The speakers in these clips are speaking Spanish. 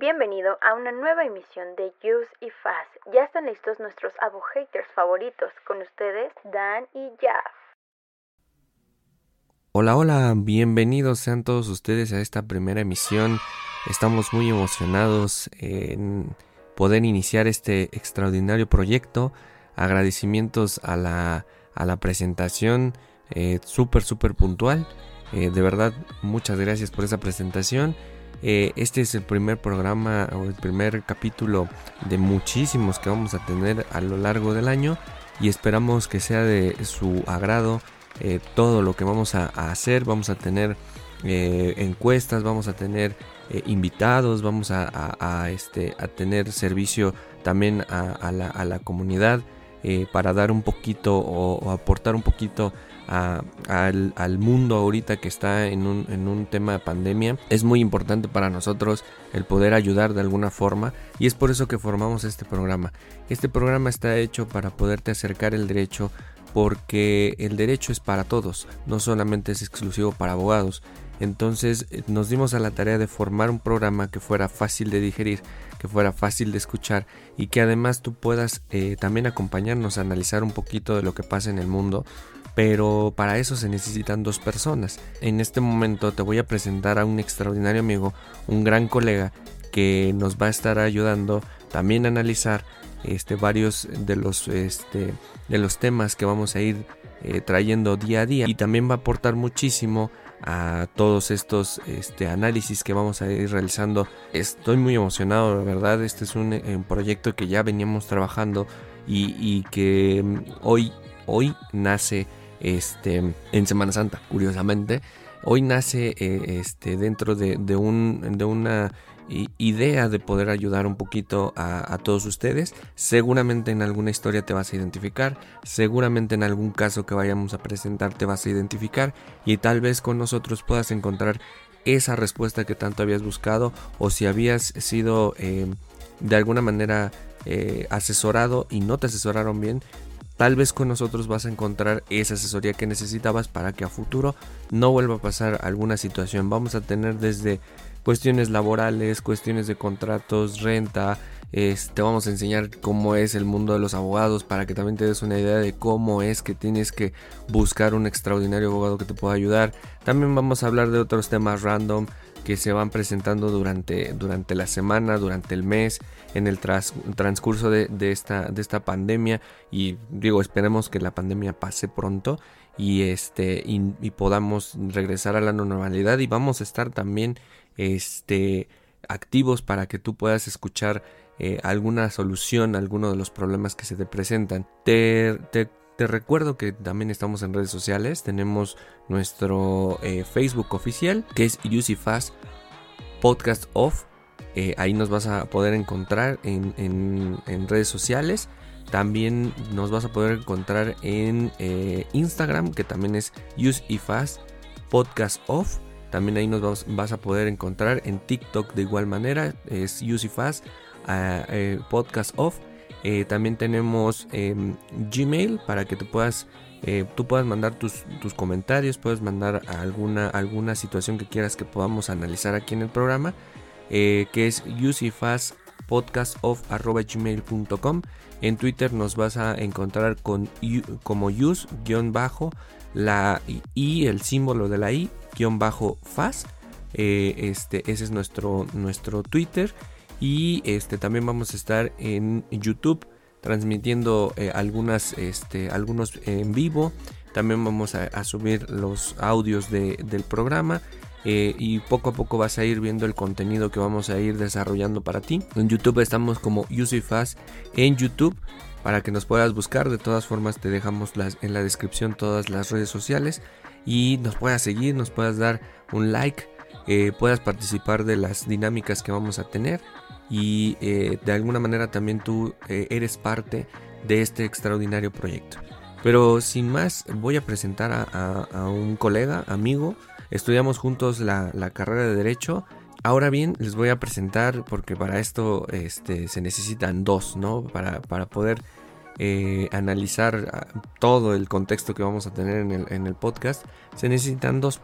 Bienvenido a una nueva emisión de Use y Fast. Ya están listos nuestros haters favoritos. Con ustedes, Dan y Jaf. Hola, hola, bienvenidos sean todos ustedes a esta primera emisión. Estamos muy emocionados en poder iniciar este extraordinario proyecto. Agradecimientos a la, a la presentación eh, súper, súper puntual. Eh, de verdad, muchas gracias por esa presentación. Eh, este es el primer programa o el primer capítulo de muchísimos que vamos a tener a lo largo del año y esperamos que sea de su agrado todo lo que vamos a, hacer. Vamos a tener encuestas, vamos a tener invitados, vamos a, este, a tener servicio también a, la, comunidad para dar un poquito o aportar un poquito al, mundo ahorita que está en un, en un tema de pandemia. Es muy importante para nosotros el poder ayudar de alguna forma y es por eso que formamos este programa. Este programa está hecho para poderte acercar el derecho porque el derecho es para todos, no solamente es exclusivo para abogados. Entonces eh, nos dimos a la tarea de formar un programa que fuera fácil de digerir, que fuera fácil de escuchar y que además tú puedas eh, también acompañarnos a analizar un poquito de lo que pasa en el mundo pero para eso se necesitan dos personas. En este momento te voy a presentar a un extraordinario amigo, un gran colega que nos va a estar ayudando también a analizar este, varios de los, este, de los temas que vamos a ir eh, trayendo día a día y también va a aportar muchísimo a todos estos este, análisis que vamos a ir realizando. Estoy muy emocionado, la verdad. Este es un, un proyecto que ya veníamos trabajando y, y que mm, hoy, hoy nace este, en Semana Santa, curiosamente. Hoy nace eh, este, dentro de, un, de una idea de poder ayudar un poquito a, todos ustedes. Seguramente en alguna historia te vas a identificar, seguramente en algún caso que vayamos a presentar te vas a identificar y tal vez con nosotros puedas encontrar esa respuesta que tanto habías buscado o si habías sido eh, de alguna manera eh, asesorado y no te asesoraron bien, Tal vez con nosotros vas a encontrar esa asesoría que necesitabas para que a futuro no vuelva a pasar alguna situación. Vamos a tener desde cuestiones laborales, cuestiones de contratos, renta. te vamos a enseñar cómo es el mundo de los abogados para que también te des una idea de cómo es que tienes que buscar un extraordinario abogado que te pueda ayudar. También vamos a hablar de otros temas random que se van presentando durante, durante la semana, durante el mes, en el transcurso de, esta, de esta pandemia. Y digo, esperemos que la pandemia pase pronto y, este, y, podamos regresar a la normalidad. Y vamos a estar también este, activos para que tú puedas escuchar eh, alguna solución a alguno de los problemas que se te presentan. Te, te te recuerdo que también estamos en redes sociales. Tenemos nuestro eh, Facebook oficial que es UCFast Podcast Off. Eh, ahí nos vas a poder encontrar en, redes sociales. También nos vas a poder encontrar en eh, Instagram, que también es UCFast Podcast Off. También ahí nos vas, a poder encontrar en TikTok de igual manera. Es UCFast Podcast Off. También tenemos em, Gmail para que tú puedas, eh, tú puedas mandar tus, comentarios, puedes mandar alguna, alguna situación que quieras que podamos analizar aquí en el programa, eh, que es usifastpodcastof.gmail.com. En Twitter nos vas a encontrar con como use-bajo la y el símbolo de la i bajo fast. este, ese es nuestro, nuestro Twitter. Y este, también vamos a estar en YouTube transmitiendo eh, algunas, este, algunos en vivo. También vamos a, subir los audios del programa. Eh, y poco a poco vas a ir viendo el contenido que vamos a ir desarrollando para ti. En YouTube estamos como UCFast en YouTube para que nos puedas buscar. De todas formas te dejamos las, en la descripción todas las redes sociales y nos puedas seguir, nos puedas dar un like, eh, puedas participar de las dinámicas que vamos a tener y eh, de alguna manera también tú eh, eres parte de este extraordinario proyecto. Pero sin más, voy a presentar a, un colega, amigo. Estudiamos juntos la, carrera de Derecho. Ahora bien, les voy a presentar, porque para esto este, se necesitan dos, ¿no? Para, poder eh, analizar ah, todo el contexto que vamos a tener en el, en el podcast, se necesitan dos.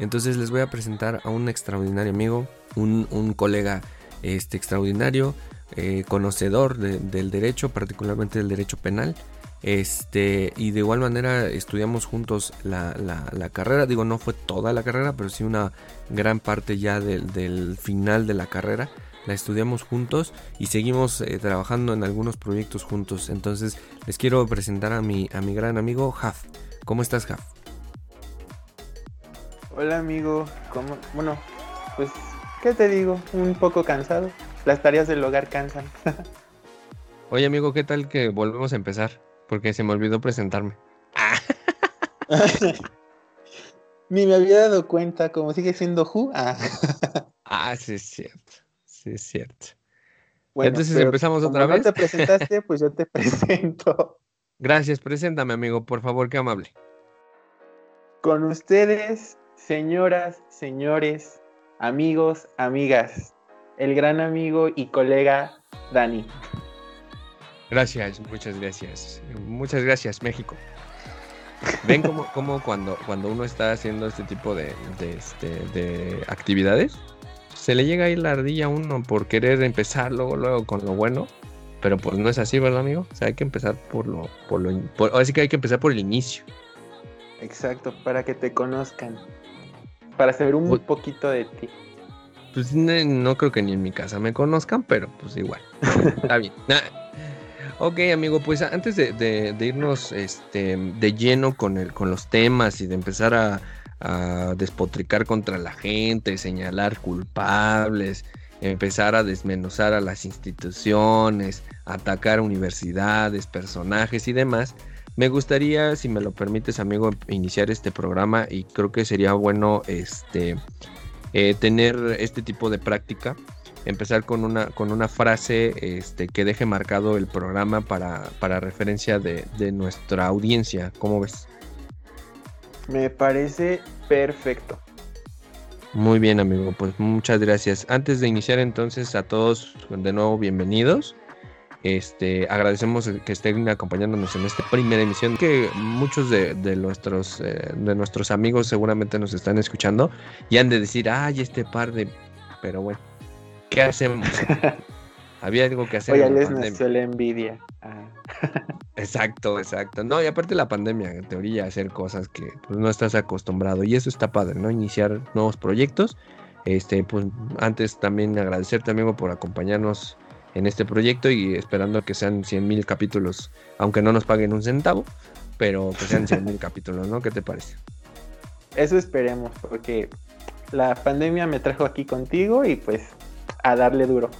Entonces les voy a presentar a un extraordinario amigo, un, un colega este extraordinario, eh, conocedor del derecho, particularmente del derecho penal. Este, y de igual manera estudiamos juntos la, carrera. Digo, no fue toda la carrera, pero sí una gran parte ya del, final de la carrera. La estudiamos juntos y seguimos eh, trabajando en algunos proyectos juntos. Entonces, les quiero presentar a mi, a mi gran amigo Haf. ¿Cómo estás, Haf? Hola, amigo. Bueno, pues, ¿qué te digo? Un poco cansado. Las tareas del hogar cansan. Oye, amigo, ¿qué tal que volvemos a empezar? Porque se me olvidó presentarme. Ni me había dado cuenta, como sigue siendo Ju. Ah. ah, sí es cierto. Sí es cierto. Entonces empezamos otra vez. No te presentaste, pues yo te presento. Gracias, preséntame, amigo, por favor, qué amable. Con ustedes, señoras, señores, amigos, amigas, el gran amigo y colega Dani. Gracias, muchas gracias. Muchas gracias, México. ¿Ven cómo, cuando, cuando uno está haciendo este tipo de, este, actividades, se le llega ahí la ardilla a uno por querer empezar luego, luego con lo bueno? Pero pues no es así, ¿verdad, amigo? O sea, hay que empezar por lo... Por lo así que hay que empezar por el inicio. Exacto, para que te conozcan. Para saber un pues poquito de ti. Pues no, creo que ni en mi casa me conozcan, pero pues igual. Está bien. Ok, amigo, pues antes de, irnos este, de lleno con, el, con los temas y de empezar a, despotricar contra la gente, señalar culpables, empezar a desmenuzar a las instituciones, atacar universidades, personajes y demás, me gustaría, si me lo permites, amigo, iniciar este programa y creo que sería bueno este, eh, tener este tipo de práctica empezar con una, con una frase este, que deje marcado el programa para, para referencia de, nuestra audiencia. ¿Cómo ves? Me parece perfecto. Muy bien, amigo. Pues muchas gracias. Antes de iniciar entonces a todos de nuevo bienvenidos. Este, agradecemos que estén acompañándonos en esta primera emisión. Que muchos de, nuestros, eh, de nuestros amigos seguramente nos están escuchando y han de decir, ay, este par de. Pero bueno, ¿Qué hacemos? Había algo que hacer. Oye, les nació la envidia. Ah. exacto, exacto. No, y aparte la pandemia, en teoría, hacer cosas que pues, no estás acostumbrado. Y eso está padre, ¿no? Iniciar nuevos proyectos. Este, pues antes también agradecerte, amigo, por acompañarnos en este proyecto y esperando que sean 100 mil capítulos, aunque no nos paguen un centavo, pero que sean 100 mil capítulos, ¿no? ¿Qué te parece? Eso esperemos, porque la pandemia me trajo aquí contigo y pues a darle duro.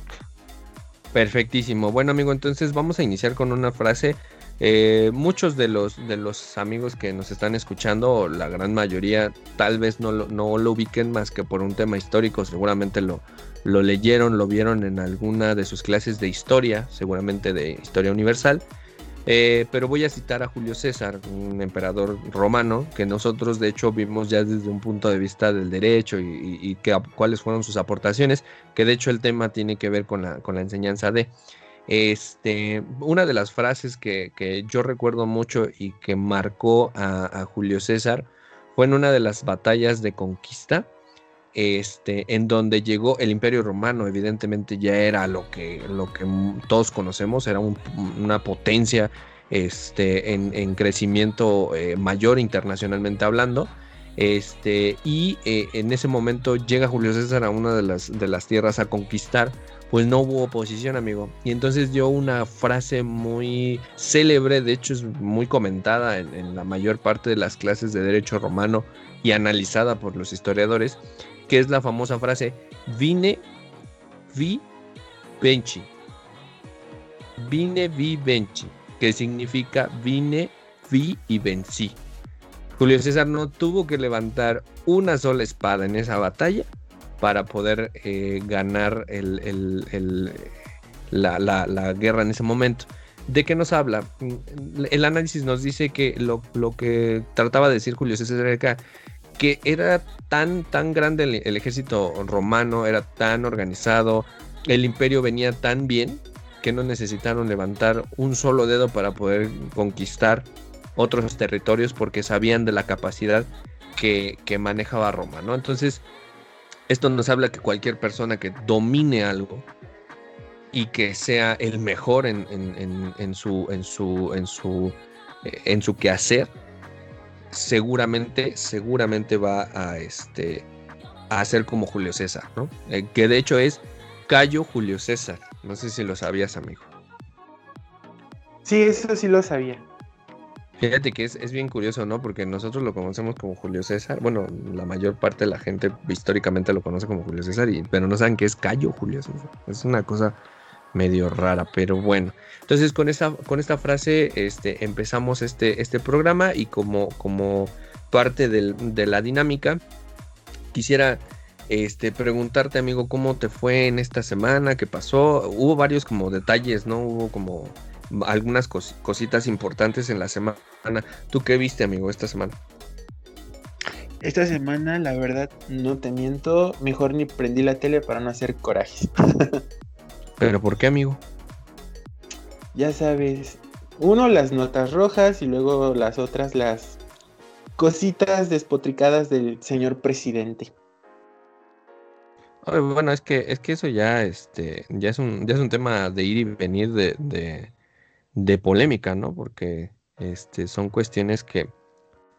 Perfectísimo. Bueno, amigo, entonces vamos a iniciar con una frase. Eh, muchos de los, de los amigos que nos están escuchando, la gran mayoría, tal vez no lo, no lo ubiquen más que por un tema histórico. Seguramente lo, lo leyeron, lo vieron en alguna de sus clases de historia, seguramente de historia universal. Eh, pero voy a citar a Julio César, un emperador romano, que nosotros de hecho vimos ya desde un punto de vista del derecho y, cuáles fueron sus aportaciones, que de hecho el tema tiene que ver con la, con la enseñanza de... Este, una de las frases que, yo recuerdo mucho y que marcó a, Julio César fue en una de las batallas de conquista, este, en donde llegó el Imperio Romano, evidentemente ya era lo que, lo que todos conocemos, era una potencia este, en, crecimiento eh, mayor internacionalmente hablando. Este, y eh, en ese momento llega Julio César a una de las, de las tierras a conquistar, pues no hubo oposición, amigo. Y entonces dio una frase muy célebre, de hecho es muy comentada en, la mayor parte de las clases de derecho romano y analizada por los historiadores, que es la famosa frase vine, vi, venci. Vine, vi, venci, que significa vine, vi y vencí. Julio César no tuvo que levantar una sola espada en esa batalla para poder eh, ganar la, guerra en ese momento. ¿De qué nos habla? El análisis nos dice que lo, que trataba de decir Julio César era que era tan, tan grande el, ejército romano, era tan organizado, el imperio venía tan bien que no necesitaron levantar un solo dedo para poder conquistar otros territorios porque sabían de la capacidad que, manejaba Roma, ¿no? Entonces, Esto nos habla que cualquier persona que domine algo y que sea el mejor en, su, en, su, en, su, eh, en su quehacer, seguramente, seguramente va a, este, a hacer como Julio César, ¿no? Eh, que de hecho es Cayo Julio César. No sé si lo sabías, amigo. Sí, eso sí lo sabía. Fíjate que es, bien curioso, ¿no? Porque nosotros lo conocemos como Julio César. Bueno, la mayor parte de la gente históricamente lo conoce como Julio César, y, pero no saben qué es Cayo Julio César. Es una cosa medio rara, pero bueno. Entonces con esta, con esta frase este, empezamos este, este programa y como, como parte de la dinámica, quisiera este, preguntarte, amigo, cómo te fue en esta semana, qué pasó. Hubo varios como detalles, ¿no? Hubo como algunas cositas importantes en la semana. ¿Tú qué viste, amigo, esta semana? Esta semana, la verdad, no te miento, mejor ni prendí la tele para no hacer corajes. ¿Pero por qué, amigo? Ya sabes, uno las notas rojas y luego las otras las cositas despotricadas del señor presidente. bueno, es que, es que eso ya, este, ya es un, ya es un tema de ir y venir de, de polémica, ¿no? Porque este, son cuestiones que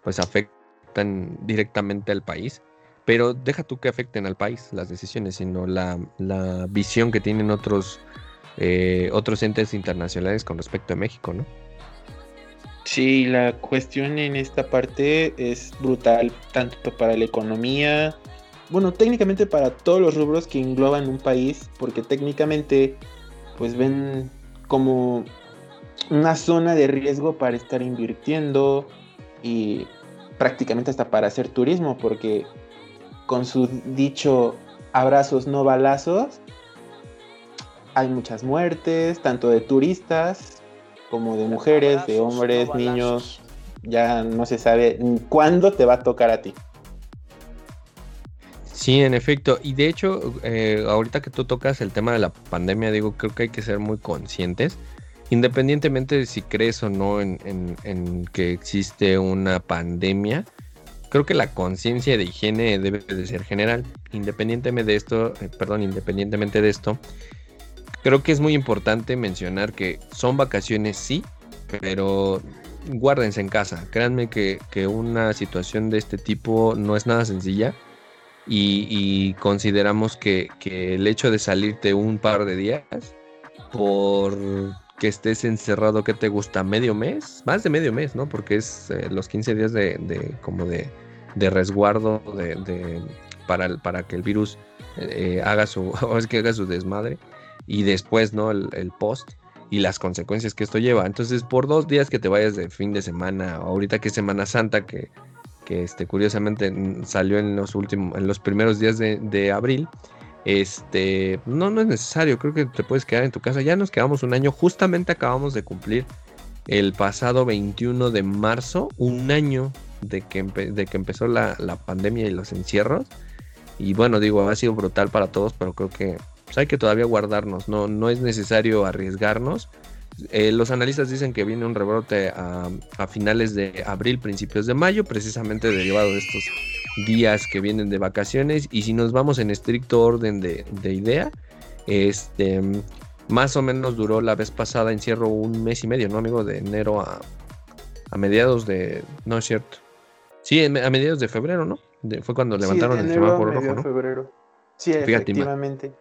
pues afectan directamente al país, pero deja tú que afecten al país las decisiones, sino la, visión que tienen otros, eh, otros entes internacionales con respecto a México, ¿no? Sí, la cuestión en esta parte es brutal, tanto para la economía, bueno, técnicamente para todos los rubros que engloban un país, porque técnicamente pues ven como una zona de riesgo para estar invirtiendo y prácticamente hasta para hacer turismo, porque con su dicho abrazos no balazos, hay muchas muertes, tanto de turistas como de mujeres, de hombres, niños, ya no se sabe cuándo te va a tocar a ti. Sí, en efecto. Y de hecho, eh, ahorita que tú tocas el tema de la pandemia, digo, creo que hay que ser muy conscientes independientemente de si crees o no en, que existe una pandemia, creo que la conciencia de higiene debe de ser general. Independientemente de esto, eh, perdón, independientemente de esto, creo que es muy importante mencionar que son vacaciones, sí, pero guárdense en casa. Créanme que, una situación de este tipo no es nada sencilla. Y, consideramos que, que el hecho de salirte un par de días por que estés encerrado, ¿qué te gusta? ¿Medio mes? Más de medio mes, ¿no? Porque es eh, los 15 días de, como de, resguardo de, para, para que el virus eh, haga su, o es que haga su desmadre. Y después, ¿no? El, post y las consecuencias que esto lleva. Entonces, por dos días que te vayas de fin de semana, ahorita que es Semana Santa, que, que este, curiosamente salió en los últimos, en los primeros días de, de abril, este, no, no es necesario, creo que te puedes quedar en tu casa. Ya nos quedamos un año, justamente acabamos de cumplir el pasado 21 de marzo, un año de que, de que empezó la, pandemia y los encierros. Y bueno, digo, ha sido brutal para todos, pero creo que pues, hay que todavía guardarnos, no, no es necesario arriesgarnos. Eh, los analistas dicen que viene un rebrote a, a, finales de abril, principios de mayo, precisamente derivado de estos días que vienen de vacaciones. Y si nos vamos en estricto orden de, idea, este más o menos duró la vez pasada encierro un mes y medio, ¿no, amigo? De enero a, a mediados de. No es cierto. Sí, a mediados de febrero, ¿no? fue cuando levantaron el semáforo rojo, ¿no? Febrero. Sí, efectivamente.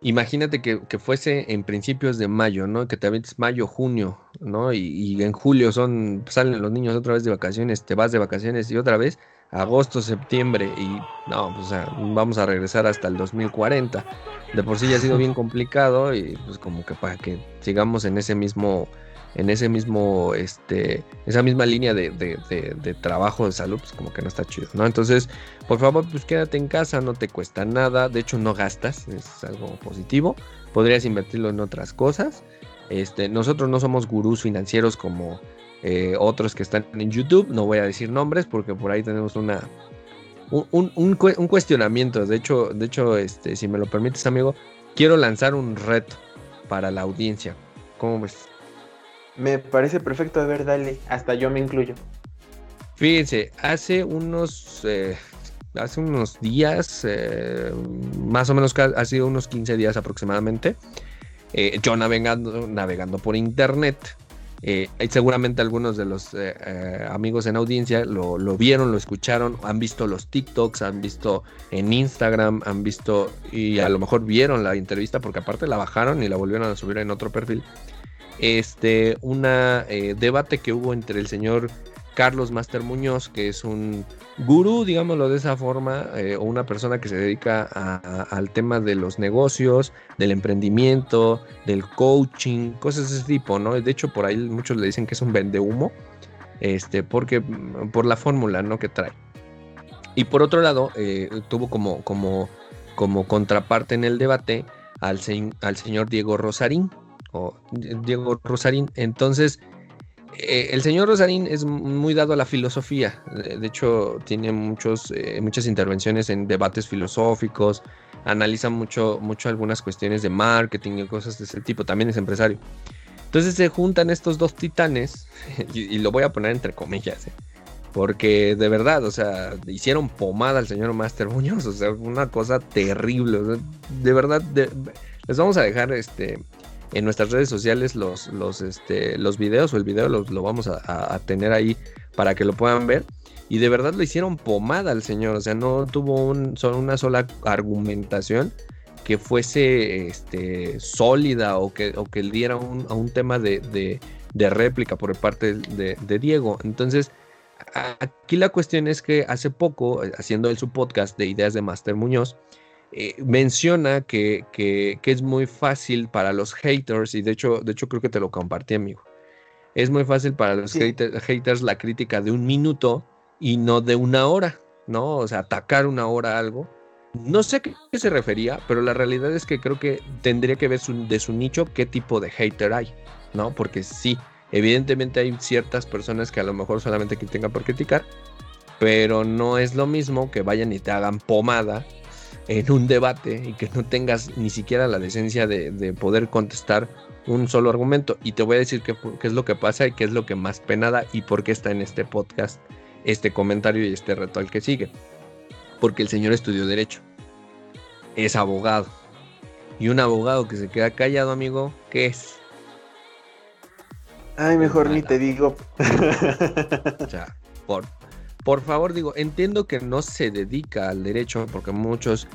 Imagínate que, fuese en principios de mayo, ¿no? Que te avientes mayo, junio, ¿no? Y, y, en julio son salen los niños otra vez de vacaciones, te vas de vacaciones y otra vez agosto, septiembre y no, pues vamos a regresar hasta el 2040. De por sí ya ha sido bien complicado y pues como que para que sigamos en ese mismo, en ese mismo, este, esa misma línea de, de, trabajo de salud, pues como que no está chido, ¿no? Entonces, por favor, pues quédate en casa, no te cuesta nada, de hecho no gastas, es algo positivo, podrías invertirlo en otras cosas. Este, nosotros no somos gurús financieros como eh, otros que están en YouTube, no voy a decir nombres porque por ahí tenemos una un, cuestionamiento. De hecho, de hecho, este, si me lo permites, amigo, quiero lanzar un reto para la audiencia. ¿Cómo ves? Me parece perfecto, a ver, dale, hasta yo me incluyo. Fíjense, hace unos, eh, hace unos días, eh, más o menos ha sido unos 15 días aproximadamente, eh, yo navegando, navegando por internet, seguramente algunos de los amigos en audiencia lo, lo, vieron, lo escucharon, han visto los TikToks, han visto en Instagram, han visto y a lo mejor vieron la entrevista porque aparte la bajaron y la volvieron a subir en otro perfil. Este, una debate que hubo entre el señor Carlos Master Muñoz, que es un gurú, digámoslo de esa forma, eh, o una persona que se dedica al tema de los negocios, del emprendimiento, del coaching, cosas de ese tipo, ¿no? De hecho, por ahí muchos le dicen que es un vende humo, este, porque por la fórmula, ¿no? Que trae. Y por otro lado, eh, tuvo como, como, como contraparte en el debate al, al señor Diego Rosarín, o Diego Rosarín. Entonces, eh, el señor Rosarín es muy dado a la filosofía. De hecho, tiene muchos, eh, muchas intervenciones en debates filosóficos. Analiza mucho, mucho algunas cuestiones de marketing y cosas de ese tipo. También es empresario. Entonces se juntan estos dos titanes, y, lo voy a poner entre comillas, ¿eh? porque de verdad, o sea, hicieron pomada al señor Master Muñoz, o sea, una cosa terrible. de verdad, les vamos a dejar este en nuestras redes sociales los, los, este, los videos o el video lo, vamos a, tener ahí para que lo puedan ver. Y de verdad lo hicieron pomada al señor, o sea, no tuvo una sola argumentación que fuese este, sólida o que, o que diera un, un tema de, réplica por parte de, de Diego. Entonces, aquí la cuestión es que hace poco, haciendo él su podcast de ideas de Master Muñoz, eh, menciona que, es muy fácil para los haters, y de hecho, de hecho creo que te lo compartí, amigo. Es muy fácil para los haters, la crítica de un minuto y no de una hora, ¿no? O sea, atacar una hora algo. No sé a qué se refería, pero la realidad es que creo que tendría que ver de su nicho qué tipo de hater hay, ¿no? Porque sí, evidentemente hay ciertas personas que a lo mejor solamente critican por criticar, pero no es lo mismo que vayan y te hagan pomada en un debate y que no tengas ni siquiera la decencia de, poder contestar un solo argumento. Y te voy a decir qué, es lo que pasa y qué es lo que más penada y por qué está en este podcast este comentario y este reto al que sigue. Porque el señor estudió derecho. Es abogado. Y un abogado que se queda callado, amigo, ¿qué es? Ay, mejor ni te digo. o sea, por, por favor, digo, entiendo que no se dedica al derecho, porque muchos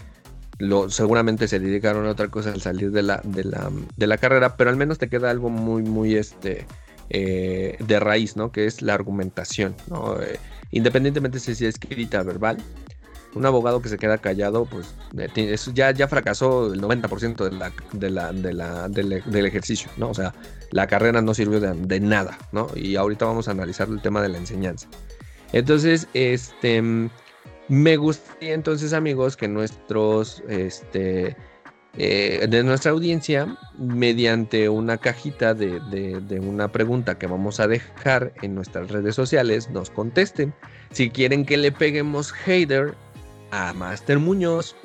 lo, seguramente se dedicaron a otra cosa al salir de la, de la, carrera, pero al menos te queda algo muy, muy este, eh, de raíz, ¿no? Que es la argumentación, ¿no? Eh, independientemente si es escrita verbal, un abogado que se queda callado, pues eh, ya, ya fracasó el 90% de la, del, ejercicio, ¿no? O sea, la carrera no sirvió de, de, nada, ¿no? Y ahorita vamos a analizar el tema de la enseñanza. Entonces, este, me gustaría entonces amigos que nuestros, este, eh, de nuestra audiencia, mediante una cajita de, de, una pregunta que vamos a dejar en nuestras redes sociales, nos contesten. Si quieren que le peguemos hater a Master Muñoz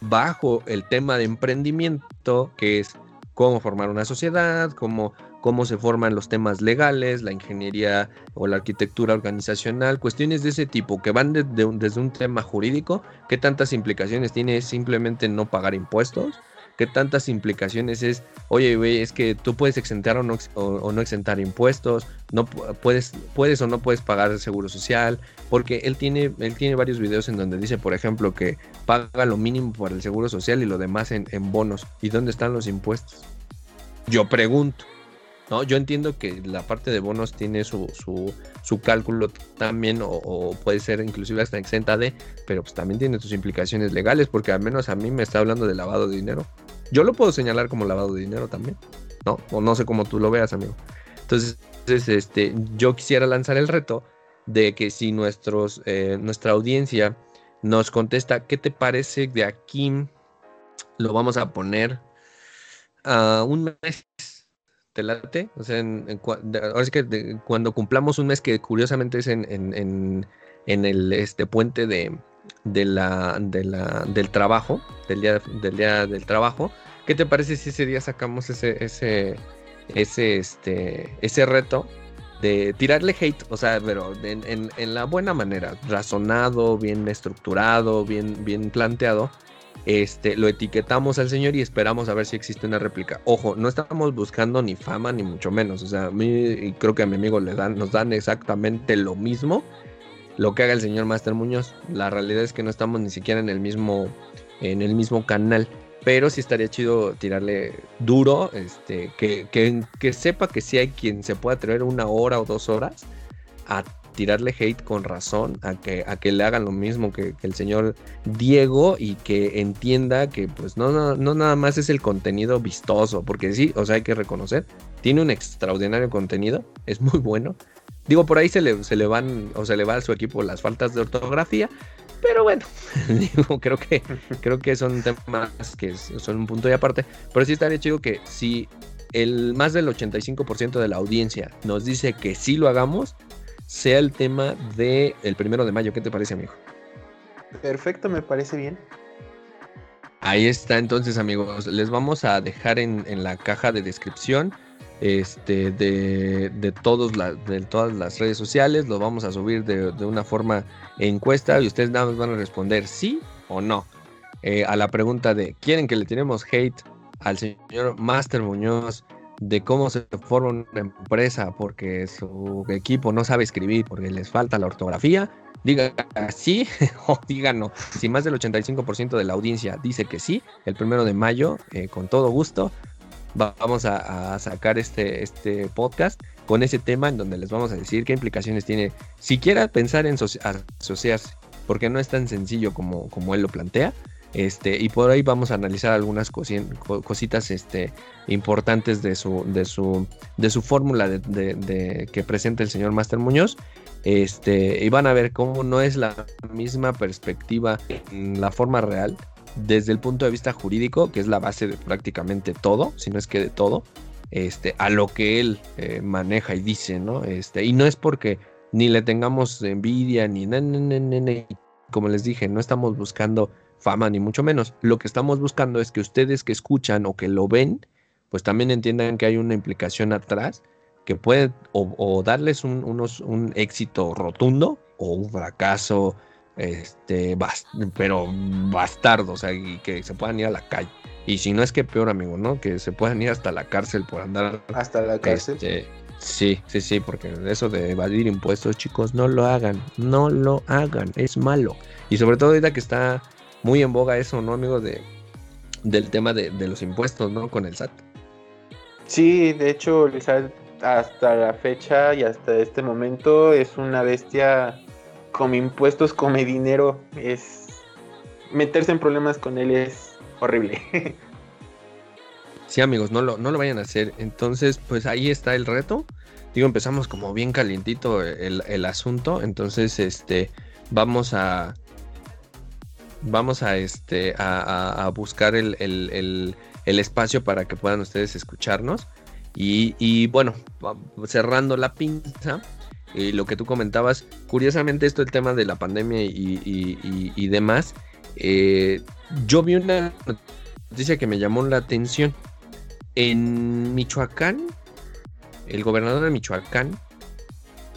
bajo el tema de emprendimiento, que es cómo formar una sociedad, cómo cómo se forman los temas legales, la ingeniería o la arquitectura organizacional, cuestiones de ese tipo que van desde un tema jurídico, qué tantas implicaciones tiene simplemente no pagar impuestos, qué tantas implicaciones es, oye, güey, es que tú puedes exentar o no, exentar impuestos, no puedes, puedes o no puedes pagar el seguro social, porque él tiene, él tiene varios videos en donde dice, por ejemplo, que paga lo mínimo para el seguro social y lo demás en bonos. ¿Y dónde están los impuestos? Yo pregunto. ¿No? Yo entiendo que la parte de bonos tiene su, su, cálculo también, o, puede ser inclusive hasta exenta de, pero pues también tiene sus implicaciones legales, porque al menos a mí me está hablando de lavado de dinero. Yo lo puedo señalar como lavado de dinero también, ¿no? O no sé cómo tú lo veas, amigo. Entonces, este, yo quisiera lanzar el reto de que si nuestros, eh, nuestra audiencia nos contesta, ¿qué te parece de aquí? Lo vamos a poner a un mes late? O sea, ahora sí que cuando cumplamos un mes que curiosamente es en, en, en, el este puente de, de, la, de la, del trabajo, del día, del día del trabajo, ¿qué te parece si ese día sacamos ese, ese, ese, este, ese reto de tirarle hate, o sea, pero en, en, la buena manera, razonado, bien estructurado, bien, bien planteado, este, lo etiquetamos al señor y esperamos a ver si existe una réplica. Ojo, no estamos buscando ni fama ni mucho menos, o sea, a mí creo que a mi amigo le dan, nos dan exactamente lo mismo lo que haga el señor Master Muñoz. La realidad es que no estamos ni siquiera en el mismo, en el mismo canal pero sí estaría chido tirarle duro, este, que, que, sepa que sí hay quien se pueda atrever una hora o dos horas a tirarle hate con razón, a que, a que le hagan lo mismo que, el señor Diego y que entienda que pues no, no, no, nada más es el contenido vistoso, porque sí, o sea, hay que reconocer, tiene un extraordinario contenido, es muy bueno. Digo, por ahí se le, se le van, o se le va a su equipo las faltas de ortografía, pero bueno, digo, creo que, creo que son temas que son un punto y aparte. Pero sí estaría chido que si el más del 85% de la audiencia nos dice que sí lo hagamos, sea el tema del el primero de mayo. ¿Qué te parece, amigo? Perfecto, me parece bien. Ahí está entonces amigos, les vamos a dejar en, en la caja de descripción este, de, de, todos de todas las redes sociales. Lo vamos a subir de, una forma encuesta y ustedes nada más van a responder sí o no. Eh, a la pregunta de ¿quieren que le tenemos hate al señor Master Muñoz de cómo se forma una empresa porque su equipo no sabe escribir, porque les falta la ortografía? Diga sí o diga no. Si más del 85% de la audiencia dice que sí, el primero de mayo, eh, con todo gusto, vamos a, sacar este, este podcast con ese tema en donde les vamos a decir qué implicaciones tiene siquiera pensar en asociarse, porque no es tan sencillo como, como él lo plantea. Este, y por ahí vamos a analizar algunas cositas este, importantes de su, de su, fórmula que presenta el señor Master Muñoz. Este, y van a ver cómo no es la misma perspectiva en la forma real desde el punto de vista jurídico, que es la base de prácticamente todo, si no es que de todo, este, a lo que él eh, maneja y dice, ¿no? Este, y no es porque ni le tengamos envidia, ni como les dije, no estamos buscando fama, ni mucho menos. Lo que estamos buscando es que ustedes que escuchan o que lo ven, pues también entiendan que hay una implicación atrás que puede o, darles un, unos, un éxito rotundo o un fracaso este, pero bastardo, o sea, y que se puedan ir a la calle. Y si no es que peor, amigo, ¿no? Que se puedan ir hasta la cárcel por andar. Hasta la cárcel. Este, sí, sí, sí, porque eso de evadir impuestos, chicos, no lo hagan, no lo hagan, es malo. Y sobre todo ahorita que está muy en boga eso, ¿no, amigo? De, del tema de, de los impuestos, ¿no? Con el SAT. Sí, de hecho, el SAT hasta la fecha y hasta este momento es una bestia come impuestos, come dinero, es meterse en problemas con él es horrible. Sí, amigos, no lo, no lo vayan a hacer. Entonces, pues ahí está el reto. Digo, empezamos como bien calientito el, asunto. Entonces, este, vamos a. Vamos a este. a, buscar el, espacio para que puedan ustedes escucharnos. Y, y bueno, cerrando la pinza y lo que tú comentabas, curiosamente esto el tema de la pandemia y, demás, eh, yo vi una noticia que me llamó la atención. En Michoacán, el gobernador de Michoacán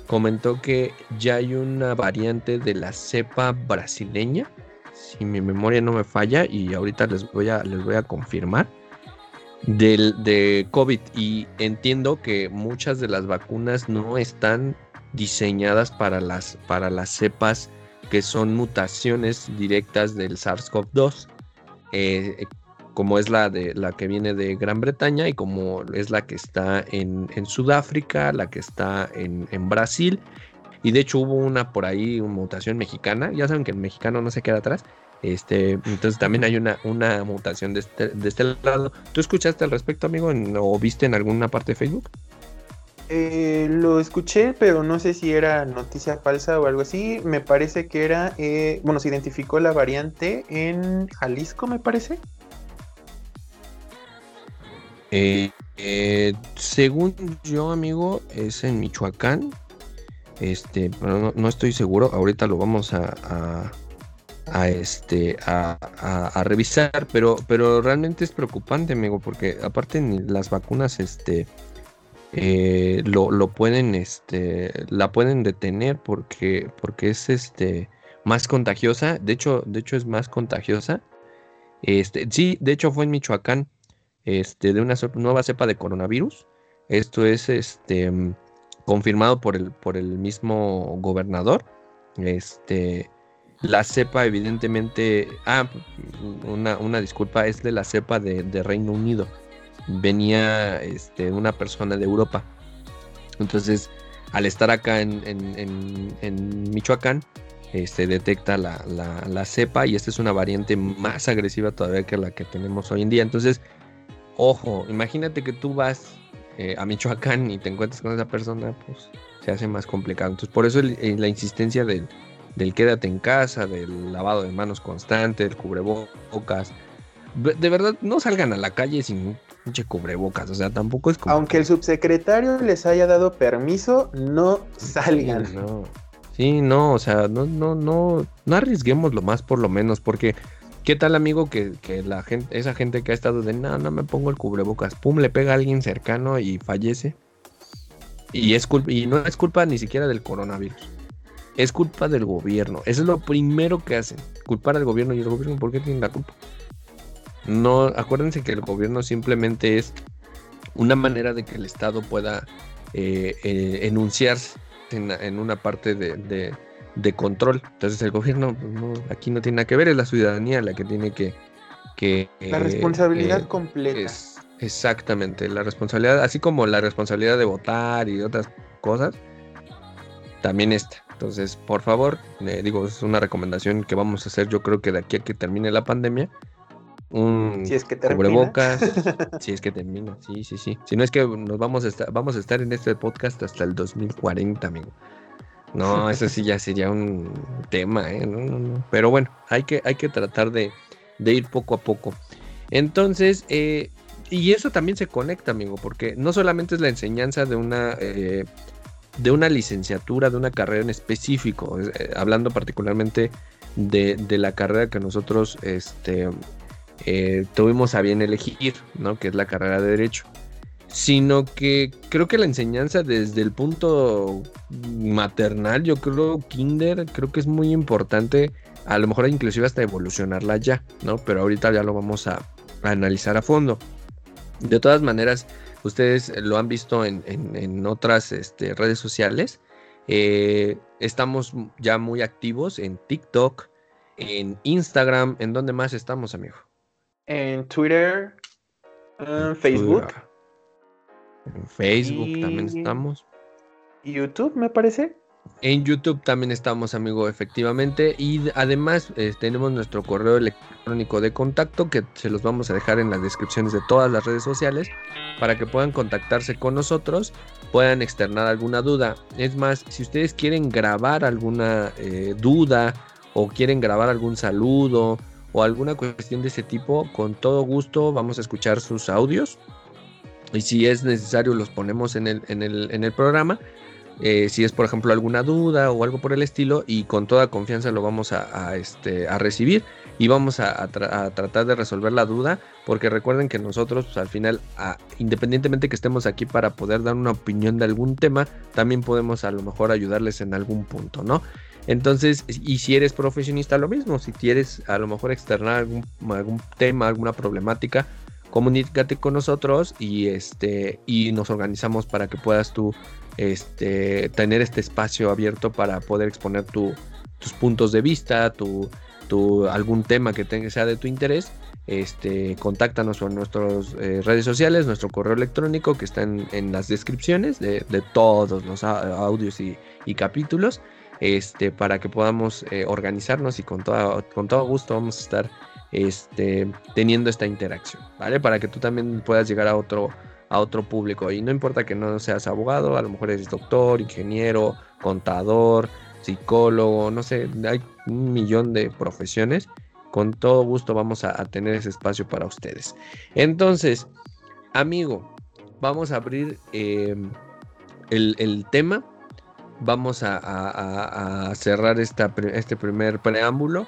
comentó que ya hay una variante de la cepa brasileña, si mi memoria no me falla, y ahorita les voy a, les voy a confirmar, del, de COVID. Y entiendo que muchas de las vacunas no están diseñadas para las, para las cepas que son mutaciones directas del SARS-CoV-2, eh, como es la, de, la que viene de Gran Bretaña y como es la que está en, Sudáfrica, la que está en, Brasil. Y de hecho hubo una por ahí, una mutación mexicana. Ya saben que el mexicano no se queda atrás. Este, entonces también hay una, una mutación de este, de este lado. ¿Tú escuchaste al respecto, amigo, o viste en alguna parte de Facebook? Eh, lo escuché, pero no sé si era noticia falsa o algo así. Me parece que era, eh, bueno, se identificó la variante en Jalisco, me parece. Eh, según yo, amigo, es en Michoacán. Este, no, estoy seguro. Ahorita lo vamos a, a, este a, a, revisar, pero pero realmente es preocupante, amigo, porque aparte las vacunas, este eh, lo, lo, pueden, este, la pueden detener porque, porque es este, más contagiosa. De hecho, de hecho es más contagiosa. Este, sí, de hecho fue en Michoacán, este, de una nueva cepa de coronavirus. Esto es este, confirmado por el, por el mismo gobernador. Este, la cepa, evidentemente, ah, una, una disculpa, es de la cepa de, Reino Unido venía este, una persona de Europa. Entonces, al estar acá en, Michoacán, se este, detecta la, cepa y esta es una variante más agresiva todavía que la que tenemos hoy en día. Entonces, ojo, imagínate que tú vas eh, a Michoacán y te encuentras con esa persona, pues se hace más complicado. Entonces, por eso eh, la insistencia del, del quédate en casa, del lavado de manos constante, del cubrebocas. De verdad, no salgan a la calle sin pinche cubrebocas, o sea, tampoco es como... Aunque el subsecretario les haya dado permiso, no salgan. Sí, no. Sí, no, o sea, no, no, no, no arriesguemos lo más por lo menos, porque ¿qué tal amigo que, la gente, esa gente que ha estado de no, no me pongo el cubrebocas, pum, le pega a alguien cercano y fallece? Y es y no es culpa ni siquiera del coronavirus. Es culpa del gobierno. Eso es lo primero que hacen. Culpar al gobierno. ¿Y el gobierno por qué tiene la culpa? No, acuérdense que el gobierno simplemente es una manera de que el Estado pueda eh, eh, enunciarse en, una parte de, control. Entonces el gobierno pues, aquí no tiene nada que ver, es la ciudadanía la que tiene que... que la responsabilidad eh, completa. exactamente, la responsabilidad, así como la responsabilidad de votar y otras cosas, también esta. Entonces, por favor, digo, es una recomendación que vamos a hacer yo creo que de aquí a que termine la pandemia, un si es que cubrebocas, si es que termina, sí, sí, sí. Si no es que nos vamos a estar, vamos a estar en este podcast hasta el 2040, amigo. No, eso sí ya sería un tema, ¿eh? No. Pero bueno, hay que, hay que tratar de, ir poco a poco. Entonces, eh, y eso también se conecta, amigo, porque no solamente es la enseñanza de una, eh, de una licenciatura, de una carrera en específico, eh, hablando particularmente de, de, la carrera que nosotros este, eh, tuvimos a bien elegir, ¿no? Que es la carrera de Derecho. Sino que creo que la enseñanza desde el punto maternal, yo creo, kinder, creo que es muy importante, a lo mejor inclusive hasta evolucionarla ya, ¿no? Pero ahorita ya lo vamos a, analizar a fondo. De todas maneras, ustedes lo han visto en, otras este, redes sociales. Eh, estamos ya muy activos en TikTok, en Instagram. ¿En dónde más estamos, amigo? en Twitter, en Facebook. En Facebook también estamos. YouTube, me parece. En YouTube también estamos, amigo, efectivamente. Y además eh, tenemos nuestro correo electrónico de contacto que se los vamos a dejar en las descripciones de todas las redes sociales para que puedan contactarse con nosotros, puedan externar alguna duda. Es más, si ustedes quieren grabar alguna eh, duda o quieren grabar algún saludo o alguna cuestión de ese tipo, con todo gusto vamos a escuchar sus audios. Y si es necesario, los ponemos en el, en el, programa. Eh, si es, por ejemplo, alguna duda o algo por el estilo, y con toda confianza lo vamos a, este, a recibir y vamos a, tratar de resolver la duda, porque recuerden que nosotros, pues, al final, independientemente que estemos aquí para poder dar una opinión de algún tema, también podemos a lo mejor ayudarles en algún punto, ¿no? Entonces, y si eres profesionista, lo mismo. Si quieres a lo mejor externar algún, algún tema, alguna problemática, comunícate con nosotros y este y nos organizamos para que puedas tú este, tener este espacio abierto para poder exponer tus puntos de vista, tu, tu, algún tema que tenga, sea de tu interés. Este, contáctanos en nuestras eh, redes sociales, nuestro correo electrónico que está en, las descripciones de, todos los audios y, y capítulos este, para que podamos eh, organizarnos y con todo, con todo gusto vamos a estar este, teniendo esta interacción, ¿vale? Para que tú también puedas llegar a otro, a otro público. Y no importa que no seas abogado, a lo mejor eres doctor, ingeniero, contador, psicólogo, no sé, hay un millón de profesiones. Con todo gusto vamos a, tener ese espacio para ustedes. Entonces, amigo, vamos a abrir eh, el, el tema vamos a, cerrar esta, este primer preámbulo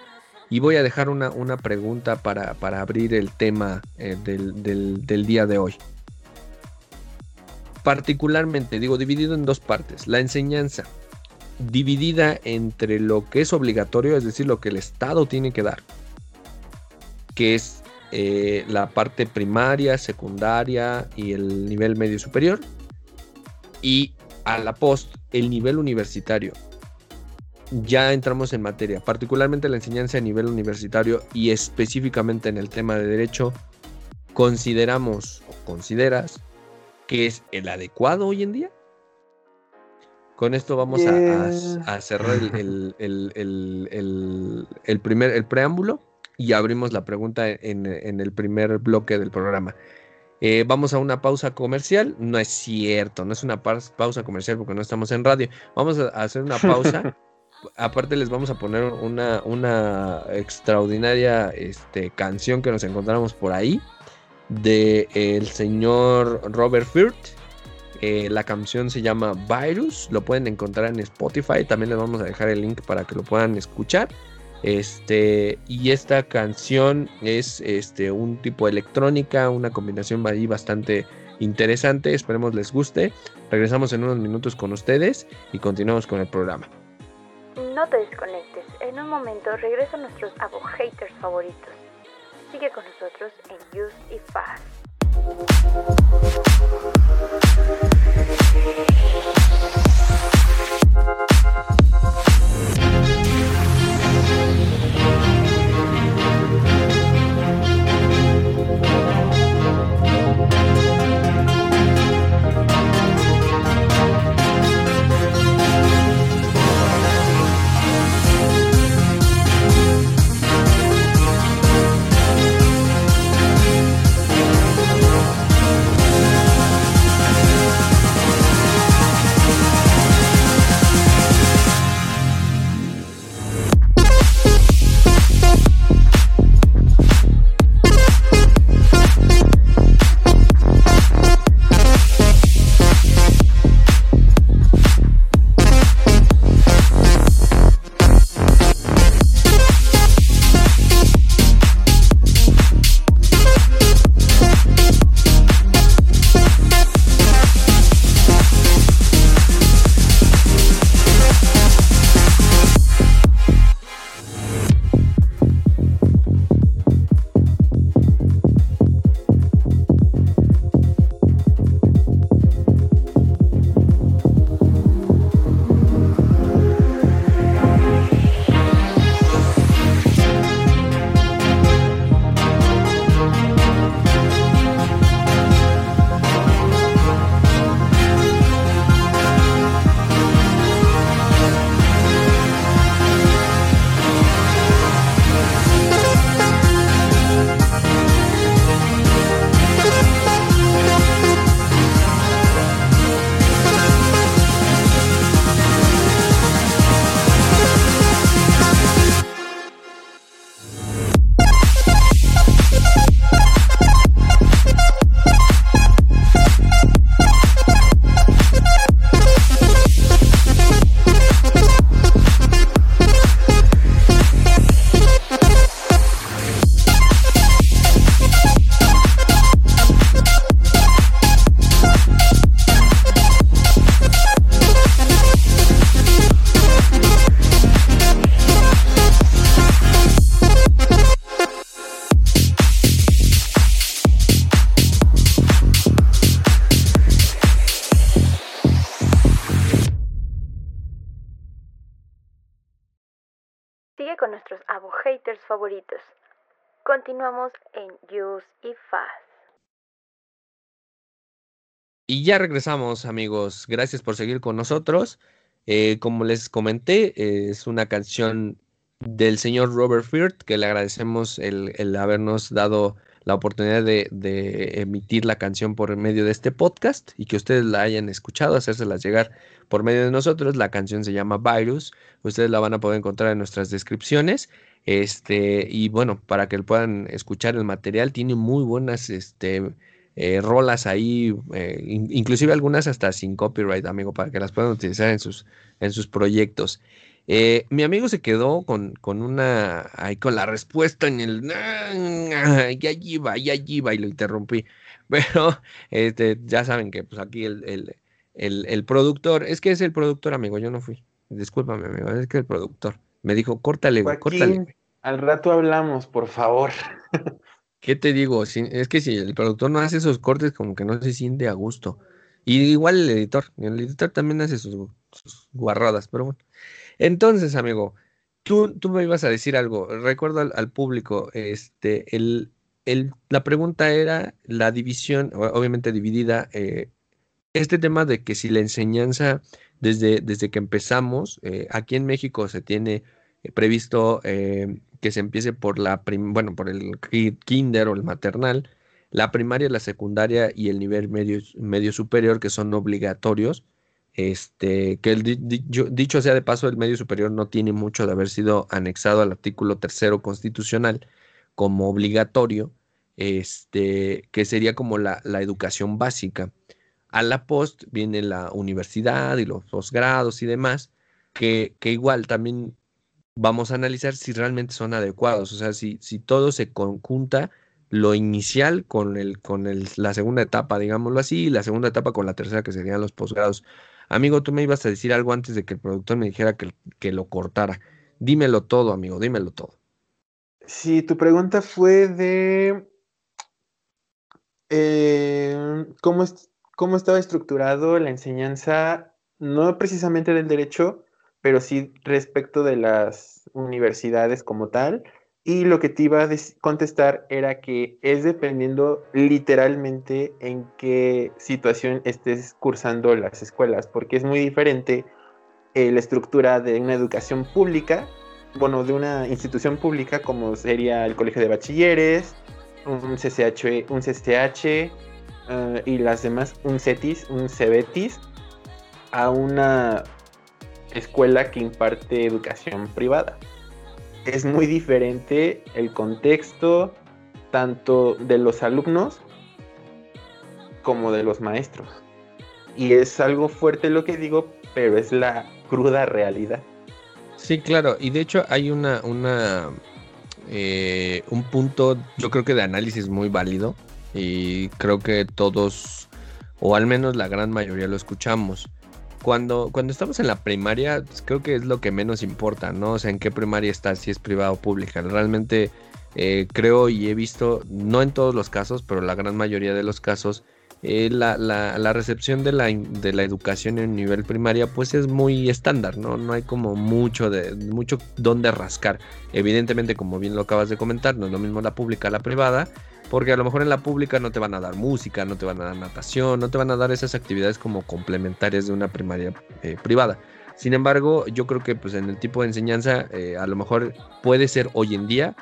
y voy a dejar una, una pregunta para, abrir el tema eh, del, día de hoy. particularmente, digo, dividido en dos partes. La enseñanza dividida entre lo que es obligatorio, es decir, lo que el Estado tiene que dar, que es eh, la parte primaria, secundaria y el nivel medio superior, y a la post, el nivel universitario. Ya entramos en materia, particularmente la enseñanza a nivel universitario y específicamente en el tema de derecho, consideramos o consideras que es el adecuado hoy en día. Con esto vamos a, cerrar el, el, primer el preámbulo y abrimos la pregunta en, el primer bloque del programa. Eh, vamos a una pausa comercial. No es cierto, no es una pausa comercial porque no estamos en radio. Vamos a hacer una pausa. Aparte les vamos a poner una, una extraordinaria este, canción que nos encontramos por ahí de el señor Robert Firth. Eh, la canción se llama Virus, lo pueden encontrar en Spotify, también les vamos a dejar el link para que lo puedan escuchar. Este, y esta canción es este, un tipo electrónica, una combinación ahí bastante interesante, esperemos les guste. Regresamos en unos minutos con ustedes y continuamos con el programa. No te desconectes, en un momento regresan nuestros abo haters favoritos. Sigue con nosotros en Use y Fast. Continuamos en Use y Fast. Y ya regresamos, amigos. Gracias por seguir con nosotros. Eh, como les comenté, es una canción del señor Robert Firth, que le agradecemos el, habernos dado la oportunidad de, de, emitir la canción por medio de este podcast y que ustedes la hayan escuchado, hacérselas llegar por medio de nosotros. La canción se llama Virus. Ustedes la van a poder encontrar en nuestras descripciones. Este, y bueno, para que puedan escuchar el material, tiene muy buenas este, eh, rolas ahí, eh, inclusive algunas hasta sin copyright, amigo, para que las puedan utilizar en sus, en sus proyectos. Eh, mi amigo se quedó con, con una, ahí con la respuesta en el, ya iba, ya iba, y lo interrumpí. Pero este, ya saben que pues aquí el, el, productor, es que es el productor, amigo, yo no fui. Discúlpame, amigo, es que el productor me dijo, córtale, córtale. Al rato hablamos, por favor. ¿Qué te digo? es que si el productor no hace esos cortes, como que no se siente a gusto. Y igual el editor, el editor también hace sus, guarradas, pero bueno. Entonces, amigo, tú, tú me ibas a decir algo. Recuerdo al, público, este, el, el, la pregunta era la división, obviamente dividida, eh, este tema de que si la enseñanza desde, desde que empezamos, eh, aquí en México se tiene eh, previsto que se empiece por la, bueno, por el kinder o el maternal, la primaria, la secundaria y el nivel medio, medio superior que son obligatorios. Este, que dicho, sea de paso, el medio superior no tiene mucho de haber sido anexado al artículo tercero constitucional como obligatorio, este, que sería como la, educación básica. A la post viene la universidad y los posgrados y demás, que, que igual también vamos a analizar si realmente son adecuados, o sea, si, si todo se conjunta lo inicial con, el, con el, la segunda etapa, digámoslo así, y la segunda etapa con la tercera, que serían los posgrados. Amigo, tú me ibas a decir algo antes de que el productor me dijera que, que lo cortara. Dímelo todo, amigo, dímelo todo. Sí, tu pregunta fue de eh, ¿cómo, cómo estaba estructurado la enseñanza, no precisamente del derecho, pero sí respecto de las universidades como tal. Y lo que te iba a contestar era que es dependiendo literalmente en qué situación estés cursando las escuelas, porque es muy diferente la estructura de una educación pública, bueno, de una institución pública como sería el colegio de bachilleres, un CCH, un CCH eh, y las demás, un CETIS, un CEBETIS, a una escuela que imparte educación privada es muy diferente el contexto tanto de los alumnos como de los maestros. Y es algo fuerte lo que digo, pero es la cruda realidad. Sí, claro, y de hecho hay una, una eh, un punto, yo creo que de análisis muy válido, y creo que todos, o al menos la gran mayoría lo escuchamos cuando, cuando estamos en la primaria, pues, creo que es lo que menos importa, ¿no? O sea, en qué primaria estás, si es privada o pública. Realmente eh, creo y he visto, no en todos los casos, pero la gran mayoría de los casos, eh, la, la, recepción de la, de la educación en nivel primaria pues es muy estándar, ¿no? No hay como mucho de mucho donde rascar. Evidentemente, como bien lo acabas de comentar, no es lo mismo la pública a la privada, porque a lo mejor en la pública no te van a dar música, no te van a dar natación, no te van a dar esas actividades como complementarias de una primaria eh, privada. Sin embargo, yo creo que pues en el tipo de enseñanza eh, a lo mejor puede ser hoy en día,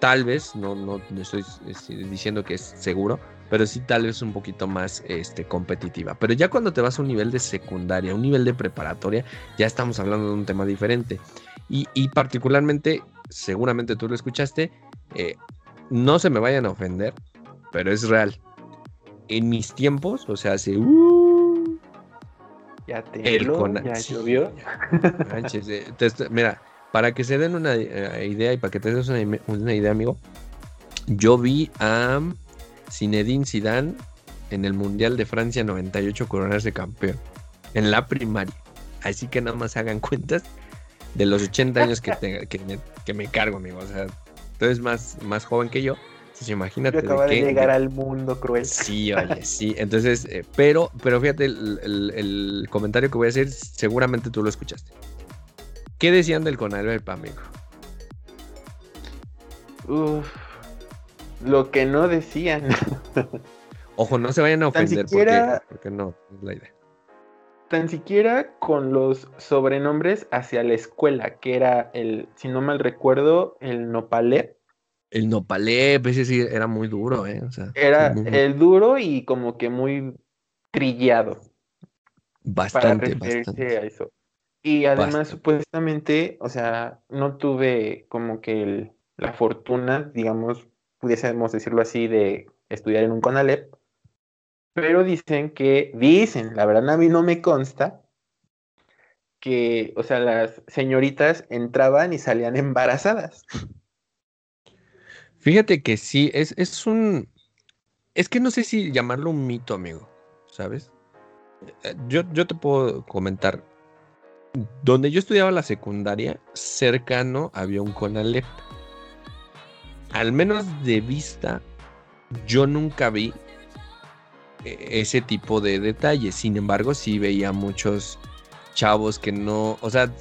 tal vez, no, no, estoy este, diciendo que es seguro, pero sí tal vez un poquito más este, competitiva. Pero ya cuando te vas a un nivel de secundaria, un nivel de preparatoria, ya estamos hablando de un tema diferente. Y, y particularmente, seguramente tú lo escuchaste, eh, no se me vayan a ofender, pero es real. En mis tiempos, o sea, hace. Uh, ya te ya llovió. Eh, mira, para que se den una eh, idea y para que te des una, idea, amigo, yo vi a Zinedine Zidane en el Mundial de Francia 98 coronarse campeón en la primaria. Así que nada más hagan cuentas de los 80 años que, que, me, que me cargo, amigo. O sea, entonces más, más joven que yo. Entonces imagínate. acaba de, llegar al mundo cruel. Sí, oye, sí. Entonces, eh, pero, pero fíjate, el, comentario que voy a hacer, seguramente tú lo escuchaste. ¿Qué decían del Conalep, amigo? Uf, lo que no decían. Ojo, no se vayan a ofender porque, porque no, es la idea tan siquiera con los sobrenombres hacia la escuela, que era el, si no mal recuerdo, el Nopalep. El Nopalep, ese sí era muy duro, ¿eh? era el duro y como que muy trillado. Bastante, bastante. a eso. Y además, supuestamente, o sea, no tuve como que la fortuna, digamos, pudiésemos decirlo así, de estudiar en un CONALEP, pero dicen que, dicen, la verdad a mí no me consta, que, o sea, las señoritas entraban y salían embarazadas. Fíjate que sí, es, es un... Es que no sé si llamarlo un mito, amigo, ¿sabes? Eh, yo, yo te puedo comentar. Donde yo estudiaba la secundaria, cercano había un Conalep. Al menos de vista, yo nunca vi ese tipo de detalles. Sin embargo, sí veía muchos chavos que no, o sea,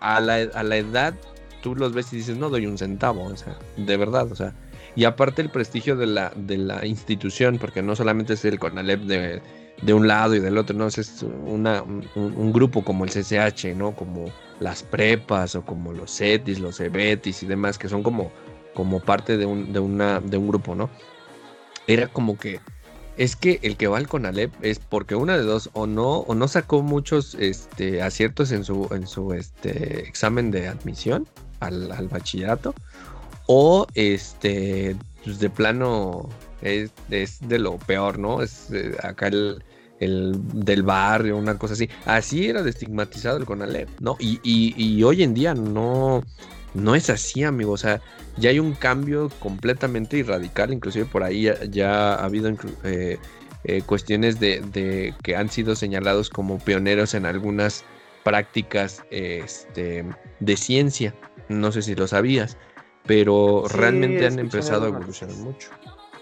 a la, a la edad tú los ves y dices, no doy un centavo, o sea, de verdad, o sea. Y aparte el prestigio de la, de la institución, porque no solamente es el CONALEP de, de un lado y del otro, no, es una, un, grupo como el CCH, ¿no? Como las prepas o como los CETIS, los EBETIS y demás, que son como, como parte de un, de, una, de un grupo, ¿no? Era como que es que el que va al CONALEP es porque una de dos, o no, o no sacó muchos este, aciertos en su, en su este, examen de admisión al, bachillerato, o este, pues de plano es, de lo peor, ¿no? Es eh, acá el, del barrio, una cosa así. Así era de estigmatizado el CONALEP, ¿no? Y, y hoy en día no, no es así, amigo. O sea, ya hay un cambio completamente radical. Inclusive por ahí ya, ha habido eh, eh, cuestiones de, que han sido señalados como pioneros en algunas prácticas este, de ciencia. No sé si lo sabías, pero realmente han empezado a evolucionar mucho.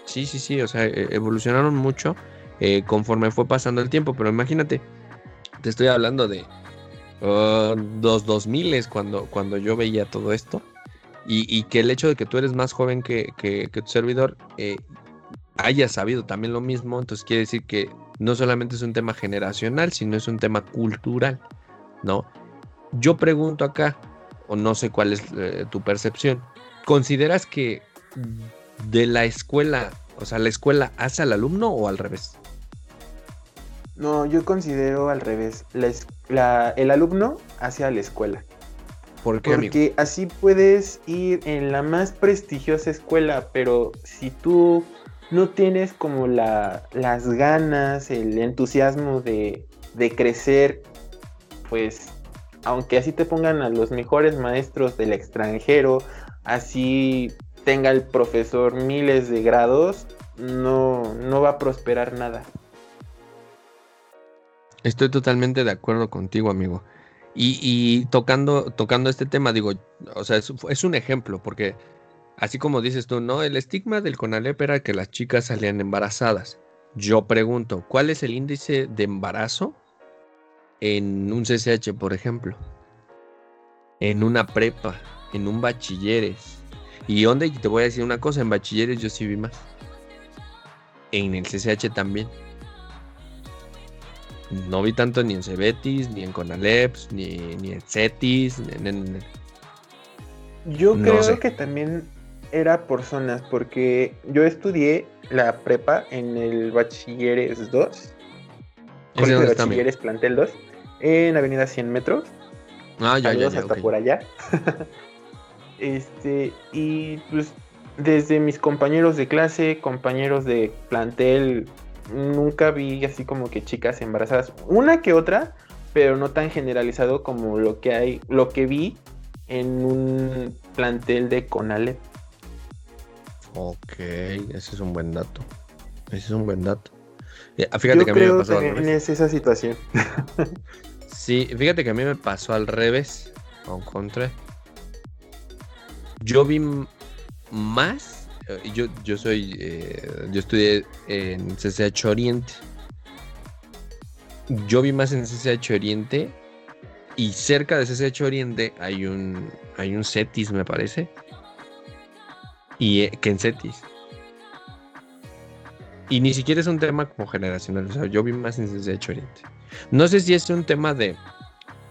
Sí, sí, sí, o sea, e, evolucionaron mucho eh, conforme fue pasando el tiempo, pero imagínate, te estoy hablando de uh, dos 2000 cuando, cuando yo veía todo esto. Y, que el hecho de que tú eres más joven que, tu servidor eh, haya sabido también lo mismo, entonces quiere decir que no solamente es un tema generacional, sino es un tema cultural, ¿no? Yo pregunto acá, o no sé cuál es eh, tu percepción, ¿consideras que de la escuela, o sea, la escuela hace al alumno o al revés? No, yo considero al revés. el alumno hacia la escuela. ¿Por qué, Porque así puedes ir en la más prestigiosa escuela, pero si tú no tienes como la, las ganas, el entusiasmo de, de crecer, pues aunque así te pongan a los mejores maestros del extranjero, así tenga el profesor miles de grados, no, no va a prosperar nada. Estoy totalmente de acuerdo contigo, amigo. Y, tocando, tocando este tema, digo, o sea, es, un ejemplo, porque así como dices tú, ¿no? El estigma del CONALEP era que las chicas salían embarazadas. Yo pregunto, ¿cuál es el índice de embarazo en un CCH, por ejemplo? En una prepa, en un bachilleres. Y donde te voy a decir una cosa, en bachilleres yo sí vi más. En el CCH también. No vi tanto ni en Cebetis, ni en Conaleps, ni, ni en Cetis. Yo creo que también era por zonas, porque yo estudié la prepa en el Bachilleres 2. Colegio de Bachilleres Plantel 2, en Avenida 100 Metros. Ah, ya, ya, hasta por allá. este, y pues desde mis compañeros de clase, compañeros de plantel nunca vi así como que chicas embarazadas. Una que otra, pero no tan generalizado como lo que hay, lo que vi en un plantel de Conale. Ok, ese es un buen dato. Ese es un buen dato. Eh, fíjate que a mí me pasó al revés. esa situación. sí, fíjate que a mí me pasó al revés. Con contra. Yo vi más yo, yo soy, eh, yo estudié en CCH Oriente. Yo vi más en CCH Oriente y cerca de CCH Oriente hay un, hay un CETIS, me parece. Y eh, que en CETIS. Y ni siquiera es un tema como generacional. O sea, yo vi más en CCH Oriente. No sé si es un tema de.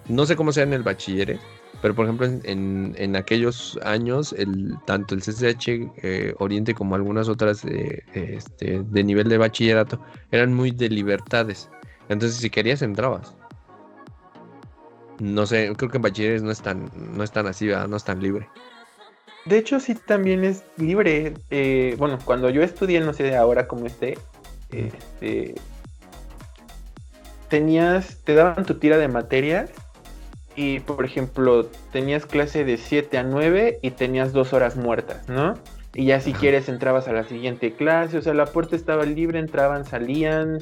No sé cómo sea en el bachiller pero por ejemplo, en, aquellos años, el, tanto el CCH eh, Oriente como algunas otras este, de nivel de bachillerato eran muy de libertades. Entonces, si querías, entrabas. No sé, creo que en bachilleres no es tan, no es tan así, no es tan libre. De hecho, sí también es libre. Eh, bueno, cuando yo estudié, no sé ahora cómo esté, este, tenías, te daban tu tira de materias y por ejemplo tenías clase de 7 a 9 y tenías dos horas muertas, ¿no? Y ya si quieres entrabas a la siguiente clase, o sea, la puerta estaba libre, entraban, salían.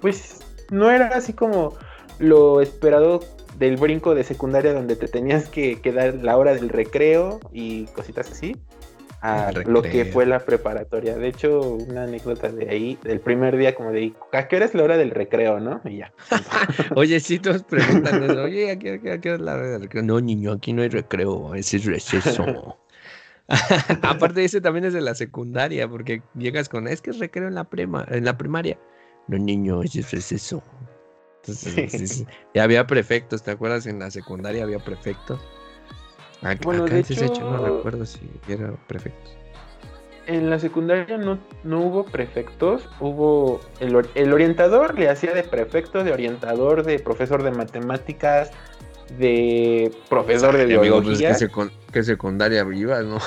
Pues no era así como lo esperado del brinco de secundaria donde te tenías que, quedar la hora del recreo y cositas así a lo que fue la preparatoria. De hecho, una anécdota de ahí, del primer día, como de, ¿a qué hora es la hora del recreo, no? Y ya. Oye, si todos preguntan oye, ¿a qué, hora es la hora del recreo? No, niño, aquí no hay recreo, ese es receso. Aparte, ese también es de la secundaria, porque llegas con, es que es recreo en la, prima, en la primaria. No, niño, ese es receso. Entonces, ya había prefectos, ¿te acuerdas? En la secundaria había prefectos. Bueno, de hecho, no recuerdo si era prefectos. En la secundaria no, no hubo prefectos, hubo el, el orientador le hacía de prefecto, de orientador, de profesor de matemáticas, de profesor de pues, biología. que, secundaria viva, ¿no?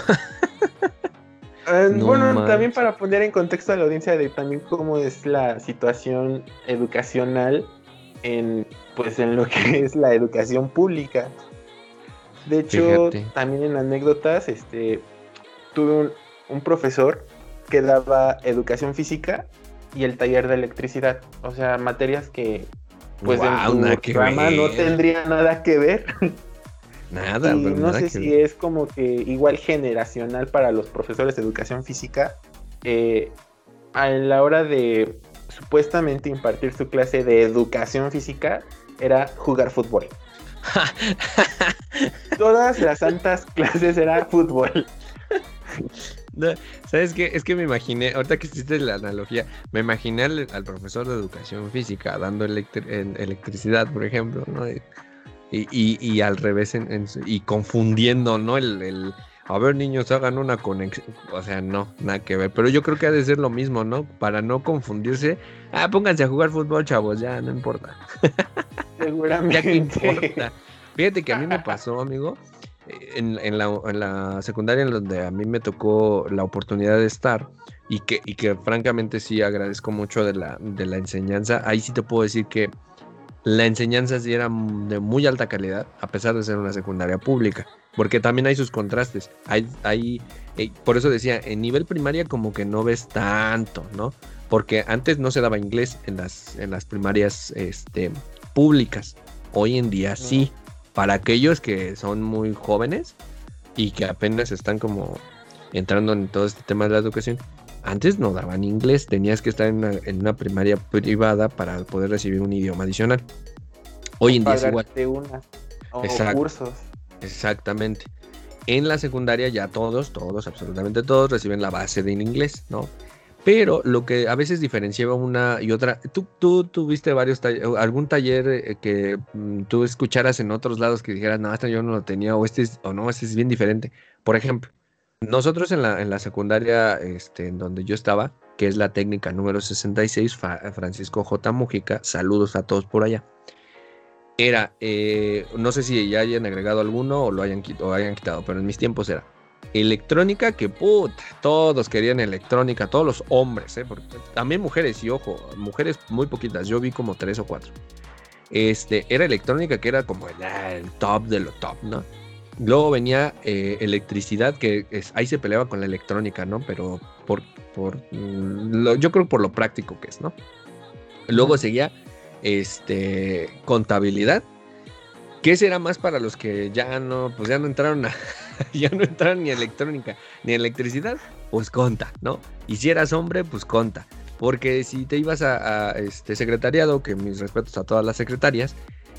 Ah, bueno, también para poner en contexto a la audiencia de también cómo es la situación educacional en pues en lo que es la educación pública. De hecho, también en anécdotas, este, tuve un, profesor que daba educación física y el taller de electricidad, o sea, materias que pues en su rama no tendría nada que ver. Nada, no sé si es como que igual generacional para los profesores de educación física. Eh, a la hora de supuestamente impartir su clase de educación física era jugar fútbol. Todas las santas clases era fútbol. ¿Sabes qué? Es que me imaginé, ahorita que hiciste la analogía, me imaginé al, profesor de educación física dando electricidad, por ejemplo, ¿no? Y, al revés, y confundiendo, ¿no? el, a ver, niños, hagan una conexión. O sea, no, nada que ver. Pero yo creo que ha de ser lo mismo, ¿no? Para no confundirse. Ah, pónganse a jugar fútbol, chavos, ya, no importa. Seguramente. ya que importa. Fíjate que a mí me pasó, amigo, en, la, secundaria en donde a mí me tocó la oportunidad de estar y que, y que francamente sí agradezco mucho de la, de la enseñanza. Ahí sí te puedo decir que la enseñanza sí era de muy alta calidad, a pesar de ser una secundaria pública, porque también hay sus contrastes. Hay, hay, eh, por eso decía, en nivel primaria como que no ves tanto, ¿no? Porque antes no se daba inglés en las, en las primarias este, públicas. Hoy en día sí. Para aquellos que son muy jóvenes y que apenas están como entrando en todo este tema de la educación, antes no daban inglés, tenías que estar en una, primaria privada para poder recibir un idioma adicional. Hoy en día es igual. Una, o cursos. Exactamente. En la secundaria ya todos, todos, absolutamente todos reciben la base del inglés, ¿no? Pero lo que a veces diferenciaba una y otra, tú, tú tuviste varios algún taller eh, que mm, tú escucharas en otros lados que dijeras, no, este yo no lo tenía, o este o no, este es bien diferente. Por ejemplo, nosotros en la, en la secundaria este, en donde yo estaba, que es la técnica número 66, Francisco J. Mujica, saludos a todos por allá. Era, eh, no sé si ya hayan agregado alguno o lo hayan, o hayan quitado, pero en mis tiempos era electrónica, que puta, todos querían electrónica, todos los hombres, ¿eh? Porque también mujeres, y ojo, mujeres muy poquitas, yo vi como tres o cuatro. Este, era electrónica que era como el, el top de lo top, ¿no? Luego venía eh, electricidad, que ahí se peleaba con la electrónica, ¿no? Pero por, por mm, yo creo por lo práctico que es, ¿no? Luego seguía este, contabilidad, que ese era más para los que ya no, pues ya no entraron a, ya no entraron ni electrónica ni electricidad, pues conta, ¿no? Y si eras hombre, pues conta. Porque si te ibas a, a este secretariado, que mis respetos a todas las secretarias,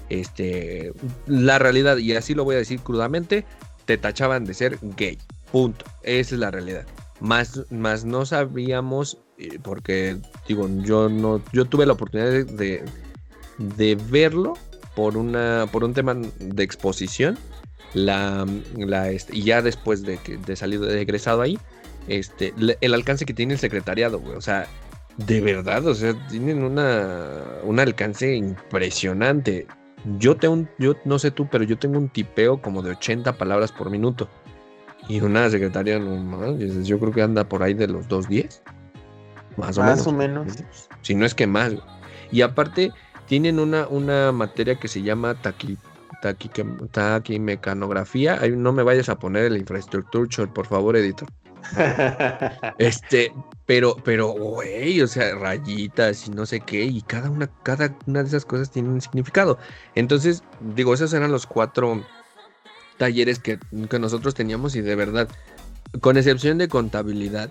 este, la realidad, y así lo voy a decir crudamente, te tachaban de ser gay. Punto. Esa es la realidad. Más, más no sabíamos, eh, porque digo, yo no, yo tuve la oportunidad de, verlo por una, por un tema de exposición. La, la este, y ya después de, que, de salir de egresado ahí, este, el alcance que tiene el secretariado, O sea, de verdad, o sea, tienen una, un alcance impresionante. Yo tengo yo no sé tú, pero yo tengo un tipeo como de 80 palabras por minuto. Y una secretaria yo creo que anda por ahí de los 210. Más o menos. o menos. Si no es que más. Y aparte, tienen una, una materia que se llama taquimecanografía. Ahí no me vayas a poner el infrastructure, por favor, editor. este, pero, pero, güey, o sea, rayitas y no sé qué, y cada una, cada una de esas cosas tiene un significado. Entonces, digo, esos eran los cuatro talleres que, que nosotros teníamos y de verdad, con excepción de contabilidad,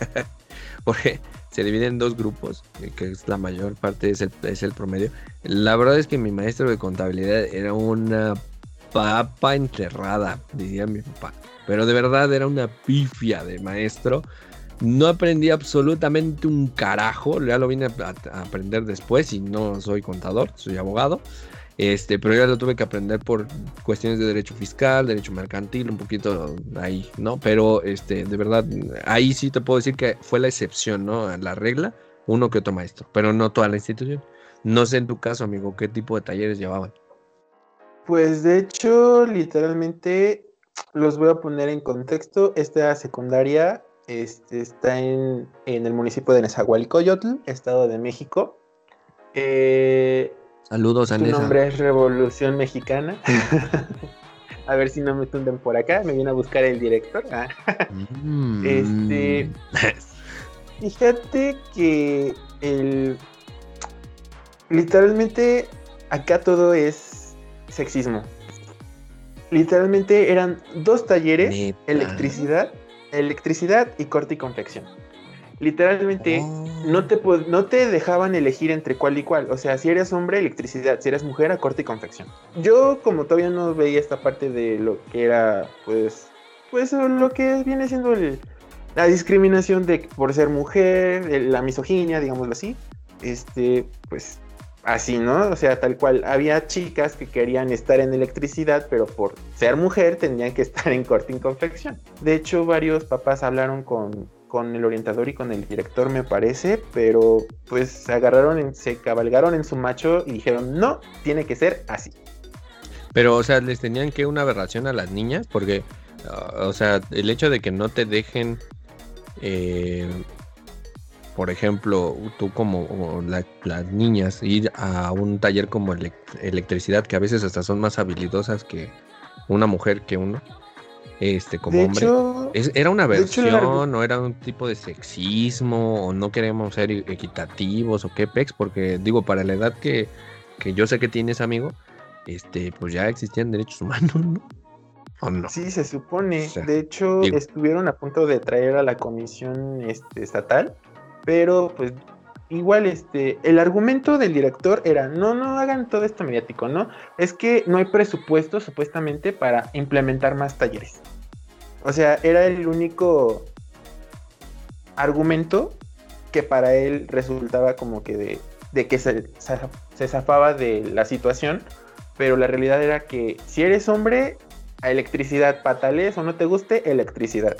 porque se divide en dos grupos, eh, que es la mayor parte, es el, es el promedio. La verdad es que mi maestro de contabilidad era una papa enterrada, diría mi papá. Pero de verdad era una pifia de maestro. No aprendí absolutamente un carajo, ya lo vine a, aprender después y no soy contador, soy abogado. Este, pero ya lo tuve que aprender por cuestiones de derecho fiscal, derecho mercantil, un poquito ahí, ¿no? Pero este, de verdad, ahí sí te puedo decir que fue la excepción, ¿no? La regla, uno que otro maestro, pero no toda la institución. No sé en tu caso, amigo, qué tipo de talleres llevaban. Pues de hecho, literalmente los voy a poner en contexto. Esta secundaria este, está en, el municipio de Nezahualcóyotl, Estado de México. Eh, Saludos a Su nombre es Revolución Mexicana. a ver si no me tunden por acá. Me viene a buscar el director. Ah. Mm. Este. Fíjate que el. Literalmente acá todo es sexismo. Literalmente eran dos talleres: electricidad, electricidad y corte y confección literalmente no, te, no te dejaban elegir entre cuál y cuál. O sea, si eres hombre, electricidad, si eres mujer, a corte y confección. Yo, como todavía no veía esta parte de lo que era, pues, pues lo que viene siendo la discriminación de por ser mujer, la misoginia, digámoslo así, este, pues así, ¿no? O sea, tal cual. Había chicas que querían estar en electricidad, pero por ser mujer tenían que estar en corte y confección. De hecho, varios papás hablaron con, con el orientador y con el director, me parece, pero pues se agarraron, se cabalgaron en su macho y dijeron, no, tiene que ser así. Pero, o sea, les tenían que una aberración a las niñas, porque, uh, o sea, el hecho de que no te dejen, eh, por ejemplo, tú como las niñas, ir a un taller como electricidad, que a veces hasta son más habilidosas que una mujer que uno este como hombre. ¿Era una versión o era un tipo de sexismo o no queremos ser e-, equitativos o qué pex? Porque digo, para la edad que, yo sé que tienes, amigo, este, pues ya existían derechos humanos, ¿no? ¿O no? Sí, se supone. de hecho, estuvieron a punto de traer a la comisión este, estatal, pero pues igual este el argumento del director era no no hagan todo esto mediático no es que no hay presupuesto supuestamente para implementar más talleres o sea era el único argumento que para él resultaba como que de, de que se, se zafaba de la situación pero la realidad era que si eres hombre a electricidad patales o no te guste electricidad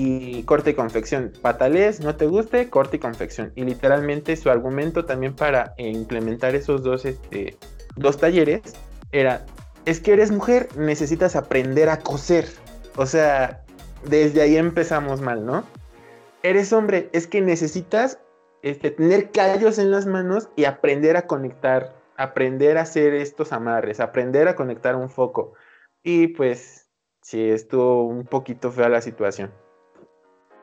y corte y confección. Patales, no te guste, corte y confección. Y literalmente su argumento también para implementar esos dos, este, dos talleres era, es que eres mujer, necesitas aprender a coser. O sea, desde ahí empezamos mal, ¿no? Eres hombre, es que necesitas este, tener callos en las manos y aprender a conectar, aprender a hacer estos amarres, aprender a conectar un foco. Y pues, sí, estuvo un poquito fea la situación.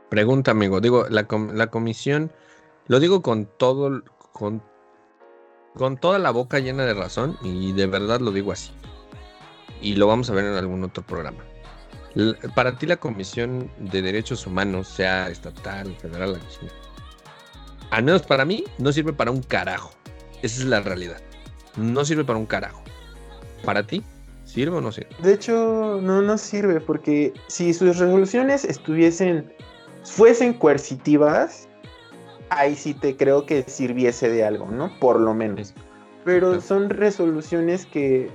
Pregunta, amigo. Digo, la, la comisión, lo digo con todo, con, con toda la boca llena de razón y de verdad lo digo así. Y lo vamos a ver en algún otro programa. para ti la Comisión de Derechos Humanos, sea estatal, federal, al menos para mí, no sirve para un carajo. Esa es la realidad. No sirve para un carajo. ¿Para ti? ¿Sirve o no sirve? De hecho, no, no sirve porque si sus resoluciones estuviesen fuesen coercitivas, ahí sí te creo que sirviese de algo, ¿no? Por lo menos. Pero son resoluciones que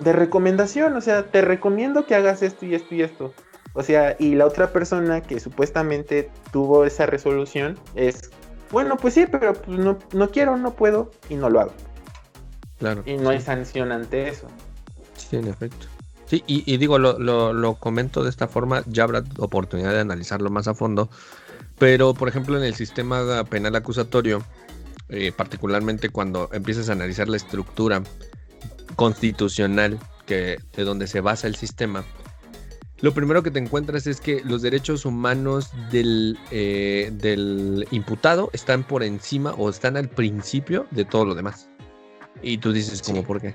de recomendación, o sea, te recomiendo que hagas esto y esto y esto. O sea, y la otra persona que supuestamente tuvo esa resolución es, bueno, pues sí, pero pues no, no quiero, no puedo y no lo hago. Claro. Y no hay sanción ante eso. Sí, en efecto. Sí, y, digo, lo, lo, comento de esta forma, ya habrá oportunidad de analizarlo más a fondo, pero por ejemplo en el sistema penal acusatorio, eh, particularmente cuando empiezas a analizar la estructura constitucional que, de donde se basa el sistema, lo primero que te encuentras es que los derechos humanos del, eh, del imputado están por encima o están al principio de todo lo demás. Y tú dices, ¿cómo por qué?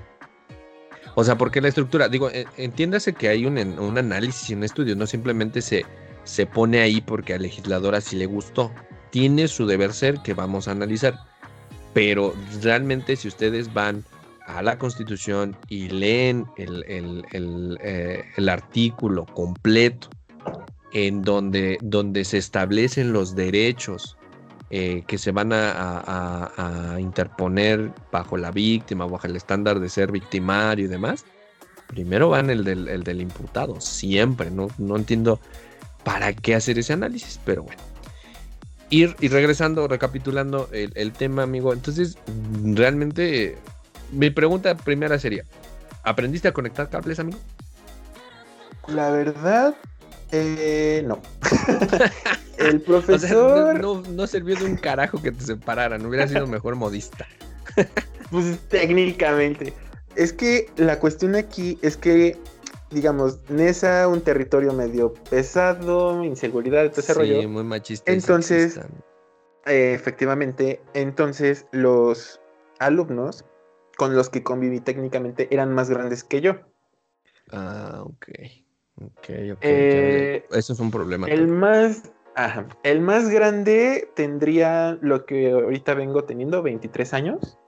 O sea, ¿por qué la estructura? Digo, e, entiéndase que hay un, un análisis un estudio, no simplemente se, se pone ahí porque al legislador así le gustó. Tiene su deber ser que vamos a analizar. Pero realmente si ustedes van a la Constitución y leen el, eh, artículo completo en donde, donde se establecen los derechos eh, que se van a, interponer bajo la víctima, bajo el estándar de ser victimario y demás, primero van el del, el del imputado, siempre, no, no entiendo para qué hacer ese análisis, pero bueno. Ir, y regresando, recapitulando el, el tema, amigo, entonces realmente mi pregunta primera sería, ¿aprendiste a conectar cables, amigo? La verdad, eh, no. el profesor... no, sirvió de un carajo que te separaran, hubiera sido mejor modista. pues técnicamente. Es que la cuestión aquí es que, digamos, Nesa, un territorio medio pesado, inseguridad, todo ese sí, muy machista. Entonces, eh, efectivamente, entonces los alumnos con los que conviví técnicamente eran más grandes que yo. Ah, ok. Ok, ok. Eh, eso es un problema. El más, ajá, el más grande tendría lo que ahorita vengo teniendo, 23 años.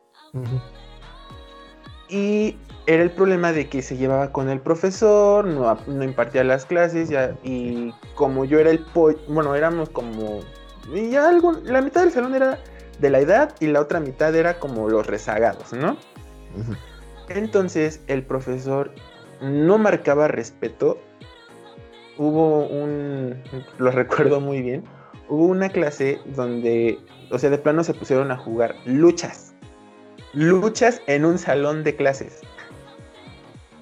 Y era el problema de que se llevaba con el profesor, no, no impartía las clases, ya, y como yo era el bueno, éramos como, y ya algo, la mitad del salón era de la edad y la otra mitad era como los rezagados, ¿no? Entonces el profesor no marcaba respeto. Hubo un, lo recuerdo muy bien, hubo una clase donde, o sea, de plano se pusieron a jugar luchas. Luchas en un salón de clases.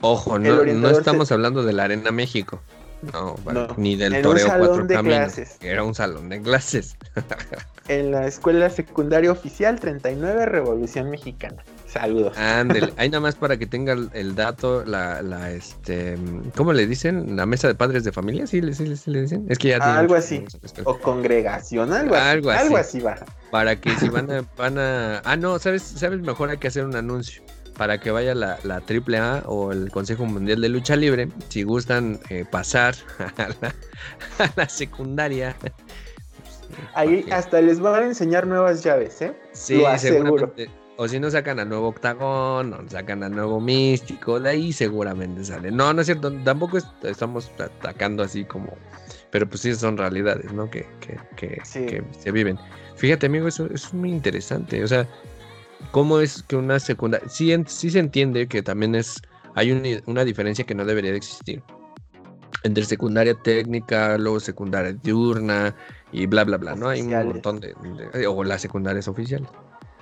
Ojo, no, estamos hablando de la Arena México. No, ni del Toreo Cuatro de Caminos. Era un salón de clases. en la escuela secundaria oficial 39 Revolución Mexicana. Saludos. Ándele, ahí nada más para que tenga el dato, la, la, este, ¿cómo le dicen? La mesa de padres de familia, sí, sí, sí le dicen. Es que ya algo así. O congregación, algo, algo así. Algo así va. Para que si van a, van a, ah, no, sabes, sabes, mejor hay que hacer un anuncio para que vaya la, la AAA o el Consejo Mundial de Lucha Libre, si gustan eh, pasar a la, a la secundaria. Ahí hasta les van a enseñar nuevas llaves, ¿eh? Sí, seguramente o si no sacan al nuevo octagón, o sacan al nuevo místico, de ahí seguramente sale. No, no es cierto, tampoco estamos atacando así como. Pero pues sí son realidades, ¿no? Que, que, se viven. Fíjate, amigo, eso, es muy interesante. O sea, ¿cómo es que una secundaria. Sí, sí se entiende que también es. Hay una diferencia que no debería de existir. Entre secundaria técnica, luego secundaria diurna y bla, bla, bla, ¿no? Hay un montón de. o las secundarias oficiales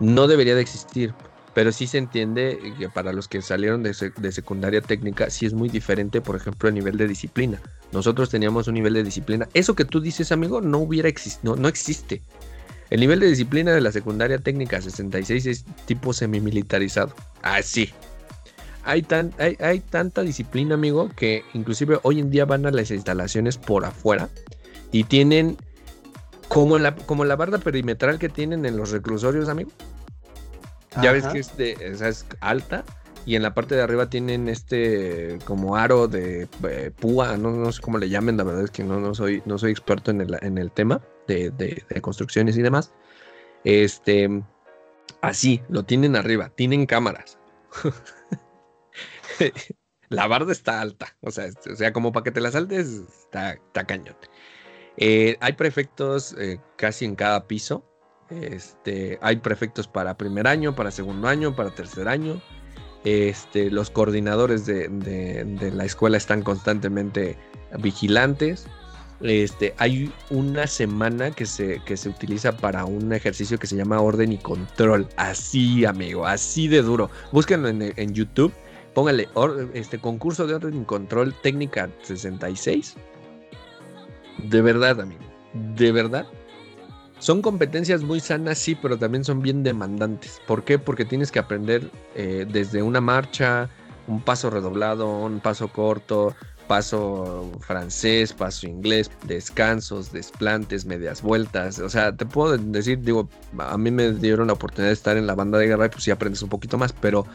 no debería de existir, pero sí se entiende que para los que salieron de, secundaria técnica, sí es muy diferente, por ejemplo, a nivel de disciplina. Nosotros teníamos un nivel de disciplina. Eso que tú dices, amigo, no hubiera existido, no, existe. El nivel de disciplina de la secundaria técnica 66 es tipo semimilitarizado. Así. Hay, tan, hay, hay tanta disciplina, amigo, que inclusive hoy en día van a las instalaciones por afuera y tienen como la, como la barda perimetral que tienen en los reclusorios, amigo. Ya ves que es, de, es alta y en la parte de arriba tienen este como aro de eh, púa, no, sé cómo le llamen, la verdad es que no, no, soy, no soy experto en el, en el tema de, de, construcciones y demás. Este, así, lo tienen arriba, tienen cámaras. la barda está alta, o sea, o sea, como para que te la saltes, está, está cañón. Eh, hay prefectos eh, casi en cada piso. Este, hay prefectos para primer año, para segundo año, para tercer año. Este, los coordinadores de, la escuela están constantemente vigilantes. Este, hay una semana que se, que se utiliza para un ejercicio que se llama orden y control. Así, amigo, así de duro. Búsquenlo en, YouTube. Póngale este concurso de orden y control técnica 66 de verdad, amigo. De verdad. Son competencias muy sanas, sí, pero también son bien demandantes. ¿Por qué? Porque tienes que aprender eh, desde una marcha, un paso redoblado, un paso corto, paso francés, paso inglés, descansos, desplantes, medias vueltas. O sea, te puedo decir, digo, a mí me dieron la oportunidad de estar en la banda de guerra y pues sí aprendes un poquito más, pero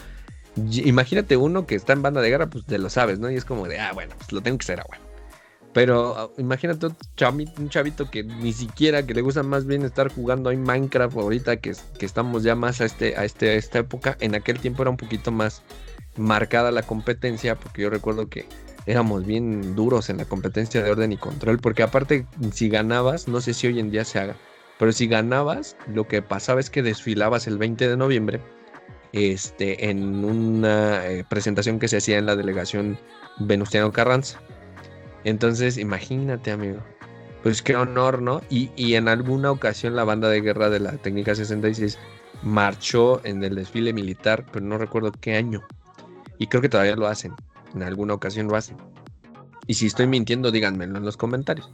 imagínate uno que está en banda de guerra, pues te lo sabes, ¿no? Y es como de, ah, bueno, pues lo tengo que hacer, ah, bueno. Pero ah, imagínate un chavito, un chavito, que ni siquiera, que le gusta más bien estar jugando ahí Minecraft ahorita que, que estamos ya más a, este, a, este, a esta época. En aquel tiempo era un poquito más marcada la competencia, porque yo recuerdo que éramos bien duros en la competencia de orden y control, porque aparte si ganabas, no sé si hoy en día se haga, pero si ganabas, lo que pasaba es que desfilabas el 20 de noviembre este, en una eh, presentación que se hacía en la delegación Venustiano Carranza. Entonces, imagínate, amigo. Pues qué honor, ¿no? Y, y, en alguna ocasión la banda de guerra de la técnica 66 marchó en el desfile militar, pero no recuerdo qué año. Y creo que todavía lo hacen. En alguna ocasión lo hacen. Y si estoy mintiendo, díganmelo en los comentarios.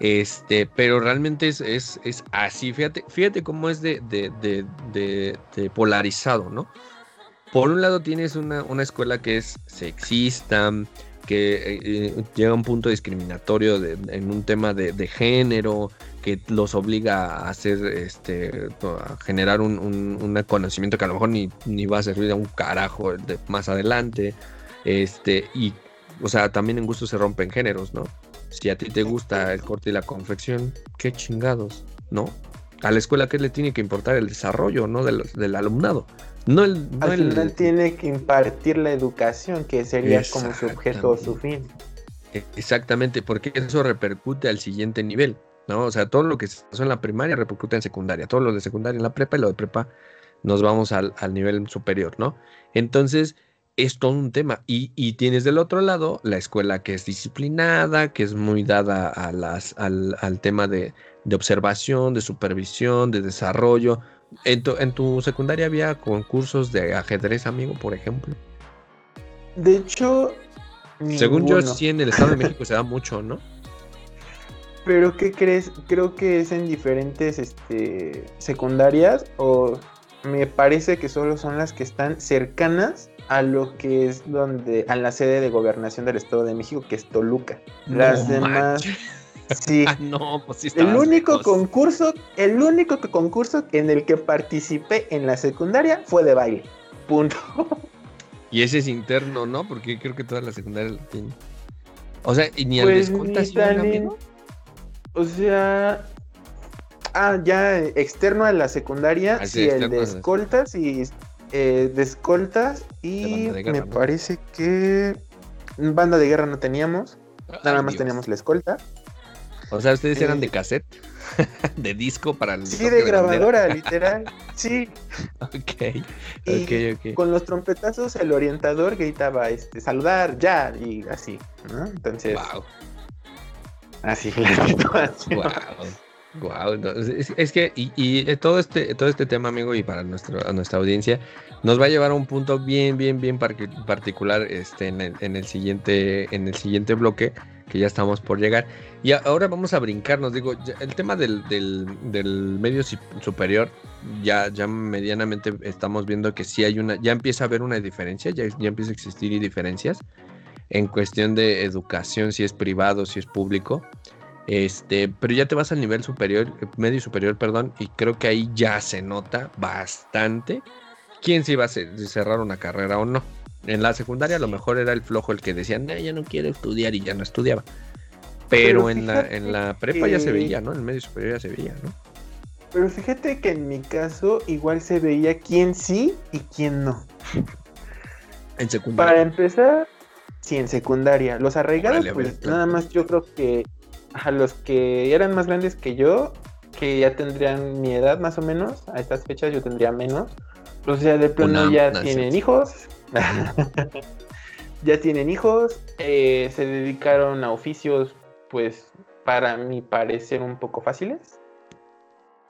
Este, pero realmente es, es, es así. Fíjate, fíjate cómo es de, de, de, de, polarizado, ¿no? Por un lado tienes una, una escuela que es sexista, que eh, eh, llega a un punto discriminatorio en un tema de, género, que los obliga a hacer, este, a generar un, un, conocimiento que a lo mejor ni, ni, va a servir a un carajo más adelante, este, y, o sea, también en gusto se rompen géneros, ¿no? Si a ti te gusta el corte y la confección, qué chingados, ¿no? A la escuela, ¿qué le tiene que importar? El desarrollo, ¿no? Del, del alumnado. No el, Al final tiene que impartir la educación, que sería como su objeto o su fin. Exactamente, porque eso repercute al siguiente nivel, ¿no? O sea, todo lo que se pasó en la primaria repercute en secundaria, todo lo de secundaria en la prepa y lo de prepa nos vamos al, al nivel superior, ¿no? Entonces, es todo un tema. Y, tienes del otro lado la escuela que es disciplinada, que es muy dada a las, al, tema de, observación, de supervisión, de desarrollo. En tu, en tu secundaria había concursos de ajedrez, amigo, por ejemplo. De hecho, según yo, sí en el Estado de México se da mucho, ¿no? Pero ¿qué crees? Creo que es en diferentes este, secundarias o me parece que solo son las que están cercanas a lo que es donde, a la sede de gobernación del Estado de México, que es Toluca. Las demás. Sí. Ah, no, pues sí El único concurso, el único concurso en el que participé en la secundaria fue de baile. Punto. Y ese es interno, ¿no? Porque creo que toda la secundaria lo tiene. O sea, y ni pues el O sea, ah, ya externo a la secundaria, ah, sí, el de escoltas y eh, de escoltas y me parece que banda de guerra no teníamos, nada más teníamos la escolta. O sea, ustedes eran de eh, cassette, de disco para el. Sí, de grabadora, literal. Sí. Ok. Y Con los trompetazos, el orientador gritaba este, saludar ya y así, ¿no? Entonces. Wow. Así la situación. Wow. Wow, es, que y, todo este todo este tema, amigo, y para nuestro, nuestra audiencia, nos va a llevar a un punto bien, bien, bien particular este, en, el, siguiente en el siguiente bloque que ya estamos por llegar. Y ahora vamos a brincarnos, digo, el tema del, medio superior, ya, ya medianamente estamos viendo que sí hay una, ya empieza a haber una diferencia, ya, ya empieza a existir diferencias en cuestión de educación, si es privado, si es público. Este, pero ya te vas al nivel superior, medio superior, perdón, y creo que ahí ya se nota bastante quién se iba a cerrar una carrera o no. En la secundaria a lo mejor era el flojo el que decía, no, ya no quiero estudiar y ya no estudiaba. Pero, en, la, en la prepa ya se veía, ¿no? En el medio superior ya se veía, ¿no? Pero fíjate que en mi caso igual se veía quién sí y quién no. En secundaria. Para empezar, sí, en secundaria. Los arraigados, pues nada más yo creo que a los que eran más grandes que yo, que ya tendrían mi edad más o menos, a estas fechas yo tendría menos. O sea, de plano ya tienen hijos. ya tienen hijos, eh, se dedicaron a oficios, pues, para mi parecer un poco fáciles.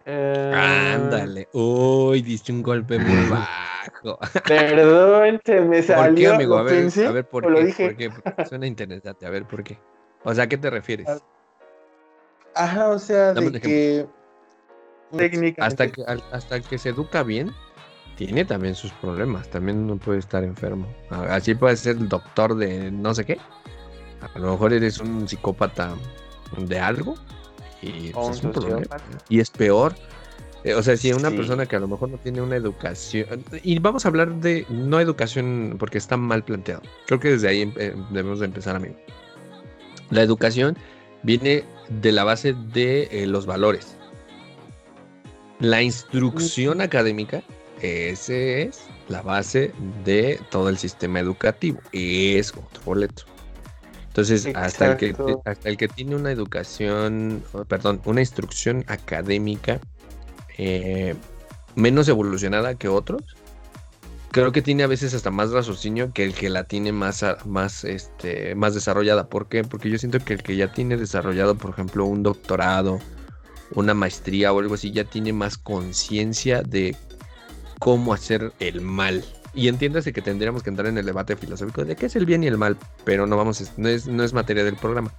Eh, Ándale, uy, diste un golpe muy bajo. Perdón, se me salió. ¿Por qué, amigo? A ver, a ver ¿por, qué? ¿por qué? Suena interesante, a ver, ¿por qué? O sea, ¿a qué te refieres? Ajá, o sea, de que hasta que hasta que se educa bien, tiene también sus problemas, también no puede estar enfermo. Así puede ser el doctor de no sé qué. A lo mejor eres un psicópata de algo y pues, es un problema. Y es peor. Eh, o sea, si una persona que a lo mejor no tiene una educación, y vamos a hablar de no educación porque está mal planteado. Creo que desde ahí eh, debemos de empezar, amigo. La educación viene de la base de eh, los valores. La instrucción académica, ese es la base de todo el sistema educativo. Es otro boleto. Entonces, hasta el, que, hasta el que tiene una educación, perdón, una instrucción académica eh, menos evolucionada que otros, creo que tiene a veces hasta más raciocinio que el que la tiene más, más, este, más desarrollada. ¿Por qué? Porque yo siento que el que ya tiene desarrollado, por ejemplo, un doctorado, una maestría o algo así, ya tiene más conciencia de cómo hacer el mal. Y entiéndase que tendríamos que entrar en el debate filosófico de qué es el bien y el mal, pero no vamos, no es, no es materia del programa.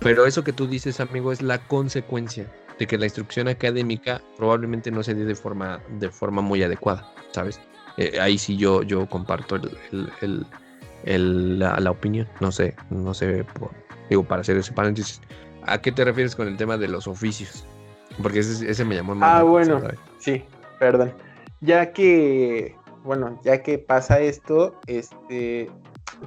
Pero eso que tú dices, amigo, es la consecuencia de que la instrucción académica probablemente no se dé de forma, de forma muy adecuada, ¿sabes? Eh, ahí sí yo, yo comparto el, la, opinión, no sé, no sé, digo, para hacer ese paréntesis, ¿a qué te refieres con el tema de los oficios? Porque ese, ese me llamó más. Ah, bueno, sí, perdón. Ya que, bueno, ya que pasa esto, este,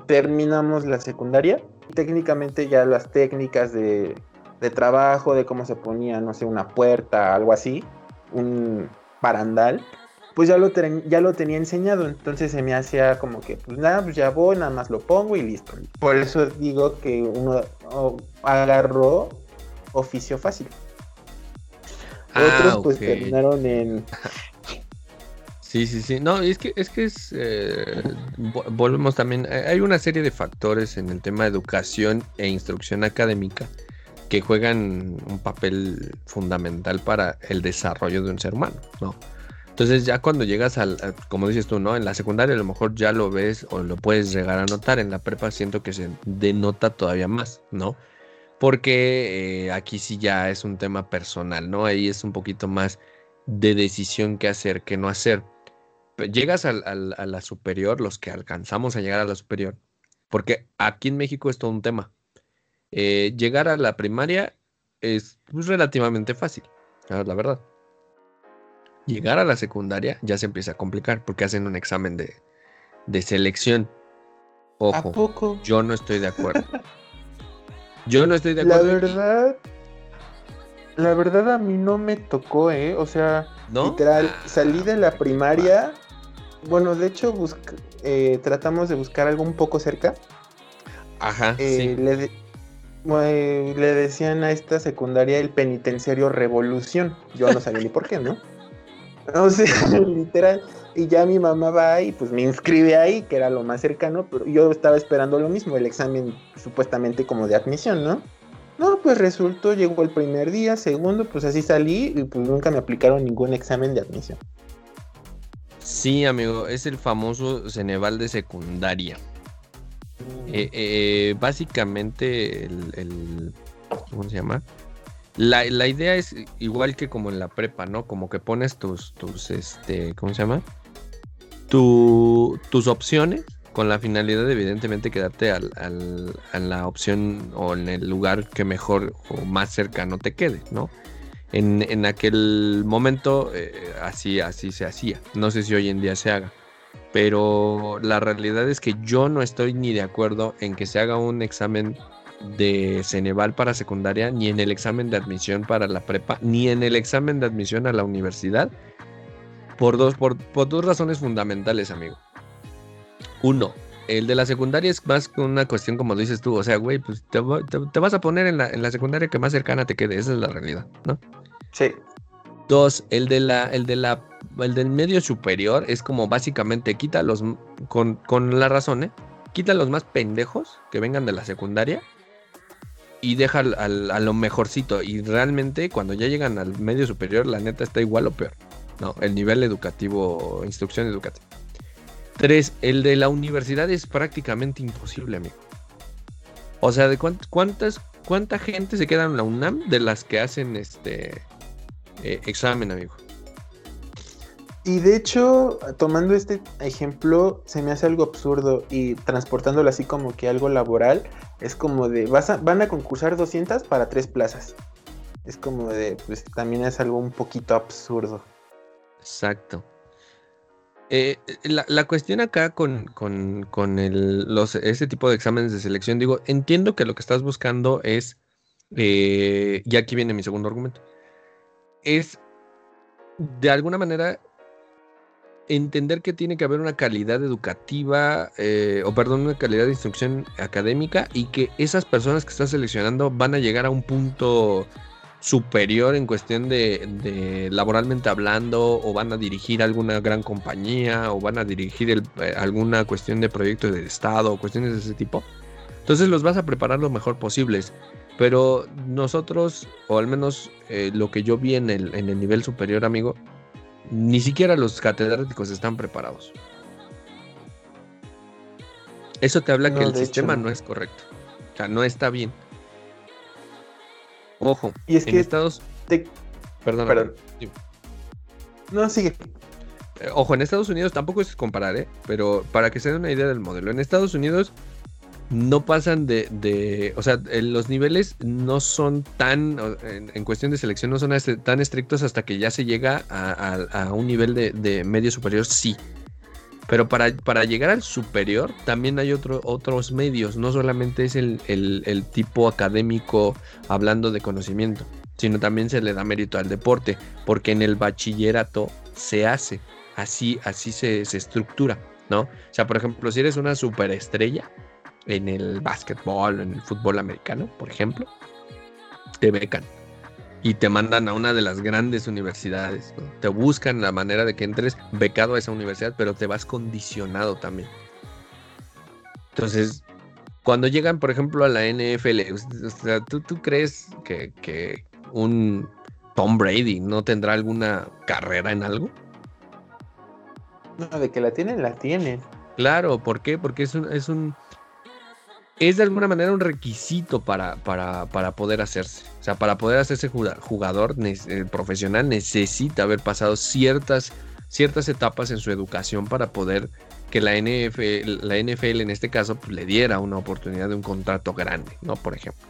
terminamos la secundaria. Técnicamente ya las técnicas de de trabajo, de cómo se ponía, no sé, una puerta, algo así, un barandal, pues ya lo, ya lo tenía enseñado, entonces se me hacía como que, pues nada, pues ya voy, nada más lo pongo y listo. Por eso digo que uno agarró oficio fácil. Ah, Otros pues terminaron en... Sí, sí, sí. No, es que es que es eh, volvemos también. Hay una serie de factores en el tema de educación e instrucción académica que juegan un papel fundamental para el desarrollo de un ser humano, ¿no? Entonces ya cuando llegas al, como dices tú, ¿no? En la secundaria a lo mejor ya lo ves o lo puedes llegar a notar, en la prepa siento que se denota todavía más, ¿no? Porque eh, aquí sí ya es un tema personal, ¿no? Ahí es un poquito más de decisión que hacer, que no hacer. Llegas a la superior, los que alcanzamos a llegar a la superior, porque aquí en México es todo un tema, eh, llegar a la primaria es pues, relativamente fácil, la verdad. Llegar a la secundaria ya se empieza a complicar porque hacen un examen de, de selección. Ojo, poco? yo no estoy de acuerdo. yo no estoy de acuerdo. La verdad, la verdad a mí no me tocó, ¿eh? O sea, literal, ah. salí de la primaria. Bueno, de hecho, eh, tratamos de buscar algo un poco cerca. Ajá. Eh, sí le decían a esta secundaria el penitenciario Revolución. Yo no sabía ni por qué, ¿no? O sea, literal. Y ya mi mamá va y pues me inscribe ahí, que era lo más cercano, pero yo estaba esperando lo mismo, el examen supuestamente como de admisión, ¿no? No, pues resultó, llegó el primer día, segundo, pues así salí y pues nunca me aplicaron ningún examen de admisión. Sí, amigo, es el famoso Ceneval de secundaria. Eh, eh, básicamente, el, ¿Cómo se llama? La, idea es igual que como en la prepa, ¿no? Como que pones tus, tus este, ¿cómo se llama? tus opciones con la finalidad de evidentemente quedarte al, a la opción o en el lugar que mejor o más cercano te quede, ¿no? En, aquel momento eh, así, así se hacía. No sé si hoy en día se haga pero la realidad es que yo no estoy ni de acuerdo en que se haga un examen de Ceneval para secundaria, ni en el examen de admisión para la prepa, ni en el examen de admisión a la universidad, por dos, por, dos razones fundamentales, amigo. Uno, el de la secundaria es más una cuestión como dices tú, o sea, güey, pues te, vas a poner en la, en la secundaria que más cercana te quede, esa es la realidad, ¿no? Sí. Dos, el de la, el de la, el del medio superior es como básicamente quita los, con, la razón, ¿eh? Quita los más pendejos que vengan de la secundaria y deja a lo mejorcito. Y realmente cuando ya llegan al medio superior, la neta está igual o peor. No, el nivel educativo, instrucción educativa. Tres, el de la universidad es prácticamente imposible, amigo. O sea, ¿de cuántas, cuánta gente se queda en la UNAM de las que hacen este eh, examen, amigo. Y de hecho, tomando este ejemplo, se me hace algo absurdo y transportándolo así como que algo laboral, es como de, vas van a concursar 200 para tres plazas. Es como de, pues también es algo un poquito absurdo. Exacto. Eh, la, cuestión acá con, con, el, los, ese tipo de exámenes de selección, digo, entiendo que lo que estás buscando es, eh, y aquí viene mi segundo argumento, es de alguna manera entender que tiene que haber una calidad educativa, eh, o perdón, una calidad de instrucción académica y que esas personas que estás seleccionando van a llegar a un punto superior en cuestión de, laboralmente hablando o van a dirigir alguna gran compañía o van a dirigir eh, alguna cuestión de proyecto de Estado o cuestiones de ese tipo. Entonces los vas a preparar lo mejor posibles. Pero nosotros, o al menos eh, lo que yo vi en el nivel superior, amigo, ni siquiera los catedráticos están preparados. Eso te habla que el sistema no es correcto. O sea, no está bien. Ojo, y es en que Estados Perdón. Perdón. No, sigue. Eh, ojo, en Estados Unidos tampoco es comparar, ¿eh? Pero para que se den una idea del modelo, en Estados Unidos no pasan de, o sea, los niveles no son tan, en, cuestión de selección, no son tan estrictos hasta que ya se llega a, un nivel de, medio superior, sí. Pero para, para, llegar al superior también hay otro, otros medios, no solamente es el, el, tipo académico hablando de conocimiento, sino también se le da mérito al deporte, porque en el bachillerato se hace, así, así se, se estructura, ¿no? O sea, por ejemplo, si eres una superestrella en el básquetbol, en el fútbol americano, por ejemplo, te becan y te mandan a una de las grandes universidades. Te buscan la manera de que entres becado a esa universidad, pero te vas condicionado también. Entonces, cuando llegan, por ejemplo, a la NFL, ¿tú, tú crees que, un Tom Brady no tendrá alguna carrera en algo? No, de que la tienen, la tienen. Claro, ¿por qué? Porque es un, es un es de alguna manera un requisito para, para, poder hacerse. O sea, para poder hacerse jugador eh, profesional necesita haber pasado ciertas, ciertas etapas en su educación para poder que la NFL, la NFL en este caso pues, le diera una oportunidad de un contrato grande, ¿no? Por ejemplo.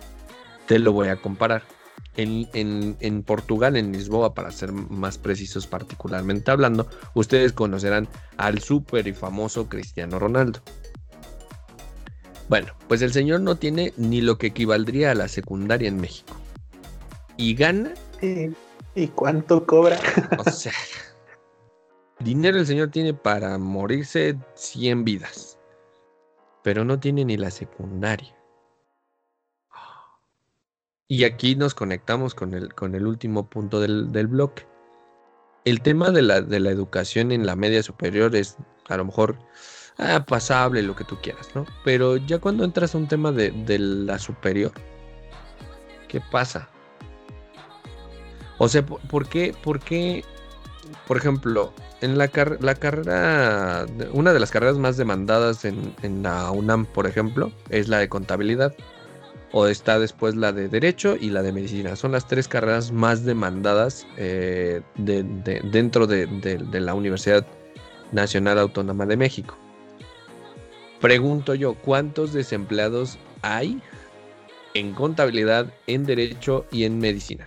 Te lo voy a comparar. En, en, Portugal, en Lisboa, para ser más precisos particularmente hablando, ustedes conocerán al súper y famoso Cristiano Ronaldo. Bueno, pues el señor no tiene ni lo que equivaldría a la secundaria en México. Y gana. ¿Y cuánto cobra? o sea, dinero el señor tiene para morirse 100 vidas. Pero no tiene ni la secundaria. Y aquí nos conectamos con el, con el último punto del, del bloque. El tema de la, de la educación en la media superior es a lo mejor ah, pasable, lo que tú quieras, ¿no? Pero ya cuando entras a un tema de, la superior, ¿qué pasa? O sea, ¿por qué, por qué, por ejemplo, en la, la carrera, una de las carreras más demandadas en, la UNAM, por ejemplo, es la de contabilidad. O está después la de Derecho y la de Medicina. Son las tres carreras más demandadas eh, dentro de la Universidad Nacional Autónoma de México. Pregunto yo, ¿cuántos desempleados hay en contabilidad, en derecho y en medicina?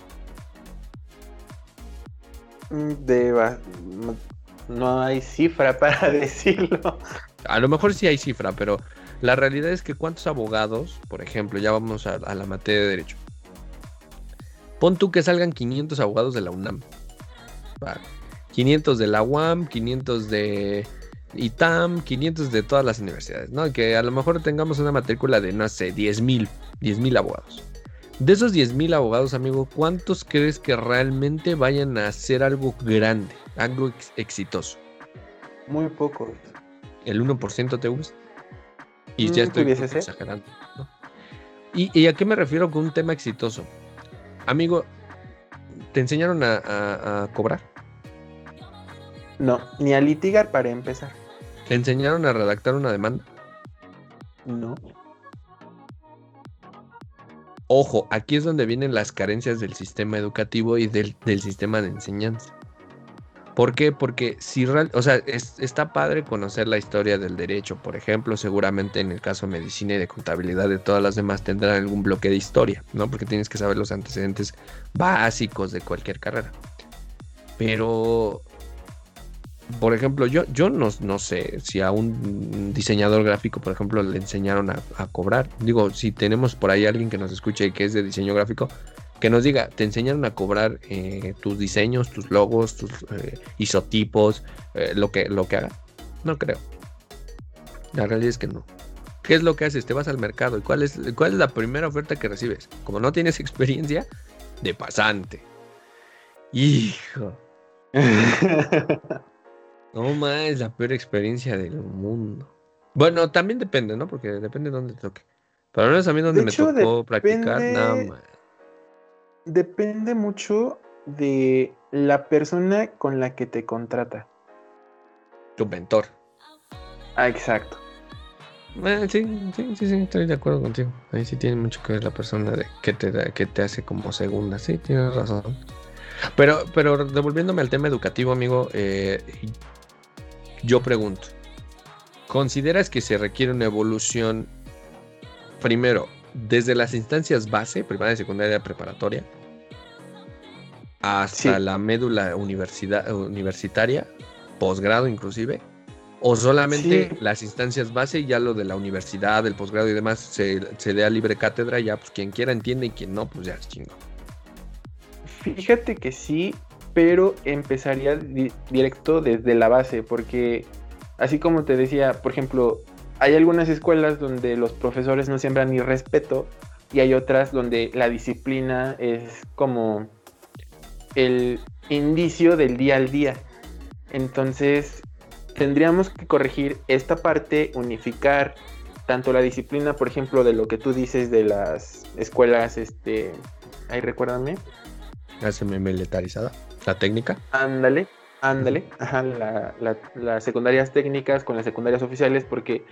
Mm, de, no hay cifra para decirlo. A lo mejor sí hay cifra, pero la realidad es que cuántos abogados, por ejemplo, ya vamos a, la materia de derecho. Pon tú que salgan 500 abogados de la UNAM. 500 de la UAM, 500 de ITAM, 500 de todas las universidades, ¿no? Que a lo mejor tengamos una matrícula de, no sé, 10 mil, 10 mil abogados. De esos 10 mil abogados, amigo, ¿cuántos crees que realmente vayan a hacer algo grande, algo exitoso? Muy pocos. ¿El 1% te gusta? Y ya estoy exagerando. ¿Y, a qué me refiero con un tema exitoso? Amigo, ¿te enseñaron a cobrar? No, ni a litigar para empezar. ¿Te enseñaron a redactar una demanda? No. Ojo, aquí es donde vienen las carencias del sistema educativo y del, sistema de enseñanza. ¿Por qué? Porque si real, o sea, está padre conocer la historia del derecho, por ejemplo, seguramente en el caso de medicina y de contabilidad de todas las demás tendrán algún bloque de historia, ¿no? Porque tienes que saber los antecedentes básicos de cualquier carrera. Pero, por ejemplo, yo, yo no, no sé si a un diseñador gráfico, por ejemplo, le enseñaron a, cobrar. Digo, si tenemos por ahí alguien que nos escuche que es de diseño gráfico, que nos diga, te enseñaron a cobrar eh, tus diseños, tus logos, tus eh, isotipos, eh, lo, que, lo que haga. No creo. La realidad es que no. ¿Qué es lo que haces? Te vas al mercado. ¿Y cuál es, cuál es la primera oferta que recibes? Como no tienes experiencia, de pasante. Hijo. no más, la peor experiencia del mundo. Bueno, también depende, ¿no? Porque depende de dónde te toque. Pero no es a mí donde me tocó practicar, nada más depende mucho de la persona con la que te contrata. Tu mentor. Ah, exacto. Eh, sí, sí, sí, estoy de acuerdo contigo. Ahí sí tiene mucho que ver la persona de que te, que te hace como segunda. Sí, tienes razón. Pero, pero devolviéndome al tema educativo, amigo, eh, yo pregunto, ¿consideras que se requiere una evolución primero desde las instancias base, primaria, secundaria, preparatoria, hasta la médula universidad, universitaria, posgrado inclusive, o solamente las instancias base y ya lo de la universidad, el posgrado y demás se, se dé a libre cátedra, ya pues quien quiera entiende y quien no, pues ya es chingo. Fíjate que sí, pero empezaría directo desde la base, porque así como te decía, por ejemplo, hay algunas escuelas donde los profesores no siembran ni respeto y hay otras donde la disciplina es como el indicio del día al día. Entonces, tendríamos que corregir esta parte, unificar tanto la disciplina, por ejemplo, de lo que tú dices de las escuelas, este, ahí recuérdame. La militarizada, la técnica. Ándale, Ándale, ajá, las secundarias técnicas con las secundarias oficiales, porque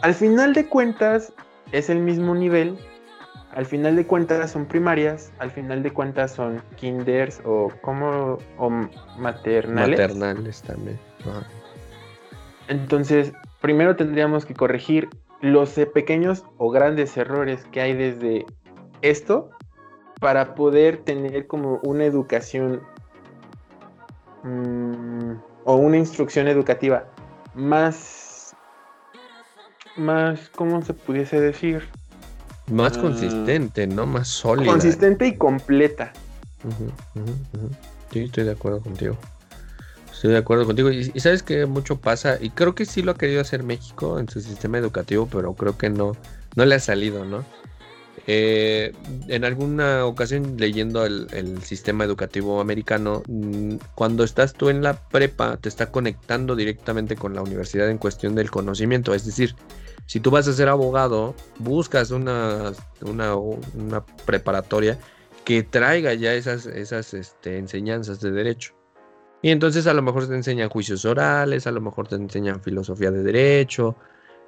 al final de cuentas es el mismo nivel, al final de cuentas son primarias, al final de cuentas son kinders o como o maternales. Maternales también. Entonces, primero tendríamos que corregir los pequeños o grandes errores que hay desde esto para poder tener como una educación Mm, o una instrucción educativa más, más, ¿cómo se pudiese decir? Más ah, consistente, ¿no? Más sólida. Consistente y completa. Sí, estoy de acuerdo contigo. Estoy de acuerdo contigo. Y, y, sabes que mucho pasa, y creo que sí lo ha querido hacer México en su sistema educativo, pero creo que no, no le ha salido, ¿no? Eh, en alguna ocasión leyendo el, sistema educativo americano, mm, cuando estás tú en la prepa, te está conectando directamente con la universidad en cuestión del conocimiento. Es decir, si tú vas a ser abogado, buscas una, preparatoria que traiga ya esas, esas este, enseñanzas de derecho. Y entonces a lo mejor te enseñan juicios orales, a lo mejor te enseñan filosofía de derecho,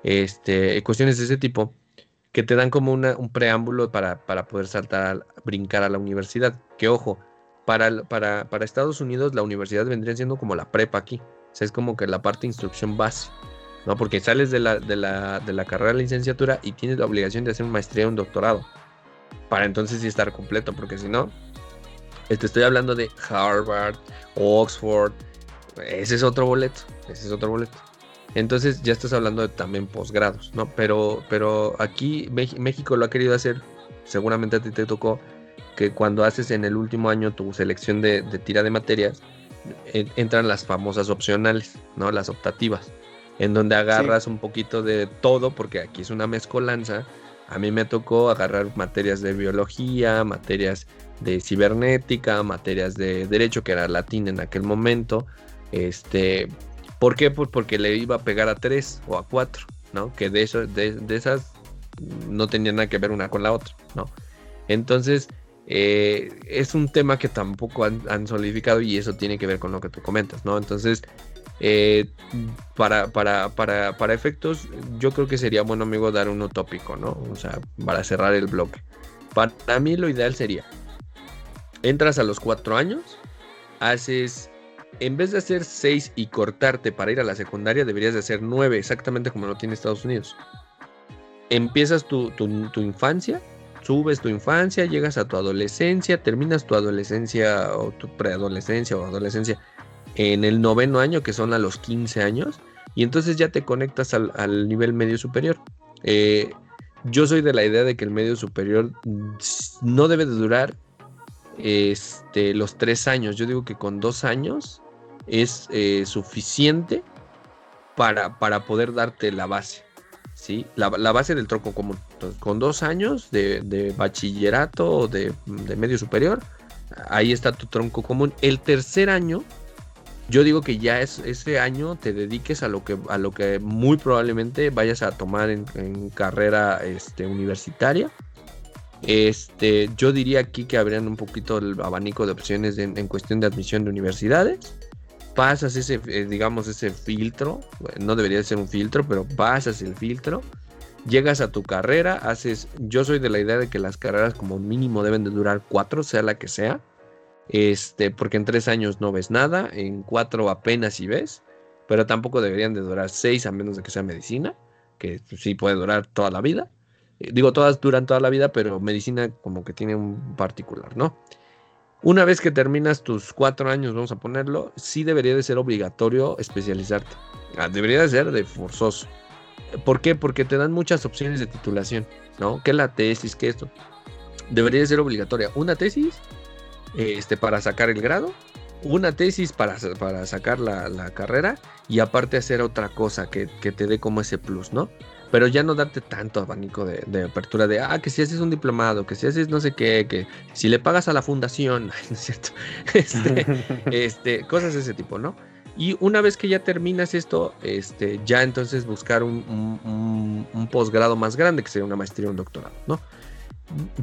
este, cuestiones de ese tipo que te dan como un preámbulo para, poder saltar, brincar a la universidad. Que ojo, para, para, para, Estados Unidos la universidad vendría siendo como la prepa aquí. O sea, es como que la parte de instrucción base. ¿no? Porque sales de la, de la, de la carrera de licenciatura y tienes la obligación de hacer una maestría o un doctorado. Para entonces sí estar completo, porque si no, te estoy hablando de Harvard, Oxford. Ese es otro boleto. Ese es otro boleto. Entonces ya estás hablando de también posgrados, ¿no? Pero, pero aquí México lo ha querido hacer, seguramente a ti te tocó, que cuando haces en el último año tu selección de, tira de materias, entran las famosas opcionales, ¿no? Las optativas, en donde agarras un poquito de todo, porque aquí es una mezcolanza. A mí me tocó agarrar materias de biología, materias de cibernética, materias de derecho, que era latín en aquel momento, este, ¿Por qué? Pues porque le iba a pegar a tres o a cuatro, ¿no? Que de, eso, de, esas no tenían nada que ver una con la otra, ¿no? Entonces, eh, es un tema que tampoco han, solidificado y eso tiene que ver con lo que tú comentas, ¿no? Entonces, eh, para, para, para, para, efectos, yo creo que sería bueno, amigo, dar un utópico, ¿no? O sea, para cerrar el bloque. Para mí lo ideal sería, entras a los cuatro años, haces en vez de hacer seis y cortarte para ir a la secundaria, deberías de hacer nueve, exactamente como lo tiene Estados Unidos. Empiezas tu, tu infancia, subes tu infancia, llegas a tu adolescencia, terminas tu adolescencia o tu preadolescencia o adolescencia en el noveno año, que son a los 15 años, y entonces ya te conectas al, nivel medio superior. Eh, yo soy de la idea de que el medio superior no debe de durar este, los tres años. Yo digo que con dos años es eh, suficiente para, para, poder darte la base. ¿sí? La, base del tronco común. con dos años de, bachillerato o de, medio superior, ahí está tu tronco común. El tercer año yo digo que ya es, ese año te dediques a lo que, a lo que muy probablemente vayas a tomar en, carrera este, universitaria. Este, yo diría aquí que habrían un poquito el abanico de opciones en cuestión de admisión de universidades. Pasas ese, eh, digamos, ese filtro, no debería ser un filtro, pero pasas el filtro, llegas a tu carrera, haces, yo soy de la idea de que las carreras como mínimo deben de durar cuatro, sea la que sea este, porque en tres años no ves nada, en cuatro apenas si ves, pero tampoco deberían de durar seis a menos de que sea medicina, que sí puede durar toda la vida. Eh, digo, todas duran toda la vida, pero medicina como que tiene un particular, ¿no? Una vez que terminas tus cuatro años, vamos a ponerlo, sí debería de ser obligatorio especializarte. Ah, debería de ser de forzoso. ¿Por qué? Porque te dan muchas opciones de titulación, ¿no? Que la tesis, que esto. Debería de ser obligatoria. Una tesis este, para sacar el grado, una tesis para, para sacar la, carrera y aparte hacer otra cosa que, te dé como ese plus, ¿no? Pero ya no darte tanto abanico de, apertura de, ah, que si haces un diplomado, que si haces no sé qué, que si le pagas a la fundación, ¿no es cierto? Este, este, cosas de ese tipo, ¿no? Y una vez que ya terminas esto, este, ya entonces buscar un, un posgrado más grande, que sería una maestría o un doctorado, ¿no?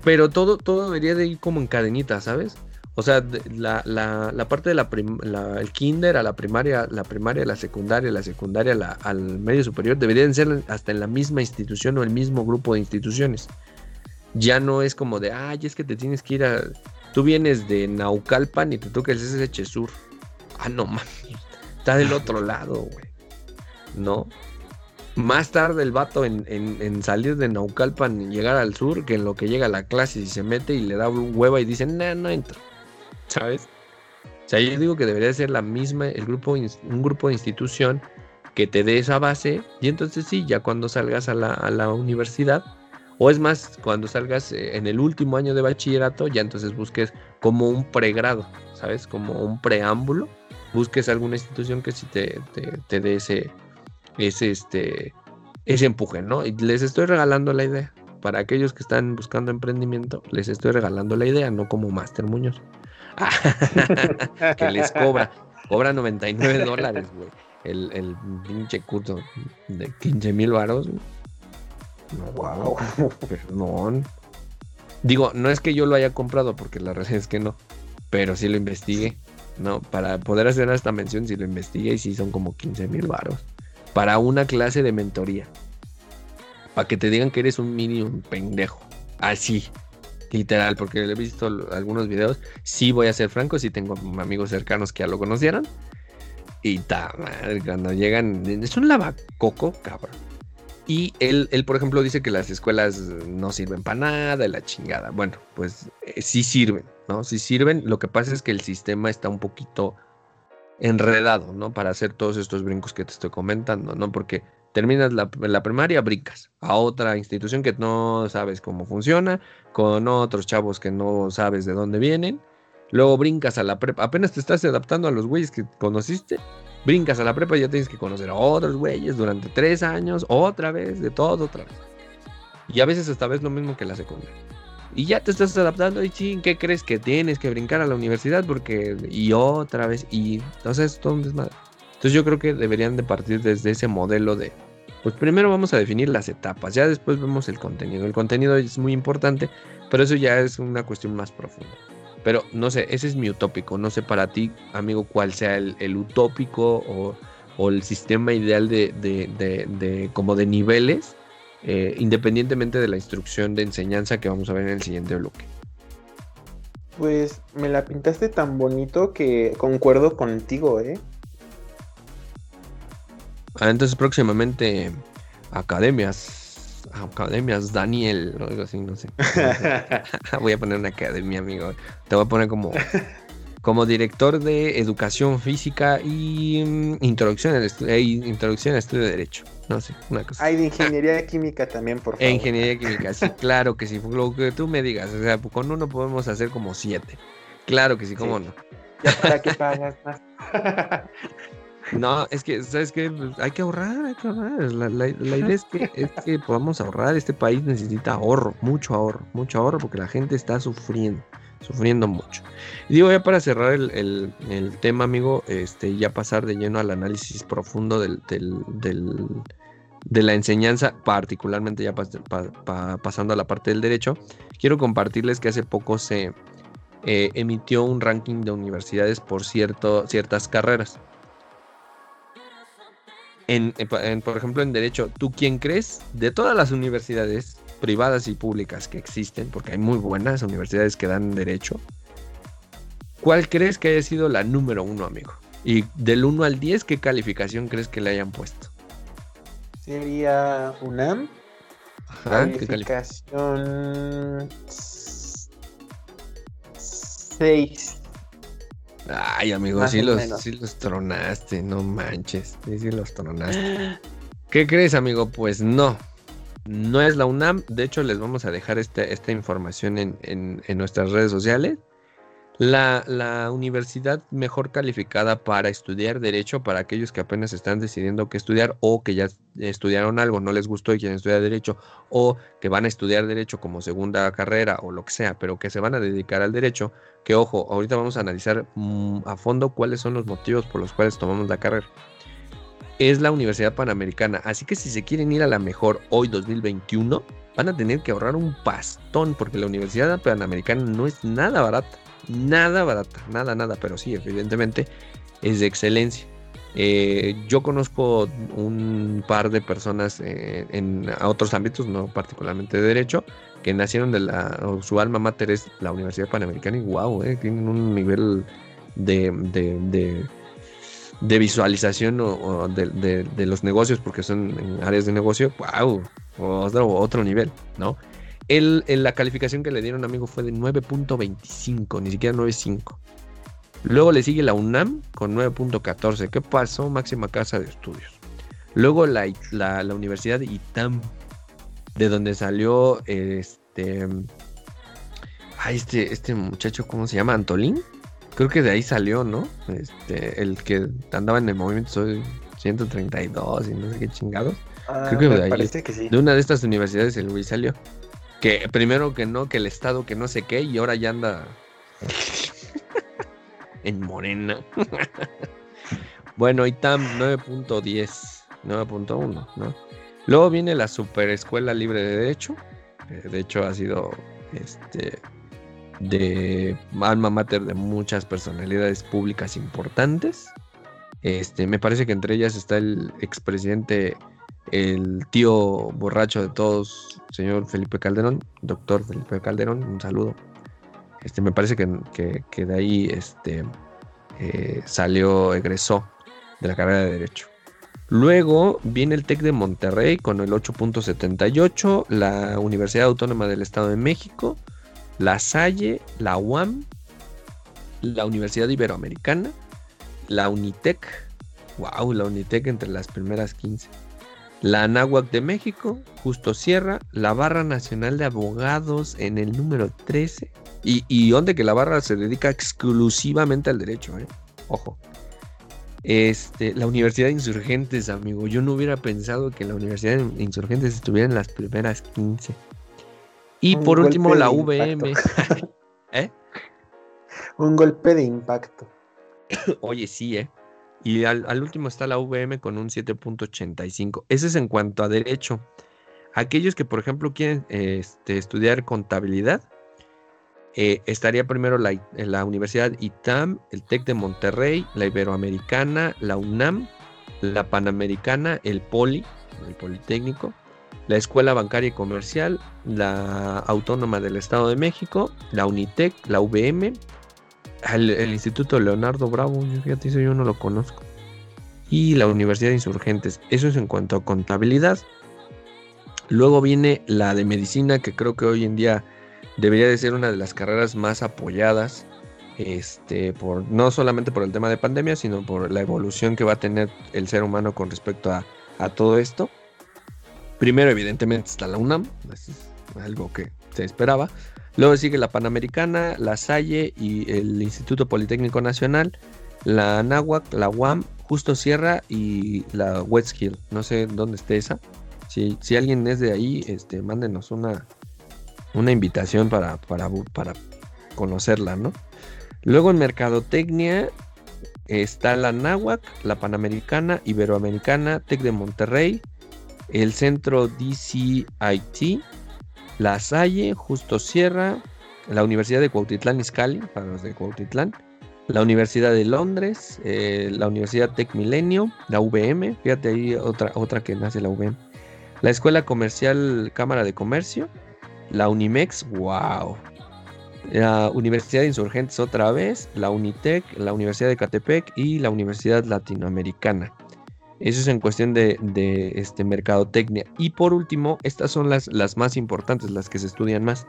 Pero todo, todo debería de ir como en cadenita, ¿sabes? O sea, la, la, parte de la, el kinder a la primaria, la primaria, la secundaria, la secundaria al medio superior deberían ser hasta en la misma institución o el mismo grupo de instituciones. Ya no es como de, ay, es que te tienes que ir a... Tú vienes de Naucalpan y te toca el CSH Sur. Ah, no, man. Está del otro lado, güey. ¿No? Más tarde el vato en, en, salir de Naucalpan y llegar al sur que en lo que llega a la clase y se mete y le da hueva y dice, no, no entro. ¿Sabes? O sea, yo digo que debería ser la misma, el grupo, un grupo de institución que te dé esa base y entonces sí, ya cuando salgas a la, universidad, o es más, cuando salgas eh, en el último año de bachillerato, ya entonces busques como un pregrado, ¿sabes? Como un preámbulo, busques alguna institución que sí te, te, dé ese, ese, este, ese empuje, ¿no? Y les estoy regalando la idea. Para aquellos que están buscando emprendimiento, les estoy regalando la idea, no como Master Muñoz. que les cobra. Cobra 99 dólares, güey. El, el pinche curso de 15 mil varos. wow. Perdón. Digo, no es que yo lo haya comprado, porque la realidad es que no. Pero sí lo investigué. No, para poder hacer esta mención, sí lo investigué y sí son como 15 mil varos. Para una clase de mentoría. Para que te digan que eres un mini un pendejo. Así. Literal, porque he visto algunos videos. Sí, voy a ser franco, sí tengo amigos cercanos que ya lo conocieron. Y ta madre, cuando llegan, es un lavacoco, cabrón. Y él, él, por ejemplo, dice que las escuelas no sirven para nada, de la chingada. Bueno, pues eh, sí sirven, ¿no? Sí sirven. Lo que pasa es que el sistema está un poquito enredado, ¿no? Para hacer todos estos brincos que te estoy comentando, ¿no? Porque terminas la, la, primaria, brincas a otra institución que no sabes cómo funciona, con otros chavos que no sabes de dónde vienen, luego brincas a la prepa, apenas te estás adaptando a los güeyes que conociste, brincas a la prepa y ya tienes que conocer a otros güeyes durante tres años, otra vez, de todo otra vez. Y a veces esta vez lo mismo que la secundaria. Y ya te estás adaptando y sí, ¿qué crees que tienes que brincar a la universidad? Porque, y otra vez, y entonces todo un desmadre. Entonces yo creo que deberían de partir desde ese modelo de, pues primero vamos a definir las etapas, ya después vemos el contenido. El contenido es muy importante, pero eso ya es una cuestión más profunda. Pero no sé, ese es mi utópico. No sé para ti, amigo, cuál sea el, utópico o, el sistema ideal de, como de niveles, eh, independientemente de la instrucción de enseñanza que vamos a ver en el siguiente bloque. Pues me la pintaste tan bonito que concuerdo contigo, ¿eh? Ah, entonces próximamente academias, academias Daniel, o algo así, no sé. voy a poner una academia, amigo. Te voy a poner como como director de educación física y mm, introducción al, eh, introducción al estudio de derecho. No sé, una cosa. Hay de ingeniería química también, por favor. ingeniería química, sí, claro que sí. Lo que tú me digas, o sea, con uno podemos hacer como siete. Claro que sí, cómo no. ¿Ya para qué pagas más? No, es que, ¿sabes qué? Hay que ahorrar, hay que ahorrar. La, idea es que, es que podamos ahorrar. Este país necesita ahorro, mucho ahorro, mucho ahorro, porque la gente está sufriendo sufriendo mucho. Y digo, ya para cerrar el, tema, amigo, este, ya pasar de lleno al análisis profundo del, de la enseñanza, particularmente ya pasando a la parte del derecho, quiero compartirles que hace poco se eh, emitió un ranking de universidades por cierto, ciertas carreras. En, por ejemplo, en derecho, ¿tú quién crees de todas las universidades privadas y públicas que existen, porque hay muy buenas universidades que dan derecho, ¿cuál crees que haya sido la número uno, amigo? Y del 1 al 10, ¿qué calificación crees que le hayan puesto? Sería UNAM. calificación 6. Ay, amigo, sí los, sí los, tronaste, no manches. Sí, sí los tronaste. ¿Qué crees, amigo? Pues no. No es la UNAM, de hecho les vamos a dejar este, esta información en, nuestras redes sociales. La, universidad mejor calificada para estudiar derecho, para aquellos que apenas están decidiendo qué estudiar o que ya estudiaron algo, no les gustó y quieren estudiar derecho, o que van a estudiar derecho como segunda carrera o lo que sea, pero que se van a dedicar al derecho, que ojo, ahorita vamos a analizar mm, a fondo cuáles son los motivos por los cuales tomamos la carrera es la Universidad Panamericana. Así que si se quieren ir a la mejor hoy 2021, van a tener que ahorrar un pastón porque la Universidad Panamericana no es nada barata. Nada barata, nada, nada, pero sí, evidentemente es de excelencia. Eh, yo conozco un par de personas eh, en otros ámbitos, no particularmente de derecho, que nacieron de la, su alma mater es la Universidad Panamericana y wow, eh, tienen un nivel de de visualización o, de, los negocios, porque son en áreas de negocio, wow, otro, otro nivel, ¿no? El, la calificación que le dieron, amigo, fue de 9.25, ni siquiera 9.5. Luego le sigue la UNAM con 9.14. ¿Qué pasó? Máxima casa de estudios. Luego la, la, la Universidad ITAM, de donde salió este. este, este muchacho, ¿cómo se llama? ¿Antolín? Creo que de ahí salió, ¿no? Este, el que andaba en el movimiento Soy 132 y no sé qué chingados. Ah, Creo que de ahí. Que sí. De una de estas universidades el Luis salió. Que primero que no, que el Estado que no sé qué, y ahora ya anda en Morena. bueno, ITAM 9.10, 9.1, ¿no? Luego viene la Super Escuela Libre de Derecho. de hecho, ha sido este de alma mater de muchas personalidades públicas importantes. Este, me parece que entre ellas está el expresidente, el tío borracho de todos, señor Felipe Calderón, doctor Felipe Calderón, un saludo. Este, me parece que, que, de ahí este, eh, salió, egresó de la carrera de Derecho. Luego viene el TEC de Monterrey con el 8.78, la Universidad Autónoma del Estado de México la Salle, la UAM, la Universidad Iberoamericana, la Unitec, wow, la Unitec entre las primeras 15, la Anáhuac de México, Justo Sierra, la Barra Nacional de Abogados en el número 13, y, y donde que la barra se dedica exclusivamente al derecho, ¿eh? ojo. Este, la Universidad de Insurgentes, amigo. Yo no hubiera pensado que la Universidad de Insurgentes estuviera en las primeras 15. Y por último, la VM. ¿Eh? Un golpe de impacto. Oye, sí, ¿eh? Y al, último está la VM con un 7.85. Ese es en cuanto a derecho. Aquellos que, por ejemplo, quieren este, estudiar contabilidad, eh, estaría primero la, la, Universidad ITAM, el TEC de Monterrey, la Iberoamericana, la UNAM, la Panamericana, el Poli, el Politécnico, la Escuela Bancaria y Comercial, la Autónoma del Estado de México, la Unitec, la El, Instituto Leonardo Bravo, fíjate, yo no lo conozco, y la Universidad de Insurgentes. Eso es en cuanto a contabilidad. Luego viene la de medicina, que creo que hoy en día debería de ser una de las carreras más apoyadas. Este, por, no solamente por el tema de pandemia, sino por la evolución que va a tener el ser humano con respecto a, a todo esto. Primero, evidentemente, está la UNAM, es algo que se esperaba. Luego sigue la Panamericana, la Salle y el Instituto Politécnico Nacional, la Anáhuac, la UAM, Justo Sierra y la Westkill. No sé dónde esté esa. Si, si alguien es de ahí, este, mándenos una, una invitación para, para, para conocerla, ¿no? Luego en Mercadotecnia está la Náhuac, la Panamericana, Iberoamericana, Tec de Monterrey, el centro DCIT, La Salle, Justo Sierra, la Universidad de Cuautitlán Izcalli, para los de Cuautitlán, la Universidad de Londres, eh, la Universidad Tech Milenio, la VM, fíjate ahí otra, otra que nace la VM, la Escuela Comercial Cámara de Comercio, la Unimex, wow, la Universidad de Insurgentes otra vez, la Unitec, la Universidad de Catepec y la Universidad Latinoamericana. Eso es en cuestión de, este, mercadotecnia. Y por último, estas son las, las más importantes, las que se estudian más.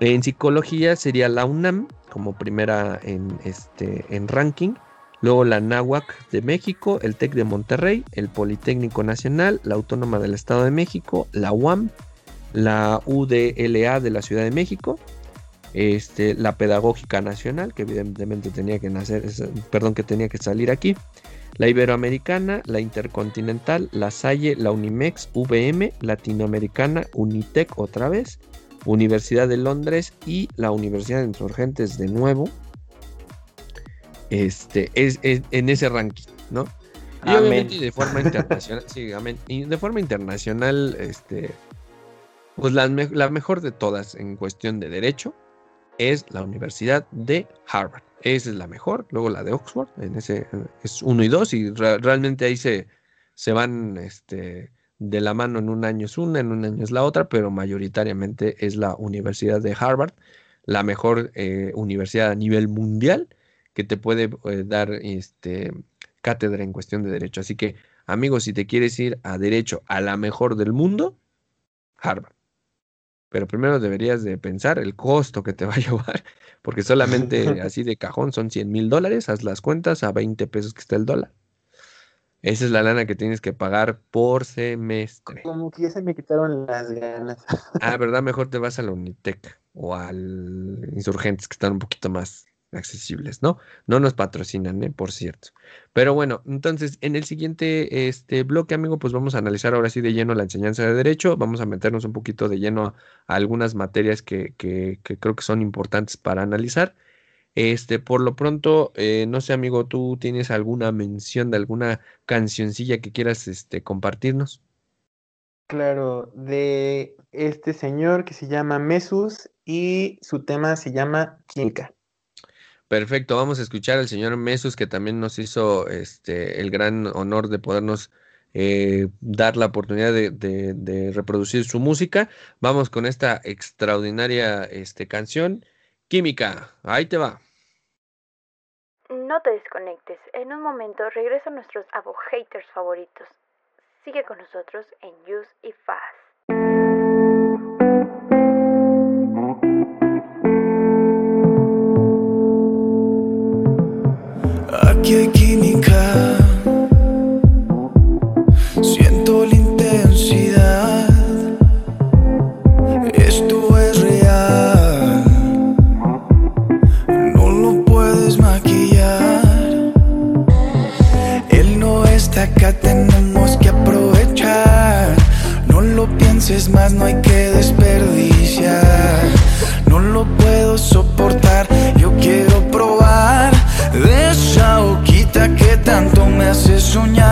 En psicología sería la UNAM como primera en, este, en ranking. Luego la NAWAC de México, el TEC de Monterrey, el Politécnico Nacional, la Autónoma del Estado de México, la UAM, la UDLA de la Ciudad de México, este, la Pedagógica Nacional, que evidentemente tenía que nacer, perdón, que tenía que salir aquí, la Iberoamericana, la Intercontinental, la Salle, la Unimex, VM, Latinoamericana, Unitec otra vez, Universidad de Londres y la Universidad de Insurgentes de nuevo. Este es, en ese ranking, ¿no? Y obviamente de forma internacional, sí, amén. Y de forma internacional, este, pues la, la mejor de todas en cuestión de derecho es la Universidad de Harvard. Esa es la mejor. Luego la de Oxford, en ese es uno y dos, y realmente ahí se, se van este, de la mano. En un año es una, en un año es la otra, pero mayoritariamente es la Universidad de Harvard, la mejor eh, universidad a nivel mundial que te puede eh, dar este, cátedra en cuestión de derecho. Así que, amigos, si te quieres ir a derecho a la mejor del mundo, Harvard. Pero primero deberías de pensar el costo que te va a llevar porque solamente así de cajón son 100 mil dólares, haz las cuentas a 20 pesos que está el dólar. Esa es la lana que tienes que pagar por semestre. Como que ya se me quitaron las ganas. ah, ¿verdad? Mejor te vas a la Unitec o al Insurgentes, que están un poquito más accesibles, ¿no? No nos patrocinan, ¿eh? por cierto. Pero bueno, entonces en el siguiente este, bloque, amigo, pues vamos a analizar ahora sí de lleno la enseñanza de derecho, vamos a meternos un poquito de lleno a, algunas materias que, que, creo que son importantes para analizar. Este, por lo pronto, eh, no sé, amigo, ¿tú tienes alguna mención de alguna cancioncilla que quieras este, compartirnos? Claro, de este señor que se llama Mesus y su tema se llama Química. Perfecto, vamos a escuchar al señor Mesus que también nos hizo este, el gran honor de podernos eh, dar la oportunidad de, reproducir su música. Vamos con esta extraordinaria este, canción, Química. Ahí te va. No te desconectes. En un momento regresan nuestros abo haters favoritos. Sigue con nosotros en Use y Fast. Acá, tenemos que aprovechar. No lo pienses más, no hay que hace soñar.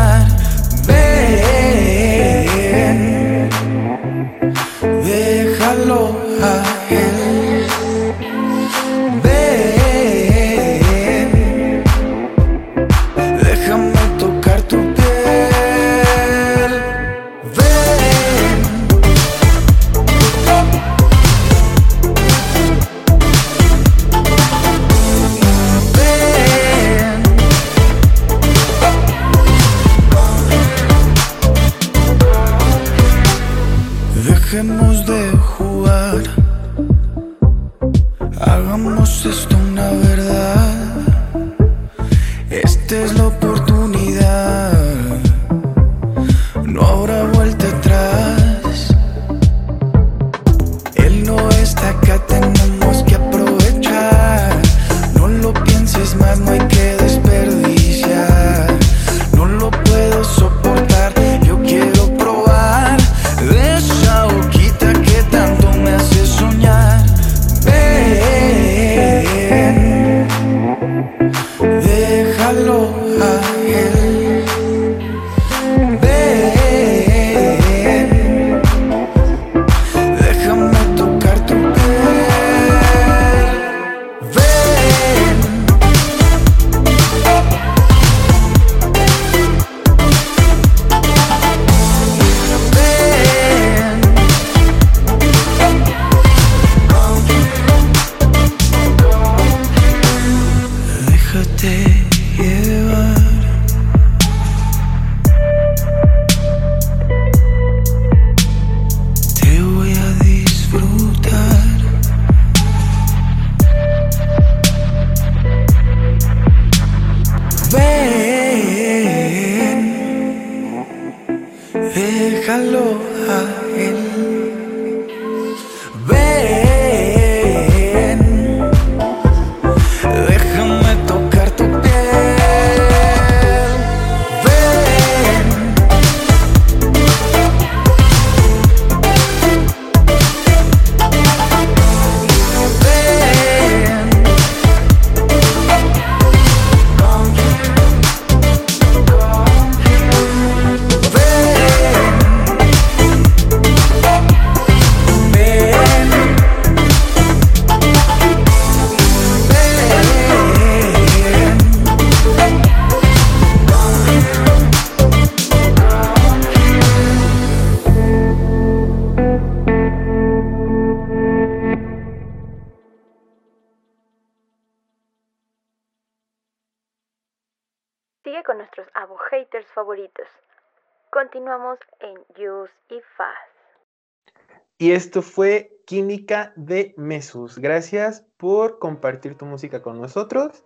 Esto fue Química de Mesus. Gracias por compartir tu música con nosotros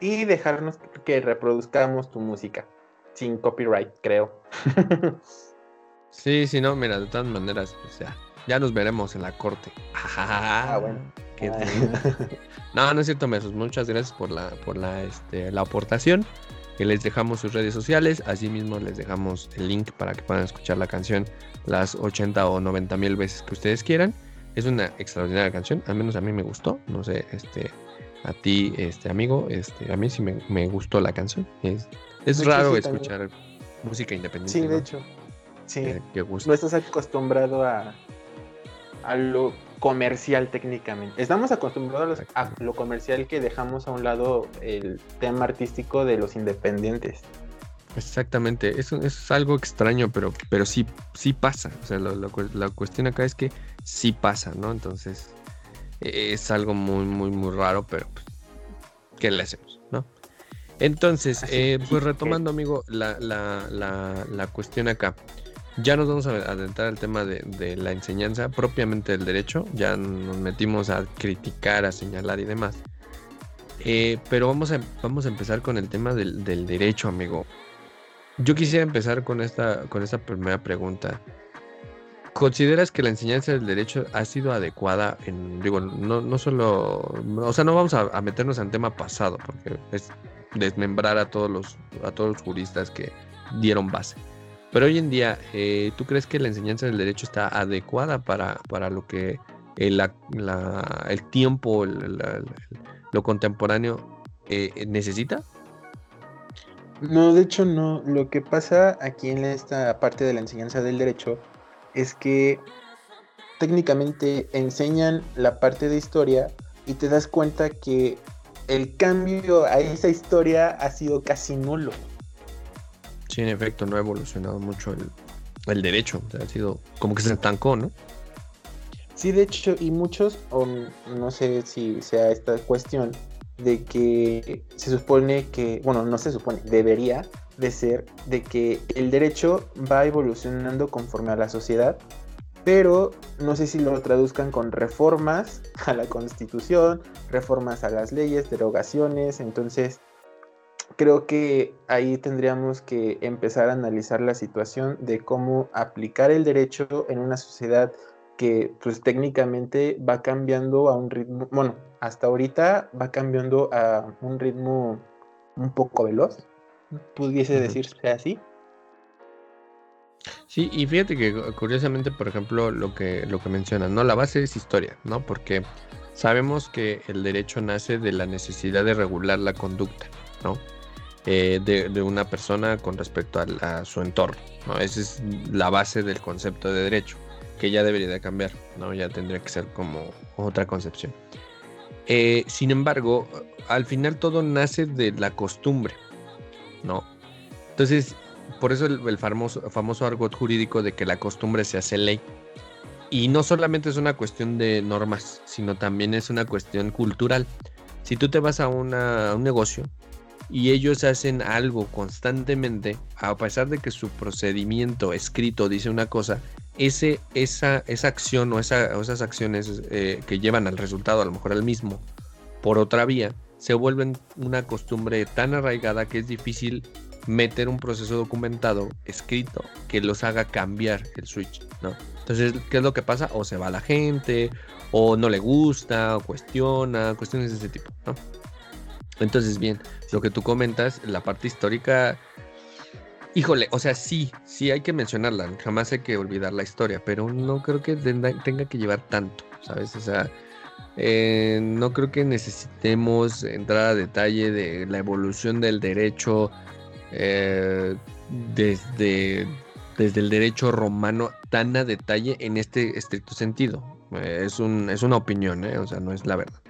y dejarnos que reproduzcamos tu música. Sin copyright, creo. Sí, sí, no, mira, de todas maneras, o sea, ya nos veremos en la corte. Ah, bueno. Qué Ah. No, no es cierto, Mesos. Muchas gracias por la, por la, este, la aportación. Que les dejamos sus redes sociales. Asimismo, les dejamos el link para que puedan escuchar la canción las 80 o 90 mil veces que ustedes quieran. Es una extraordinaria canción. Al menos a mí me gustó. No sé, este, a ti, este amigo, este, a mí sí me, me gustó la canción. Es, es De hecho, raro también. escuchar música independiente. Sí, de ¿no? hecho. Sí. Que gusta. No estás acostumbrado a, a lo comercial técnicamente. Estamos acostumbrados a lo comercial que dejamos a un lado el tema artístico de los independientes. Exactamente, eso, eso es algo extraño, pero, pero sí, sí pasa. O sea, lo- lo cu- la cuestión acá es que sí pasa, ¿no? Entonces, es algo muy, muy, muy raro, pero pues, ¿qué le hacemos, no? Entonces, eh, es. pues retomando, amigo, la, la, la, la cuestión acá. Ya nos vamos a adentrar al tema de, de la enseñanza propiamente del derecho. Ya nos metimos a criticar, a señalar y demás. Eh, pero vamos a, vamos a empezar con el tema del, del derecho, amigo. Yo quisiera empezar con esta, con esta primera pregunta. ¿Consideras que la enseñanza del derecho ha sido adecuada en, digo, no, no solo, o sea, no vamos a, a meternos en tema pasado, porque es desmembrar a todos los, a todos los juristas que dieron base. Pero hoy en día, eh, ¿tú crees que la enseñanza del derecho está adecuada para, para lo que la- el tiempo, el- la- lo contemporáneo eh, necesita? No, de hecho no. Lo que pasa aquí en esta parte de la enseñanza del derecho es que técnicamente enseñan la parte de historia y te das cuenta que el cambio a esa historia ha sido casi nulo. Sí, en efecto, no ha evolucionado mucho el, derecho. ha sido como que se estancó, ¿no? Sí, de hecho, y muchos, no sé si sea esta cuestión, de que se supone que, bueno, no se supone, debería de ser de que el derecho va evolucionando conforme a la sociedad, pero no sé si lo traduzcan con reformas a la constitución, reformas a las leyes, derogaciones, entonces creo que ahí tendríamos que empezar a analizar la situación de cómo aplicar el derecho en una sociedad que pues técnicamente va cambiando a un ritmo, bueno, hasta ahorita va cambiando a un ritmo un poco veloz, pudiese decirse así. Sí, y fíjate que curiosamente, por ejemplo, lo que, lo que mencionas, ¿no? La base es historia, ¿no? Porque sabemos que el derecho nace de la necesidad de regular la conducta, ¿no? Eh, de, una persona con respecto a, su entorno, ¿no? Esa es la base del concepto de derecho que ya debería de cambiar, ¿no? Ya tendría que ser como otra concepción. Eh, sin embargo, al final todo nace de la costumbre, ¿no? Entonces, por eso el, famoso, famoso argot jurídico de que la costumbre se hace ley. Y no solamente es una cuestión de normas, sino también es una cuestión cultural. Si tú te vas a, a un negocio y ellos hacen algo constantemente, a pesar de que su procedimiento escrito dice una cosa, ese, esa, esa acción o, esas acciones eh, que llevan al resultado, a lo mejor al mismo, por otra vía, se vuelven una costumbre tan arraigada que es difícil meter un proceso documentado, escrito, que los haga cambiar el switch, ¿no? Entonces, ¿qué es lo que pasa? O se va la gente, o no le gusta, o cuestiona, cuestiones de ese tipo, ¿no? Entonces, bien, lo que tú comentas, la parte histórica Híjole, o sea, sí, sí hay que mencionarla, jamás hay que olvidar la historia, pero no creo que tenga que llevar tanto, ¿sabes? O sea, eh, no creo que necesitemos entrar a detalle de la evolución del derecho eh, desde, desde el derecho romano tan a detalle en este estricto sentido. Eh, es, un, es una opinión, o sea, no es la verdad.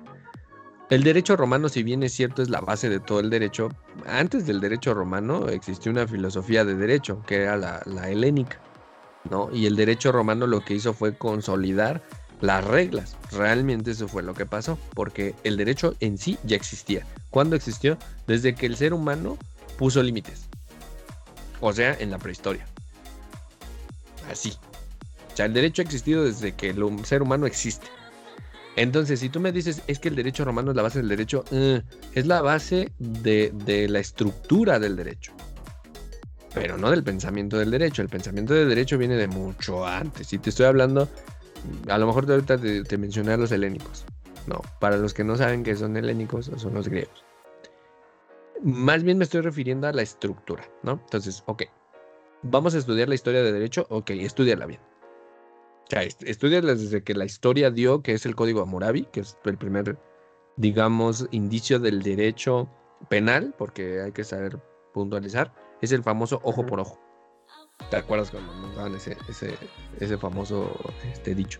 El derecho romano, si bien es cierto, es la base de todo el derecho, antes del derecho romano existió una filosofía de derecho, que era la, helénica, ¿no? Y el derecho romano lo que hizo fue consolidar las reglas. Realmente eso fue lo que pasó, porque el derecho en sí ya existía. ¿Cuándo existió? Desde que el ser humano puso límites. O sea, en la prehistoria. Así. O sea, el derecho ha existido desde que el ser humano existe. Entonces, si tú me dices, es que el derecho romano es la base del derecho, eh, es la base de, la estructura del derecho, pero no del pensamiento del derecho. El pensamiento del derecho viene de mucho antes. Si te estoy hablando, a lo mejor ahorita te, mencioné a los helénicos. No, para los que no saben que son helénicos, son los griegos. Más bien me estoy refiriendo a la estructura, ¿no? Entonces, ok, vamos a estudiar la historia del derecho, ok, estudiala bien. O sea, estudia desde que la historia dio, que es el Código Hammurabi, que es el primer, digamos, indicio del derecho penal, porque hay que saber puntualizar, es el famoso ojo por ojo. ¿Te acuerdas cuando nos daban ese, ese, famoso este, dicho?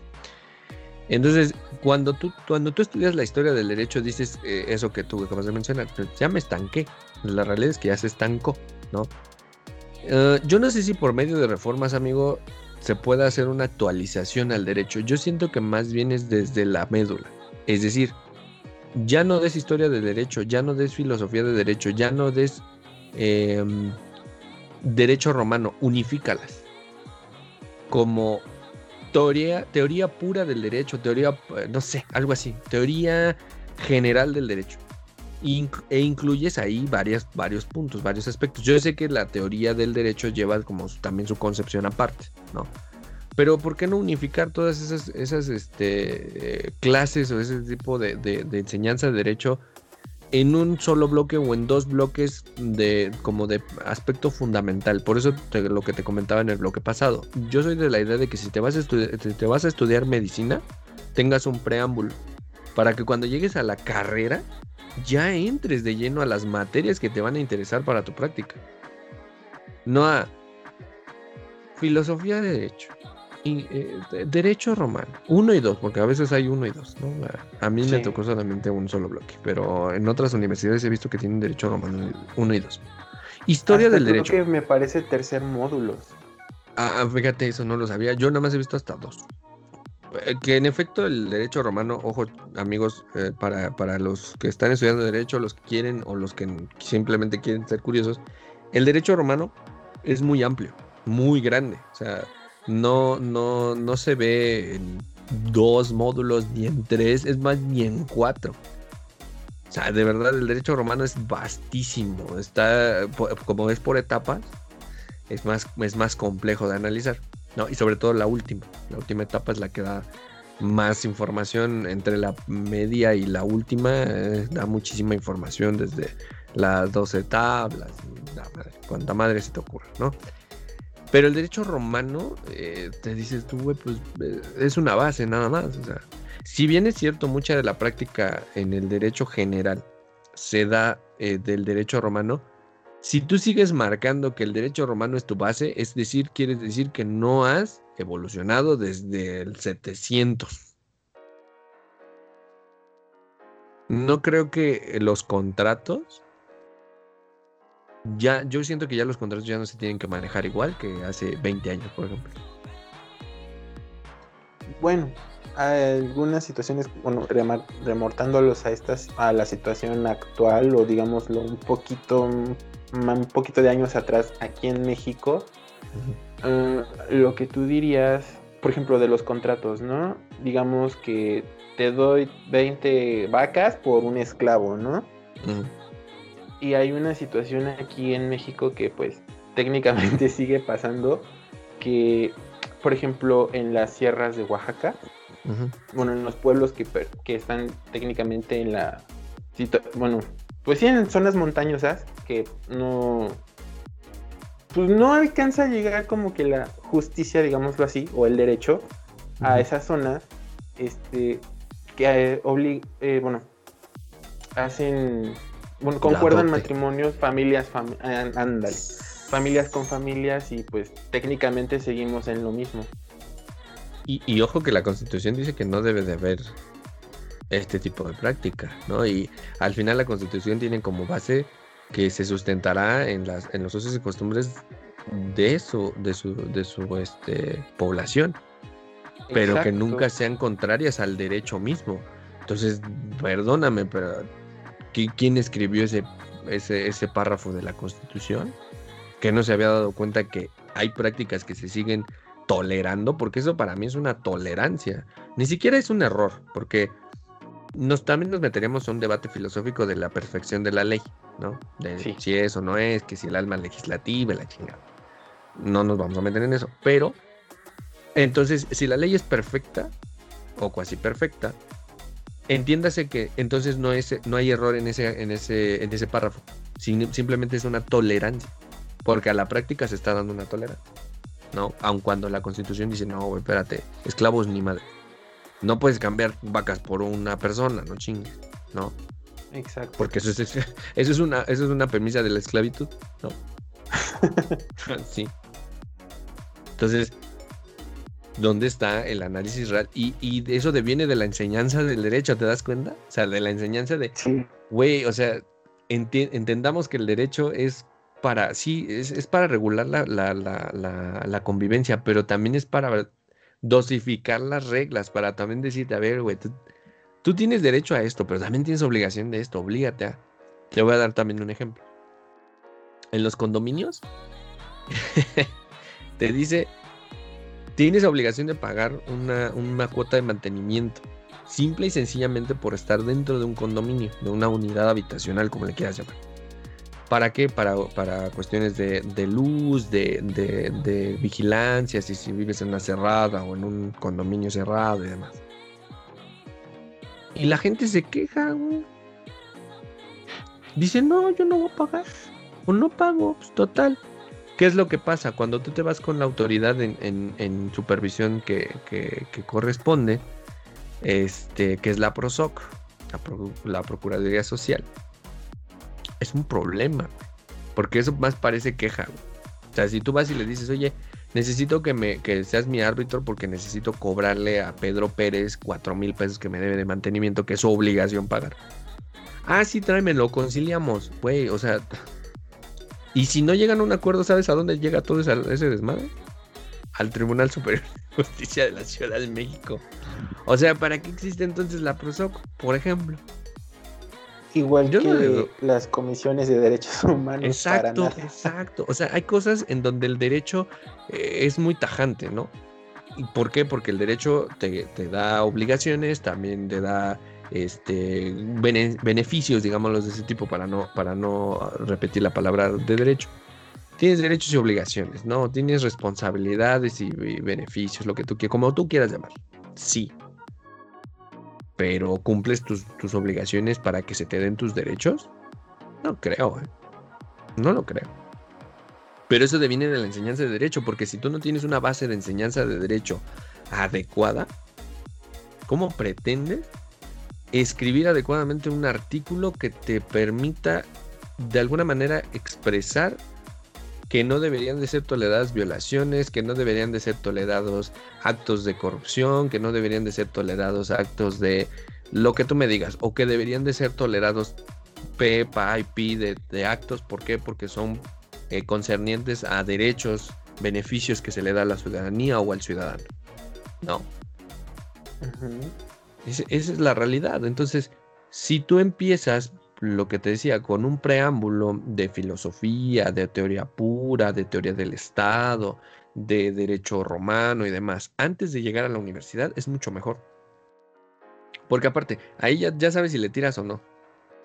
Entonces, cuando tú, cuando tú estudias la historia del derecho, dices eh, eso que tú acabas de mencionar, pues, ya me estanqué. La realidad es que ya se estancó, ¿no? Eh, yo no sé si por medio de reformas, amigo, se pueda hacer una actualización al derecho. Yo siento que más bien es desde la médula. Es decir, ya no des historia de derecho, ya no des filosofía de derecho, ya no des em, derecho romano, unifícalas. Como teoría, teoría pura del derecho, teoría, eh, no sé, algo así, teoría general del derecho. E incluyes ahí varias, varios puntos, varios aspectos. Yo sé que la teoría del derecho lleva como también su concepción aparte. ¿no? Pero ¿por qué no unificar todas esas, esas este, clases o ese tipo de, enseñanza de derecho en un solo bloque o en dos bloques de como de aspecto fundamental? Por eso lo que te comentaba en el bloque pasado. Yo soy de la idea de que si te vas a, te vas a estudiar medicina, tengas un preámbulo para que cuando llegues a la carrera ya entres de lleno a las materias que te van a interesar para tu práctica. No a, filosofía de derecho. Y eh, derecho romano, uno y dos, porque a veces hay uno y dos, ¿no? A, mí me tocó solamente un solo bloque, pero en otras universidades he visto que tienen derecho romano uno y dos. Historia del derecho. que me parece tercer módulo. Ah, ah, fíjate, eso no lo sabía. Yo nada más he visto hasta dos. Eh, que en efecto el derecho romano, ojo amigos, eh, para, para los que están estudiando derecho, los que quieren o los que simplemente quieren ser curiosos, el derecho romano es muy amplio muy grande. O sea, no, no, no se ve en dos módulos ni en tres, es más, ni en cuatro. O sea, de verdad, el derecho romano es vastísimo. Está, como es por etapas, es más, es más complejo de analizar. ¿No? Y sobre todo la última. La última etapa es la que da más información entre la media y la última. Eh, da muchísima información desde las 12 tablas. cuanta madre se te ocurre, ¿no? Pero el derecho romano, eh, te dices tú, güey, pues eh, es una base nada más. Si bien es cierto, mucha de la práctica en el derecho general se da del derecho romano, si tú sigues marcando que el derecho romano es tu base, es decir, quieres decir que no has evolucionado desde el 700. No creo que los contratos ya, yo siento que ya los contratos ya no se tienen que manejar igual que hace 20 años, por ejemplo. Bueno, algunas situaciones, bueno, remortándolos a estas, a la situación actual, o digámoslo un poquito, un poquito de años atrás aquí en México, ah, lo que tú dirías, por ejemplo, de los contratos, ¿no? Digamos que te doy 20 vacas por un esclavo, ¿no? Y hay una situación aquí en México que pues técnicamente sigue pasando que, por ejemplo, en las sierras de Oaxaca, bueno, en los pueblos que, que están técnicamente en la... Bueno, pues sí, en zonas montañosas que no... Pues no alcanza a llegar como que la justicia, digámoslo así, o el derecho a esas zonas, este, que eh, obliga, eh, bueno, hacen bueno, concuerdan matrimonios, familias, familias con familias y pues técnicamente seguimos en lo mismo. Y, ojo que la constitución dice que no debe de haber este tipo de práctica, ¿no? Y al final la constitución tiene como base que se sustentará en, las, en los usos y costumbres de su, de su, de su este, población, pero que nunca sean contrarias al derecho mismo. Entonces, perdóname, pero ¿quién escribió ese, ese, párrafo de la Constitución? Que no se había dado cuenta que hay prácticas que se siguen tolerando, porque eso para mí es una tolerancia. Ni siquiera es un error, porque nos, también nos meteríamos en un debate filosófico de la perfección de la ley, ¿no? De si es o no es, que si el alma legislativa, la chingada. No nos vamos a meter en eso. Pero, entonces, si la ley es perfecta, o cuasi perfecta, entiéndase que entonces no, es, no hay error en ese, en ese, en ese párrafo. simplemente es una tolerancia. Porque a la práctica se está dando una tolerancia. ¿No? Aun cuando la constitución dice, no, espérate, esclavos ni madre. No puedes cambiar vacas por una persona, no chingues. ¿No? Exacto. Porque eso es, eso es, una, eso es una premisa de la esclavitud, ¿no? sí. Entonces, dónde está el análisis real. Y, y eso deviene de la enseñanza del derecho, ¿te das cuenta? O sea, de la enseñanza de, güey, o sea, entendamos que el derecho es para, sí, es, para regular la, la, la, la, convivencia, pero también es para dosificar las reglas, para también decirte, a ver, güey, tú, tienes derecho a esto, pero también tienes obligación de esto, oblígate a... Te voy a dar también un ejemplo. En los condominios, te dice tienes obligación de pagar una, cuota de mantenimiento. Simple y sencillamente por estar dentro de un condominio, de una unidad habitacional, como le quieras llamar. ¿Para qué? Para, para cuestiones de, luz, de, vigilancia, si, vives en una cerrada o en un condominio cerrado y demás. Y la gente se queja, güey. Dice, no, yo no voy a pagar. O no pago, pues total. ¿Qué es lo que pasa? Cuando tú te vas con la autoridad en, supervisión que, corresponde, este, que es la PROSOC, la, Procuraduría Social, es un problema, porque eso más parece queja. O sea, si tú vas y le dices, oye, necesito que, me, que seas mi árbitro porque necesito cobrarle a Pedro Pérez cuatro mil pesos que me debe de mantenimiento, que es su obligación pagar. Ah, sí, tráemelo, conciliamos. Güey, o sea, y si no llegan a un acuerdo, ¿sabes a dónde llega todo ese, desmadre? Al Tribunal Superior de Justicia de la Ciudad de México. O sea, ¿para qué existe entonces la PROSOC, por ejemplo? Igual que las comisiones de derechos humanos. Exacto, exacto. O sea, hay cosas en donde el derecho eh, es muy tajante, ¿no? ¿Y por qué? Porque el derecho te, te da obligaciones, también te da este, beneficios, digámoslos de ese tipo, para no, para no repetir la palabra de derecho. Tienes derechos y obligaciones, ¿no? Tienes responsabilidades y, beneficios, lo que tú quieras, como tú quieras llamar. Sí. Pero ¿cumples tus, tus obligaciones para que se te den tus derechos? No creo, ¿eh? No lo creo. Pero eso deviene de la enseñanza de derecho, porque si tú no tienes una base de enseñanza de derecho adecuada, ¿cómo pretendes escribir adecuadamente un artículo que te permita de alguna manera expresar que no deberían de ser toleradas violaciones, que no deberían de ser tolerados actos de corrupción, que no deberían de ser tolerados actos de lo que tú me digas, o que deberían de ser tolerados P, PA y P de, actos. ¿Por qué? Porque son eh, concernientes a derechos, beneficios que se le da a la ciudadanía o al ciudadano. No. esa es la realidad. Entonces, si tú empiezas, lo que te decía, con un preámbulo de filosofía, de teoría pura, de teoría del Estado, de derecho romano y demás, antes de llegar a la universidad, es mucho mejor. Porque aparte, ahí ya, ya sabes si le tiras o no.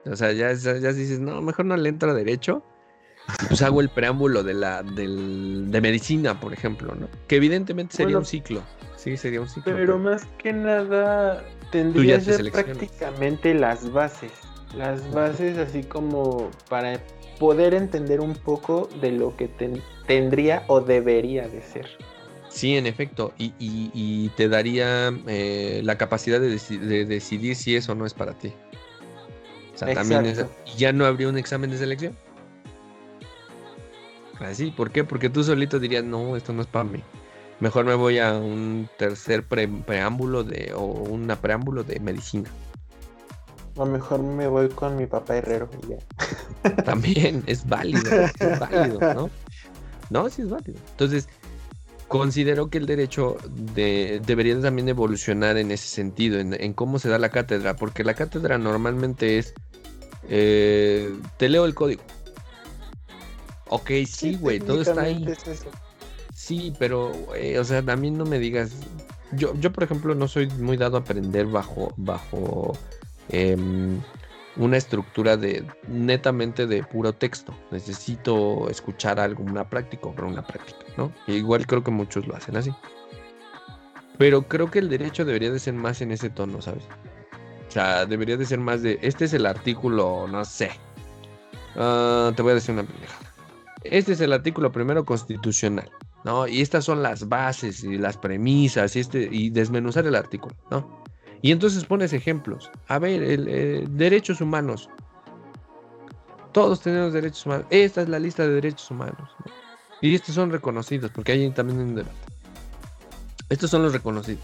O sea, ya, ya, dices, no, mejor no le entra derecho. Pues hago el preámbulo de la del, de medicina, por ejemplo, ¿no? Que evidentemente sería un ciclo. Sí, sería un ciclo. Pero, más que nada tendría ser prácticamente las bases. Las bases así como para poder entender un poco de lo que tendría o debería de ser. Sí, en efecto, y, te daría eh, la capacidad de, de, decidir si eso no es para ti. O sea, también ya no habría un examen de selección. Así, ¿por qué? Porque tú solito dirías, no, esto no es para mí. Mejor me voy a un tercer preámbulo de, o una preámbulo de medicina. O mejor me voy con mi papá herrero y ya. También es válido, es válido, ¿no? No, sí es válido. Entonces, considero que el derecho de, debería también evolucionar en ese sentido, en, cómo se da la cátedra, porque la cátedra normalmente es, eh, te leo el código. Ok, sí, güey, todo está ahí. Sí, pero, o sea, también no me digas, yo, yo por ejemplo no soy muy dado a aprender bajo, bajo em, una estructura de netamente de puro texto. Necesito escuchar alguna práctica o una práctica, ¿no? igual creo que muchos lo hacen así. Pero creo que el derecho debería de ser más en ese tono, ¿sabes? O sea, debería de ser más de, este es el artículo, no sé. Ah, te voy a decir una pendejada. Este es el artículo primero constitucional, ¿no? Y estas son las bases y las premisas y, este, y desmenuzar el artículo, ¿no? Y entonces pones ejemplos. A ver, el, eh, derechos humanos. Todos tenemos derechos humanos. Esta es la lista de derechos humanos. Y estos son reconocidos, porque hay también un debate. Estos son los reconocidos.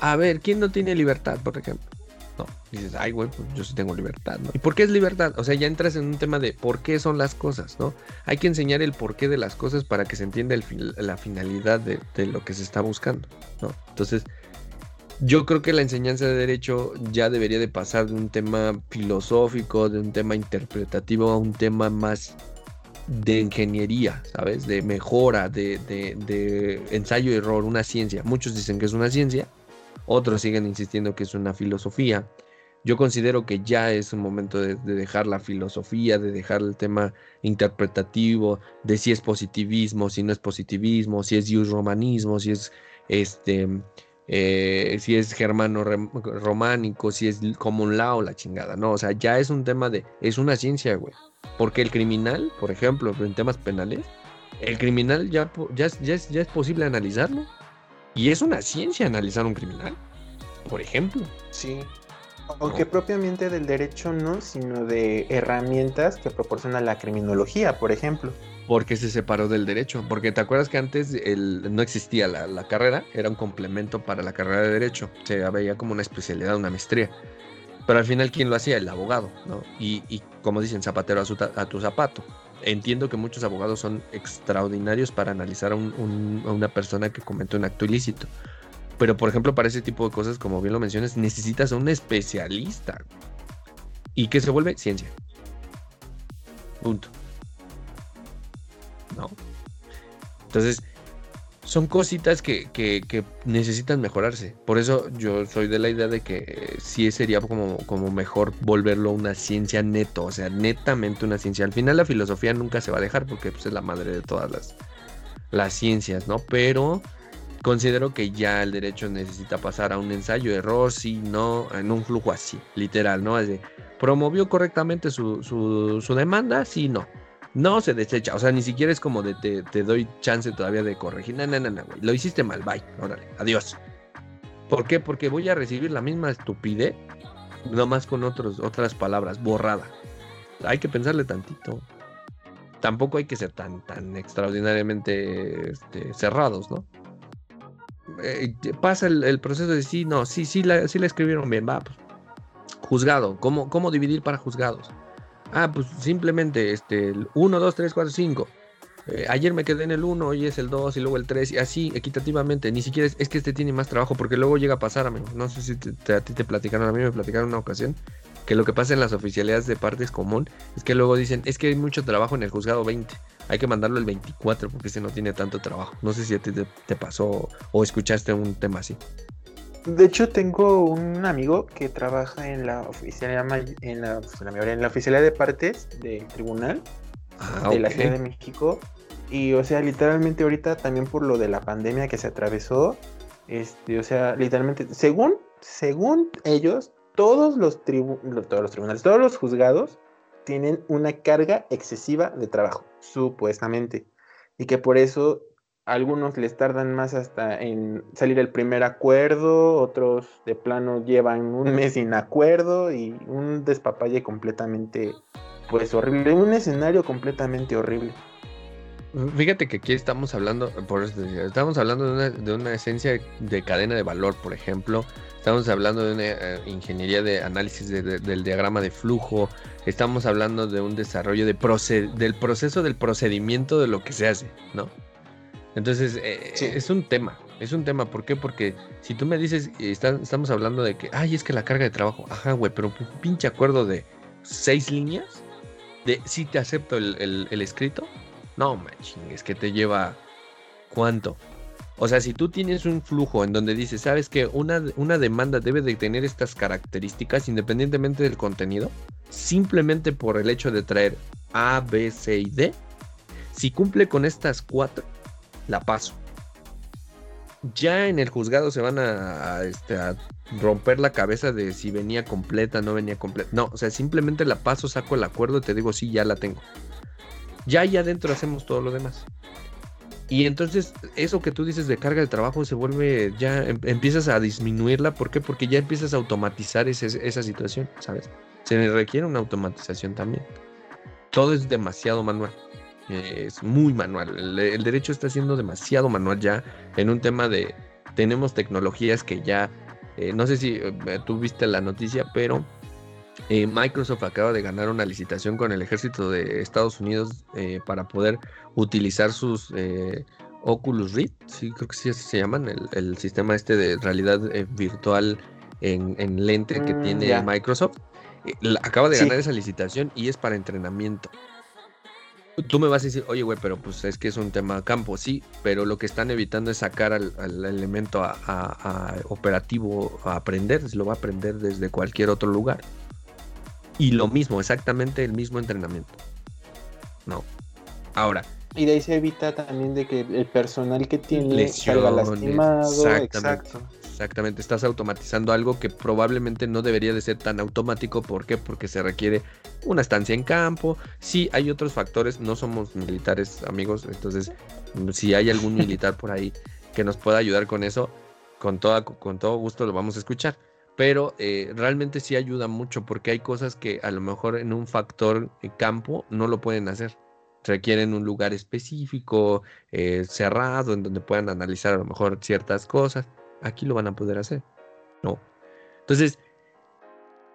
A ver, ¿quién no tiene libertad, por ejemplo? No, dices, ay, güey, pues yo sí tengo libertad, ¿no? ¿Y por qué es libertad? O sea, ya entras en un tema de por qué son las cosas, ¿no? Hay que enseñar el porqué de las cosas para que se entienda la finalidad de, de, lo que se está buscando, ¿no? Entonces, yo creo que la enseñanza de derecho ya debería de pasar de un tema filosófico, de un tema interpretativo a un tema más de ingeniería, ¿sabes? De mejora, de, de, ensayo y error, una ciencia. Muchos dicen que es una ciencia, otros siguen insistiendo que es una filosofía. Yo considero que ya es un momento de, de, dejar la filosofía, de dejar el tema interpretativo, de si es positivismo, si no es positivismo, si es romanismo, si es este eh, si es germano románico, si es un lao, la chingada, no, o sea, ya es un tema de, es una ciencia, güey. Porque el criminal, por ejemplo, en temas penales, el criminal ya, ya, ya, es, ya es posible analizarlo. Y es una ciencia analizar un criminal, por ejemplo. Sí. Aunque propiamente del derecho no, sino de herramientas que proporciona la criminología, por ejemplo porque se separó del derecho. Porque te acuerdas que antes el, no existía la, carrera, era un complemento para la carrera de derecho. Se veía como una especialidad, una maestría. Pero al final, ¿quién lo hacía? El abogado, ¿no? Y, como dicen, zapatero a, tu zapato. Entiendo que muchos abogados son extraordinarios para analizar a, una persona que comete un acto ilícito. Pero, por ejemplo, para ese tipo de cosas, como bien lo mencionas, necesitas a un especialista. ¿Y qué se vuelve? Ciencia. Punto. ¿no? Entonces, son cositas que, que, necesitan mejorarse. Por eso yo soy de la idea de que sí sería como, como mejor volverlo una ciencia neto, o sea, netamente una ciencia. Al final la filosofía nunca se va a dejar porque pues, es la madre de todas las, las ciencias, ¿no? Pero considero que ya el derecho necesita pasar a un ensayo, error, sí, no, en un flujo así, literal, ¿no? Es de, promovió correctamente su, su, demanda, sí, no no se desecha. O sea, ni siquiera es como de te, doy chance todavía de corregir. No, no, no, no, güey. Lo hiciste mal, bye. Órale, adiós. ¿Por qué? Porque voy a recibir la misma estupidez, nomás con otros, otras palabras, borrada. Hay que pensarle tantito. Tampoco hay que ser tan, tan extraordinariamente este, cerrados, ¿no? Eh, pasa el, proceso de sí, no, sí, sí la, sí la escribieron bien, va, pues, juzgado. ¿Cómo, ¿Cómo dividir para juzgados? Ah, pues simplemente este, el 1, 2, 3, 4, 5. ayer me quedé en el 1, hoy es el 2 y luego el 3 y así equitativamente. Ni siquiera es, que este tiene más trabajo porque luego llega a pasar, amigo. No sé si a ti te platicaron, a mí me platicaron una ocasión que lo que pasa en las oficialidades de partes común es que luego dicen, es que hay mucho trabajo en el juzgado 20. Hay que mandarlo el 24 porque ese no tiene tanto trabajo. No sé si a ti te pasó o escuchaste un tema así. De hecho, tengo un amigo que trabaja en la oficialidad, en la, en la oficialidad de partes del tribunal ah, de la Ciudad de México. Y, o sea, literalmente ahorita también por lo de la pandemia que se atravesó, este, o sea, literalmente, según, según ellos, todos los, tribunales, todos los juzgados tienen una carga excesiva de trabajo, supuestamente. Y que por eso algunos les tardan más hasta en salir el primer acuerdo, otros de plano llevan un mes sin acuerdo y un despapalle completamente, pues horrible, un escenario completamente horrible. Fíjate que aquí estamos hablando, por estamos hablando de una, esencia de cadena de valor, por ejemplo. Estamos hablando de una eh, ingeniería de análisis del diagrama de flujo. Estamos hablando de un desarrollo de del proceso del procedimiento de lo que se hace, ¿no? Entonces, eh, es un tema, es un tema. ¿Por qué? Porque si tú me dices, estamos hablando de que, ay, es que la carga de trabajo, ajá, güey, pero un pinche acuerdo de seis líneas, de si te acepto el, escrito, no, es que te lleva, ¿cuánto? O sea, si tú tienes un flujo en donde dices, sabes que una, una demanda debe de tener estas características independientemente del contenido, simplemente por el hecho de traer A, B, C y D, si cumple con estas cuatro, la paso. Ya en el juzgado se van a, este, a romper la cabeza de si venía completa, no venía completa. No, o sea, simplemente la paso, saco el acuerdo y te digo, sí, ya la tengo. Ya ahí adentro hacemos todo lo demás. Y entonces eso que tú dices de carga de trabajo se vuelve, ya em, empiezas a disminuirla. ¿Por qué? Porque ya empiezas a automatizar esa situación, ¿sabes? Se requiere una automatización también. Todo es demasiado manual es muy manual. El, derecho está siendo demasiado manual ya en un tema de tenemos tecnologías que ya, eh, no sé si eh, tú viste la noticia, pero eh, Microsoft acaba de ganar una licitación con el ejército de Estados Unidos para poder utilizar sus Oculus Rift, sí, creo que sí se llaman, el, sistema este de realidad virtual en, lente que mm, tiene Microsoft. acaba de ganar esa licitación y es para entrenamiento. Tú me vas a decir, oye, güey, pero pues es que es un tema campo, sí, pero lo que están evitando es sacar al, elemento a, operativo a aprender, se lo va a aprender desde cualquier otro lugar. Y lo mismo, exactamente el mismo entrenamiento. No. Ahora. Y de ahí se evita también de que el personal que tiene salga lastimado. Exacto. Exactamente, estás automatizando algo que probablemente no debería de ser tan automático. ¿Por qué? Porque se requiere una estancia en campo. Sí, hay otros factores, no somos militares amigos, entonces si hay algún militar por ahí que nos pueda ayudar con eso, con, toda, con todo gusto lo vamos a escuchar. Pero eh, realmente sí ayuda mucho porque hay cosas que a lo mejor en un factor campo no lo pueden hacer requieren un lugar específico, eh, cerrado, en donde puedan analizar a lo mejor ciertas cosas aquí lo van a poder hacer. No. Entonces,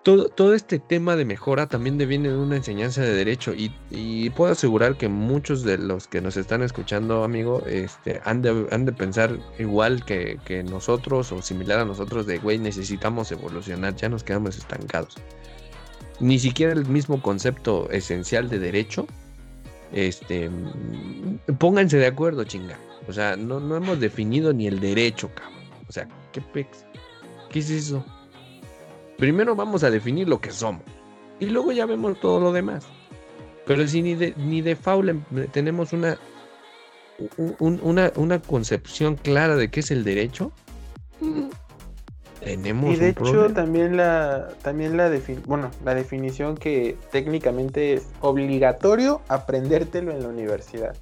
todo, todo este tema de mejora también deviene de una enseñanza de derecho y, puedo asegurar que muchos de los que nos están escuchando, amigo, este, han, de, han de pensar igual que, que, nosotros o similar a nosotros de, güey, necesitamos evolucionar, ya nos quedamos estancados. Ni siquiera el mismo concepto esencial de derecho Este, pónganse de acuerdo, chinga. O sea, no, no hemos definido ni el derecho, cabrón. O sea, ¿qué pex? ¿Qué es eso? Primero vamos a definir lo que somos. Y luego ya vemos todo lo demás. Pero si ni de, ni de faula tenemos una, una, una concepción clara de qué es el derecho, tenemos y de hecho también la también la bueno la definición que técnicamente es obligatorio aprendértelo en la universidad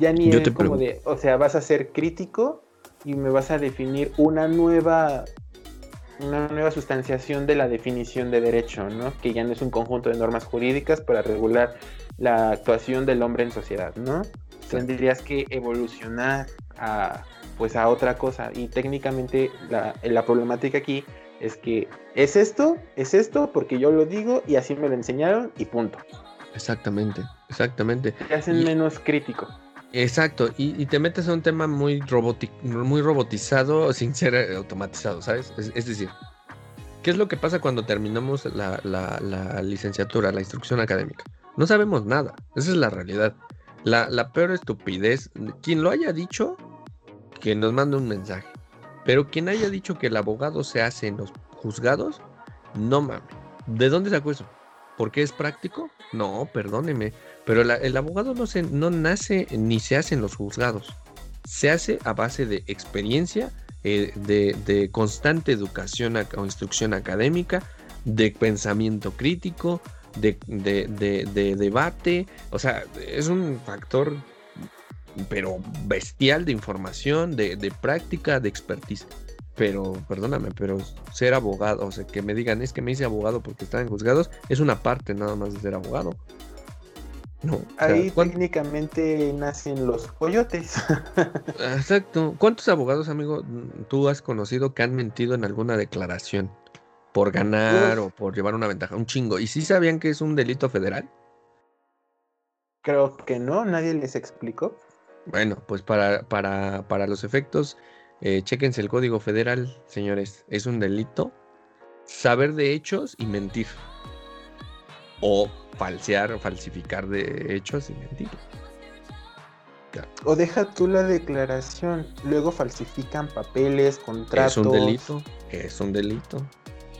ya ni es como de o sea vas a ser crítico y me vas a definir una nueva una nueva sustanciación de la definición de derecho, ¿no? Que ya no es un conjunto de normas jurídicas para regular la actuación del hombre en sociedad, ¿no? Tendrías que evolucionar a, pues a otra cosa. Y técnicamente la, la problemática aquí es que es esto, es esto, porque yo lo digo y así me lo enseñaron y punto. Exactamente, exactamente. Te hacen menos crítico. Exacto, y, te metes a un tema muy, muy robotizado sin ser eh, automatizado, ¿sabes? Es, decir, ¿qué es lo que pasa cuando terminamos la, licenciatura, la instrucción académica? No sabemos nada, esa es la realidad. La, peor estupidez, quien lo haya dicho, que nos mande un mensaje. Pero quien haya dicho que el abogado se hace en los juzgados, no mames. ¿De dónde sacó eso? ¿Por qué es práctico? No, perdóneme. Pero el abogado no, se, no nace ni se hace en los juzgados. Se hace a base de experiencia, eh, de, constante educación o instrucción académica, de pensamiento crítico, de, debate. O sea, es un factor, pero bestial de información, de, práctica, de expertise. Pero, perdóname, pero ser abogado, o sea, que me digan, es que me hice abogado porque están en juzgados, es una parte nada más de ser abogado. No, Ahí técnicamente nacen los coyotes. Exacto. ¿Cuántos abogados, amigo, tú has conocido que han mentido en alguna declaración? Por ganar o por llevar una ventaja. Un chingo. ¿Y si sabían que es un delito federal? Creo que no, nadie les explicó. Bueno, pues para, para, para los efectos, eh, chequense el código federal, señores. Es un delito saber de hechos y mentir. O falsear o falsificar de hechos y mentir. O deja tú la declaración, luego falsifican papeles, contratos. Es un delito, es un delito.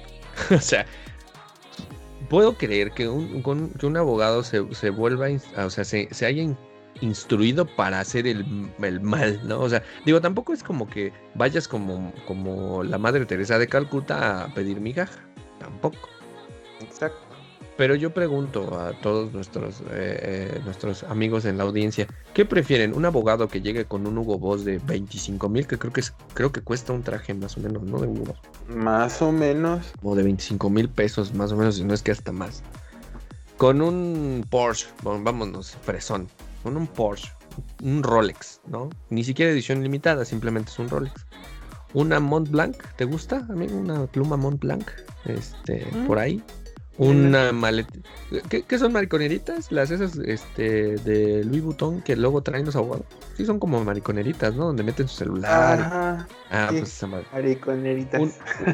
o sea, puedo creer que un, que un abogado se, se vuelva, o sea, se, se haya instruido para hacer el, el, mal, ¿no? O sea, digo, tampoco es como que vayas como, como la Madre Teresa de Calcuta a pedir migaja, tampoco. Exacto. Pero yo pregunto a todos nuestros, eh, eh, nuestros amigos en la audiencia, ¿qué prefieren? ¿Un abogado que llegue con un Hugo Boss de 25 mil, que creo que, es, creo que cuesta un traje más o menos, ¿no? De Hugo Más o menos. O de 25 mil pesos, más o menos, si no es que hasta más. Con un Porsche, vámonos, fresón, con un Porsche, un Rolex, ¿no? Ni siquiera edición limitada, simplemente es un Rolex. Una Mont Blanc, ¿te gusta, amigo? Una pluma Mont Blanc, este, mm. por ahí una maleta. ¿Qué, son mariconeritas? Las esas este, de Louis Vuitton que luego traen los abogados. Sí, son como mariconeritas, ¿no? Donde meten su celular. Ajá, ah, pues esa Mariconeritas.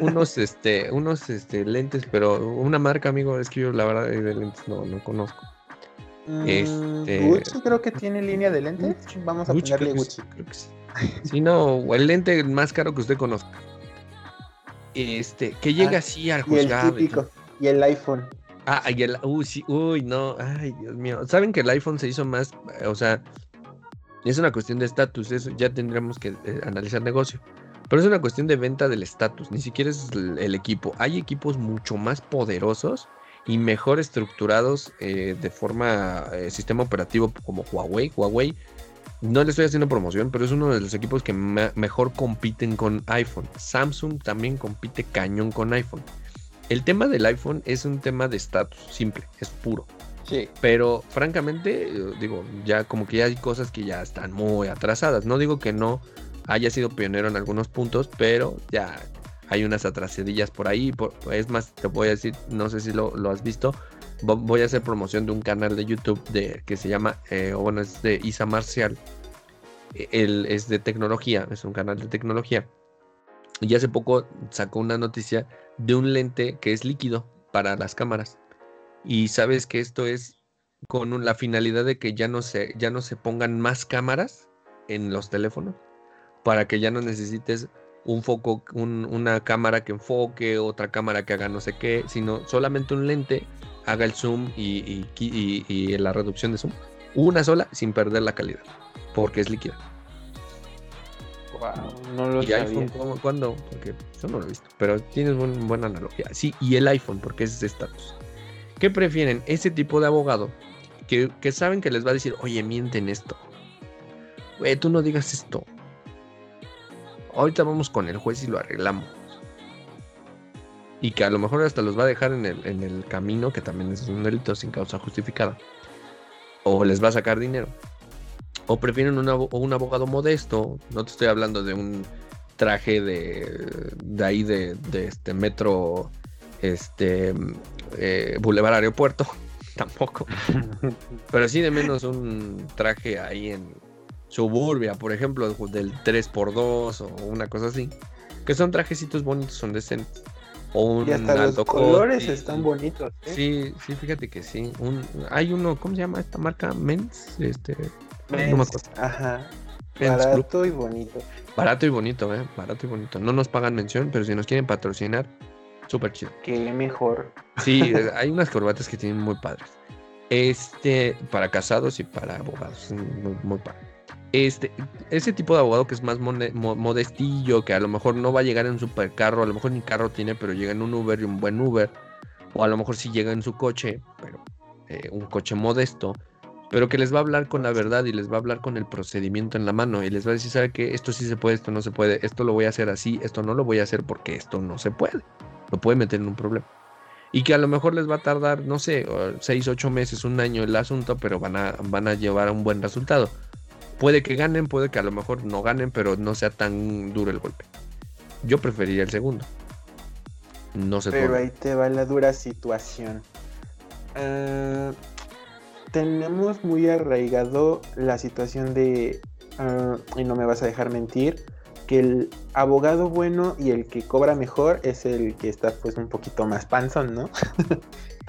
unos, este, unos este, lentes, pero una marca, amigo, es que yo la verdad de lentes no, no conozco. Mm, este... Gucci creo que tiene línea de lentes. Vamos a ponerle Gucci. creo que sí. sí, no, el lente más caro que usted conozca. Este, que llega ah, así al juzgado. Y el iPhone. Ah, y el. Uy, sí, uy, no. Ay, Dios mío. Saben que el iPhone se hizo más. O sea, es una cuestión de estatus. Eso ya tendremos que eh, analizar negocio. Pero es una cuestión de venta del estatus. Ni siquiera es el, equipo. Hay equipos mucho más poderosos y mejor estructurados eh, de forma eh, sistema operativo como Huawei. Huawei. No le estoy haciendo promoción, pero es uno de los equipos que mejor compiten con iPhone. Samsung también compite cañón con iPhone. El tema del iPhone es un tema de estatus, simple, es puro. Sí. Pero francamente, digo, ya como que ya hay cosas que ya están muy atrasadas. No digo que no haya sido pionero en algunos puntos, pero ya hay unas atrasadillas por ahí. es más, te voy a decir, no sé si lo, has visto. Voy a hacer promoción de un canal de YouTube de, que se llama, eh, bueno, es de Isa Marcial. Él es de tecnología, es un canal de tecnología. Y hace poco sacó una noticia de un lente que es líquido para las cámaras. Y sabes que esto es con la finalidad de que ya no se, ya no se pongan más cámaras en los teléfonos para que ya no necesites un foco, una cámara que enfoque, otra cámara que haga no sé qué, sino solamente un lente haga el zoom y, y, la reducción de zoom. Una sola sin perder la calidad, porque es líquida. Wow, no lo ¿Y iPhone cuándo? Porque yo no lo he visto, pero tienes buena analogía. Sí, y el iPhone, porque es estatus. ¿Qué prefieren? Ese tipo de abogado que, que saben que les va a decir, oye, mienten esto. Güey, tú no digas esto ahorita vamos con el juez y lo arreglamos. Y que a lo mejor hasta los va a dejar en el, en el camino, que también es un delito sin causa justificada. O les va a sacar dinero. O prefieren un, un abogado modesto. No te estoy hablando de un traje de, de ahí de, de este metro, este, eh, Boulevard Aeropuerto. Tampoco. Pero sí de menos un traje ahí en, Suburbia, por ejemplo, del 3x2 o una cosa así. Que son trajecitos bonitos, son decentes. O un y hasta los colores están bonitos. ¿eh? Sí, sí, fíjate que sí. Un, hay uno, ¿cómo se llama esta marca? Men's. Este, Men's, ajá. Barato y bonito. Barato y bonito, ¿eh? Barato y bonito. No nos pagan mención, pero si nos quieren patrocinar, súper chido. Qué mejor. Sí, hay unas corbatas que tienen muy padres. Este, para casados y para abogados. Muy, muy padre este, ese tipo de abogado que es más modestillo, que a lo mejor no va a llegar en un supercarro, a lo mejor ni carro tiene, pero llega en un Uber y un buen Uber, o a lo mejor sí llega en su coche, pero eh, un coche modesto, pero que les va a hablar con la verdad y les va a hablar con el procedimiento en la mano y les va a decir, ¿sabe qué? Esto sí se puede, esto no se puede, esto lo voy a hacer así, esto no lo voy a hacer porque esto no se puede, lo puede meter en un problema. Y que a lo mejor les va a tardar, no sé, seis, ocho meses, un año el asunto, pero van a, van a llevar a un buen resultado Puede que ganen, puede que a lo mejor no ganen, pero no sea tan duro el golpe. Yo preferiría el segundo. No sé. Pero ahí te va la dura situación. Ah, tenemos muy arraigado la situación de, ah, y no me vas a dejar mentir, que el abogado bueno y el que cobra mejor es el que está pues un poquito más panzón, ¿no?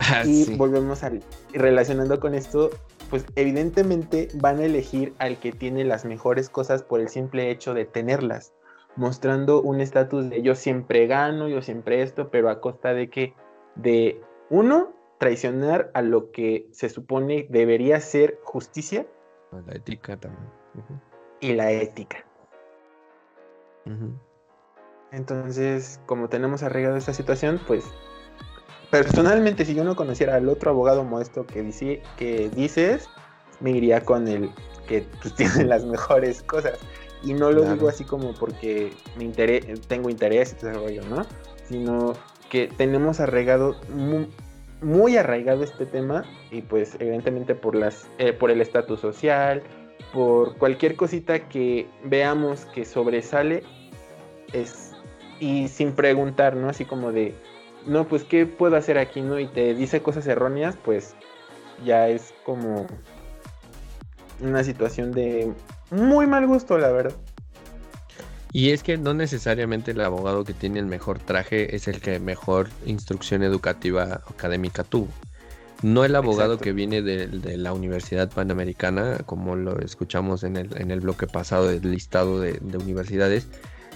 Ah, y volvemos a relacionando con esto, pues evidentemente van a elegir al que tiene las mejores cosas por el simple hecho de tenerlas, mostrando un estatus de yo siempre gano, yo siempre esto, pero a costa de que, de uno, traicionar a lo que se supone debería ser justicia. La ética también. Y la ética. Entonces, como tenemos arreglado esta situación, pues personalmente, si yo no conociera al otro abogado modesto que, dice, que dices, me iría con el que pues, tiene las mejores cosas. Y no lo digo así como porque me tengo interés y todo ese rollo, ¿no? Sino que tenemos arraigado, muy, arraigado este tema y pues evidentemente por, las, eh, por el estatus social, por cualquier cosita que veamos que sobresale es, y sin preguntar, ¿no? Así como de, no, pues, ¿qué puedo hacer aquí, no? Y te dice cosas erróneas, pues ya es como una situación de muy mal gusto, la verdad. Y es que no necesariamente el abogado que tiene el mejor traje es el que mejor instrucción educativa académica tuvo. No el abogado que viene de, la Universidad Panamericana, como lo escuchamos en el, en el bloque pasado del listado de, universidades,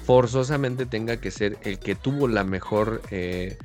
forzosamente tenga que ser el que tuvo la mejor eh,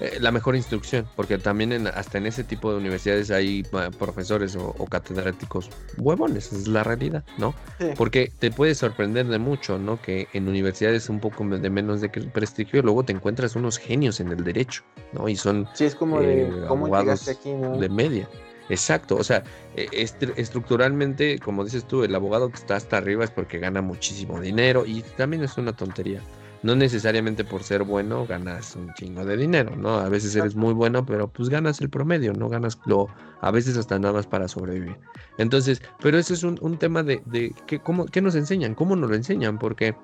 eh, la mejor instrucción, porque también hasta en ese tipo de universidades hay profesores o, catedráticos huevones, es la realidad, ¿no? Porque te puede sorprender de mucho, ¿no? Que en universidades un poco de menos de prestigio, luego te encuentras unos genios en el derecho, ¿no? Y son sí, es como de, eh, abogados aquí, de media. Exacto, o sea, e, estructuralmente, como dices tú, el abogado que está hasta arriba es porque gana muchísimo dinero y también es una tontería no necesariamente por ser bueno ganas un chingo de dinero, ¿no? A veces eres muy bueno, pero pues ganas el promedio, no ganas lo, a veces hasta nada más para sobrevivir. Entonces, pero ese es un, tema de, de que, ¿cómo, ¿qué nos enseñan? ¿Cómo nos lo enseñan? Porque,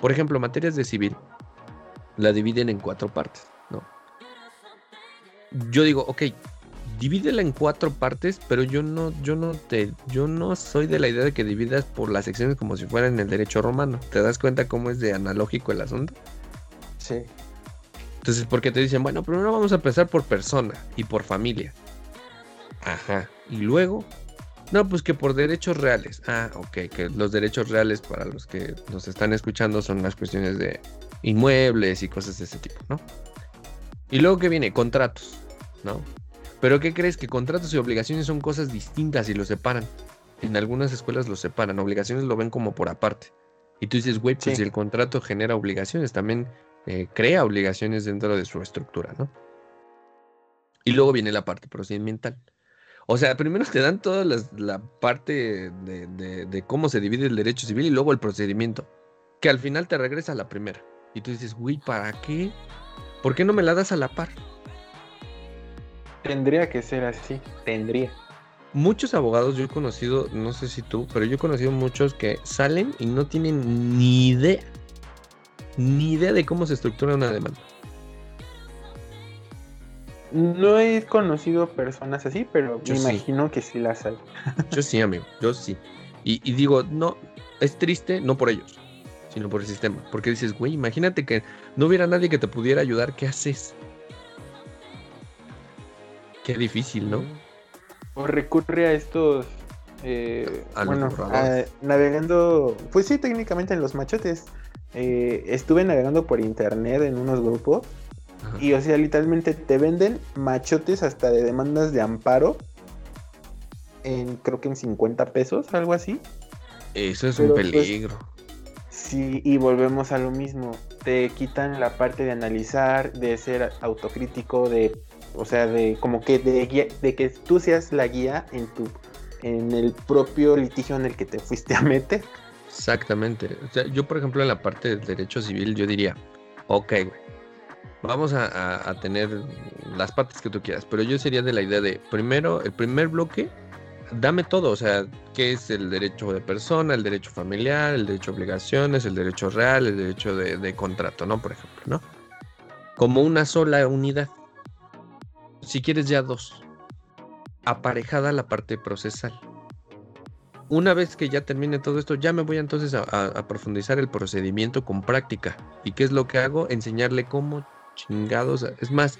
por ejemplo, materias de civil la dividen en cuatro partes, ¿no? Yo digo, ok, divídela en cuatro partes, pero yo no, yo no te, yo no soy de la idea de que dividas por las secciones como si fuera en el derecho romano. ¿Te das cuenta cómo es de analógico el asunto? Sí. Entonces, porque te dicen, bueno, primero vamos a empezar por persona y por familia. Ajá. Y luego, no, pues que por derechos reales. Ah, ok, que los derechos reales para los que nos están escuchando son las cuestiones de inmuebles y cosas de ese tipo, ¿no? Y luego que viene, contratos, ¿no? Pero ¿qué crees? Que contratos y obligaciones son cosas distintas y los separan. En algunas escuelas los separan, obligaciones lo ven como por aparte. Y tú dices, güey, pues si el contrato genera obligaciones, también eh, crea obligaciones dentro de su estructura, ¿no? Y luego viene la parte procedimental. O sea, primero te dan toda la, parte de, cómo se divide el derecho civil y luego el procedimiento, que al final te regresa a la primera. Y tú dices, güey, ¿para qué? ¿Por qué no me la das a la par? Tendría que ser así, tendría. Muchos abogados yo he conocido, no sé si tú, pero yo he conocido muchos que salen y no tienen ni idea, ni idea de cómo se estructura una demanda. No he conocido personas así, pero me imagino que sí las hay. Yo sí, amigo, yo sí. Y, digo, no, es triste, no por ellos, sino por el sistema. Porque dices, güey, imagínate que no hubiera nadie que te pudiera ayudar, ¿qué haces? Qué difícil, ¿no? O recurre a estos. Eh, bueno, navegando. Pues sí, técnicamente en los machotes. Eh, estuve navegando por internet en unos grupos y o sea, literalmente te venden machotes hasta de demandas de amparo. En, creo que en 50 pesos, algo así. Eso es un pues, peligro. sí, y volvemos a lo mismo. Te quitan la parte de analizar, de ser autocrítico, de, o sea, de como que de, de que tú seas la guía en tu, en el propio litigio en el que te fuiste a meter. Exactamente. O sea, yo, por ejemplo, en la parte del derecho civil, yo diría, ok, güey, vamos a, tener las partes que tú quieras, pero yo sería de la idea de, primero, el primer bloque, dame todo, o sea, qué es el derecho de persona, el derecho familiar, el derecho a obligaciones, el derecho real, el derecho de, contrato, ¿no? Por ejemplo, ¿no? Como una sola unidad. Si quieres ya dos. Aparejada la parte procesal. Una vez que ya termine todo esto, ya me voy entonces a, profundizar el procedimiento con práctica. ¿Y qué es lo que hago? Enseñarle cómo chingados. Es más,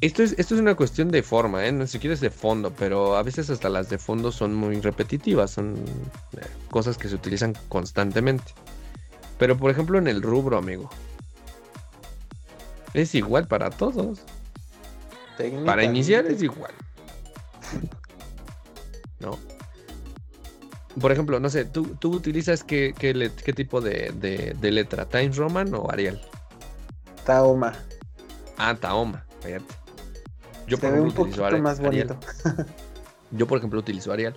esto es, esto es una cuestión de forma, ¿eh? no si quieres de fondo, pero a veces hasta las de fondo son muy repetitivas, son eh, cosas que se utilizan constantemente. Pero por ejemplo en el rubro, amigo, es igual para todos. Para iniciar es igual. ¿No? Por ejemplo, no sé, ¿tú, tú utilizas qué, qué, qué tipo de, de, de, letra? ¿Times Roman o Arial? Taoma. Ah, Taoma, fíjate. Yo por ejemplo, un utilizo más bonito. Yo por ejemplo utilizo Arial.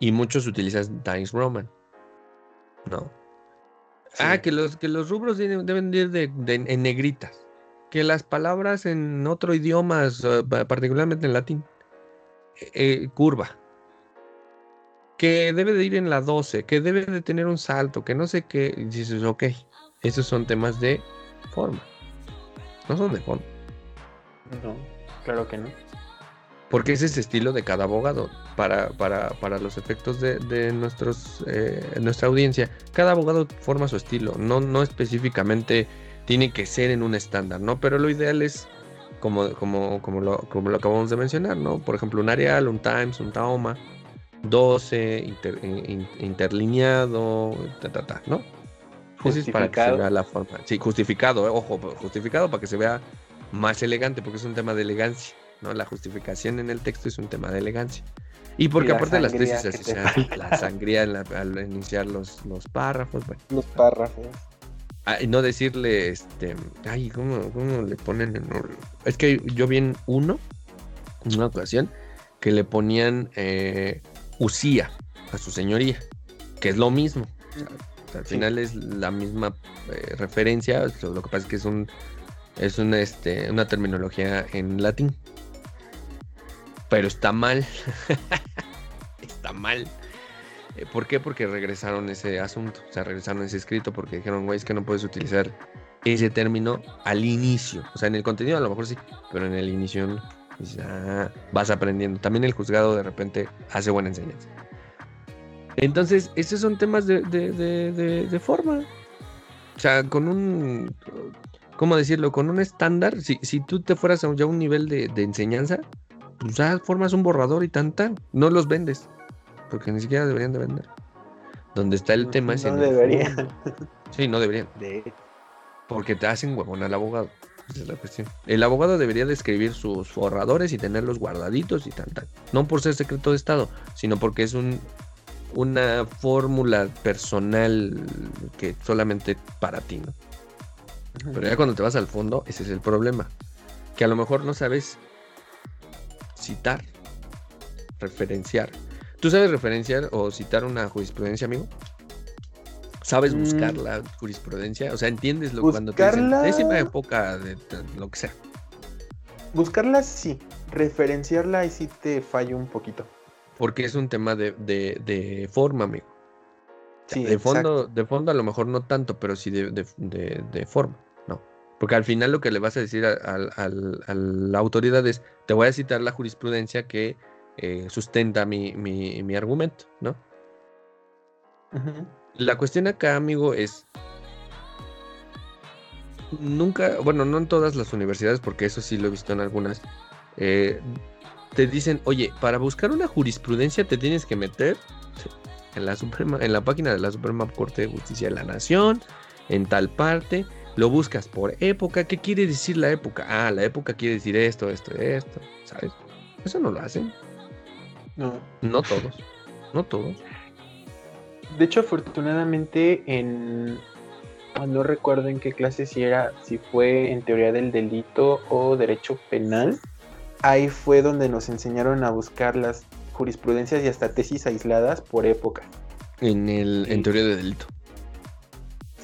Y muchos utilizan Times Roman. ¿No? Ah, que los, que los rubros deben, ir de, en negritas. Que las palabras en otro idioma, particularmente en latín, eh, eh, curva. Que debe de ir en la 12, que debe de tener un salto, que no sé qué. Y dices, ok, esos son temas de forma no son de fondo. No, claro que no. Porque es ese estilo de cada abogado. Para, para, para los efectos de, nuestros, eh, nuestra audiencia, cada abogado forma su estilo. No, no específicamente tiene que ser en un estándar, ¿no? Pero lo ideal es, como, como, como, lo, como lo acabamos de mencionar, ¿no? Por ejemplo, un Arial, un Times, un Taoma, 12, interlineado, ¿no? es para que se vea la forma. Sí, justificado, eh, ojo, justificado para que se vea más elegante, porque es un tema de elegancia, ¿no? La justificación en el texto es un tema de elegancia. Y porque aparte de las tesis así sea, la sangría al iniciar los, los párrafos, bueno. Los párrafos. Ah, y no decirle, este, ay, ¿cómo, cómo le ponen? En... Es que yo vi en uno, en una ocasión, que le ponían eh, usía a su señoría, que es lo mismo al final es la misma eh, referencia, lo que pasa es que es un es una, este, una terminología en latín. Pero está mal. está mal. Eh, ¿Por qué? Porque regresaron ese asunto, o sea, regresaron ese escrito porque dijeron, güey, es que no puedes utilizar ese término al inicio. O sea, en el contenido a lo mejor sí, pero en el inicio no. Ah, vas aprendiendo. También el juzgado de repente hace buena enseñanza. Entonces, esos son temas de, de, forma. O sea, con un, ¿cómo decirlo? Con un estándar, si, si tú te fueras a ya un nivel de, enseñanza, pues ya formas un borrador y tan tan. No los vendes. Porque ni siquiera deberían de vender. Donde está el tema es no el deberían. Sí, no deberían. De- Porque te hacen huevón al abogado. Esa es la cuestión. El abogado debería de escribir sus borradores y tenerlos guardaditos y tal, tal. No por ser secreto de Estado, sino porque es un, una fórmula personal que solamente para ti, ¿no? Pero ya cuando te vas al fondo, ese es el problema. Que a lo mejor no sabes citar, referenciar. ¿Tú sabes referenciar o citar una jurisprudencia, amigo? ¿Sabes Mm. buscar la jurisprudencia? O sea, ¿entiendes lo cuando te dicen Buscarla- décima época de, lo que sea? Buscarla sí, referenciarla ahí sí te fallo un poquito. Porque es un tema de, de- de forma, amigo. Sí, de fondo, de fondo a lo mejor no tanto, pero sí de, de- forma, ¿no? Porque al final lo que le vas a decir a, al- al- a la autoridad es, te voy a citar la jurisprudencia que eh, sustenta mi, mi- mi argumento, ¿no? La cuestión acá, amigo, es... Nunca, bueno, no en todas las universidades, porque eso sí lo he visto en algunas, eh, te dicen, oye, para buscar una jurisprudencia te tienes que meter en la Suprema, en la página de la Suprema Corte de Justicia de la Nación, en tal parte, lo buscas por época. ¿Qué quiere decir la época? Ah, la época quiere decir esto, esto, esto, ¿sabes? Eso no lo hacen. No. No todos. No todos. De hecho, afortunadamente, en. ah, No recuerdo en qué clase si era, si fue en teoría del delito o derecho penal. Ahí fue donde nos enseñaron a buscar las jurisprudencias y hasta tesis aisladas por época. En, el, en teoría de delito.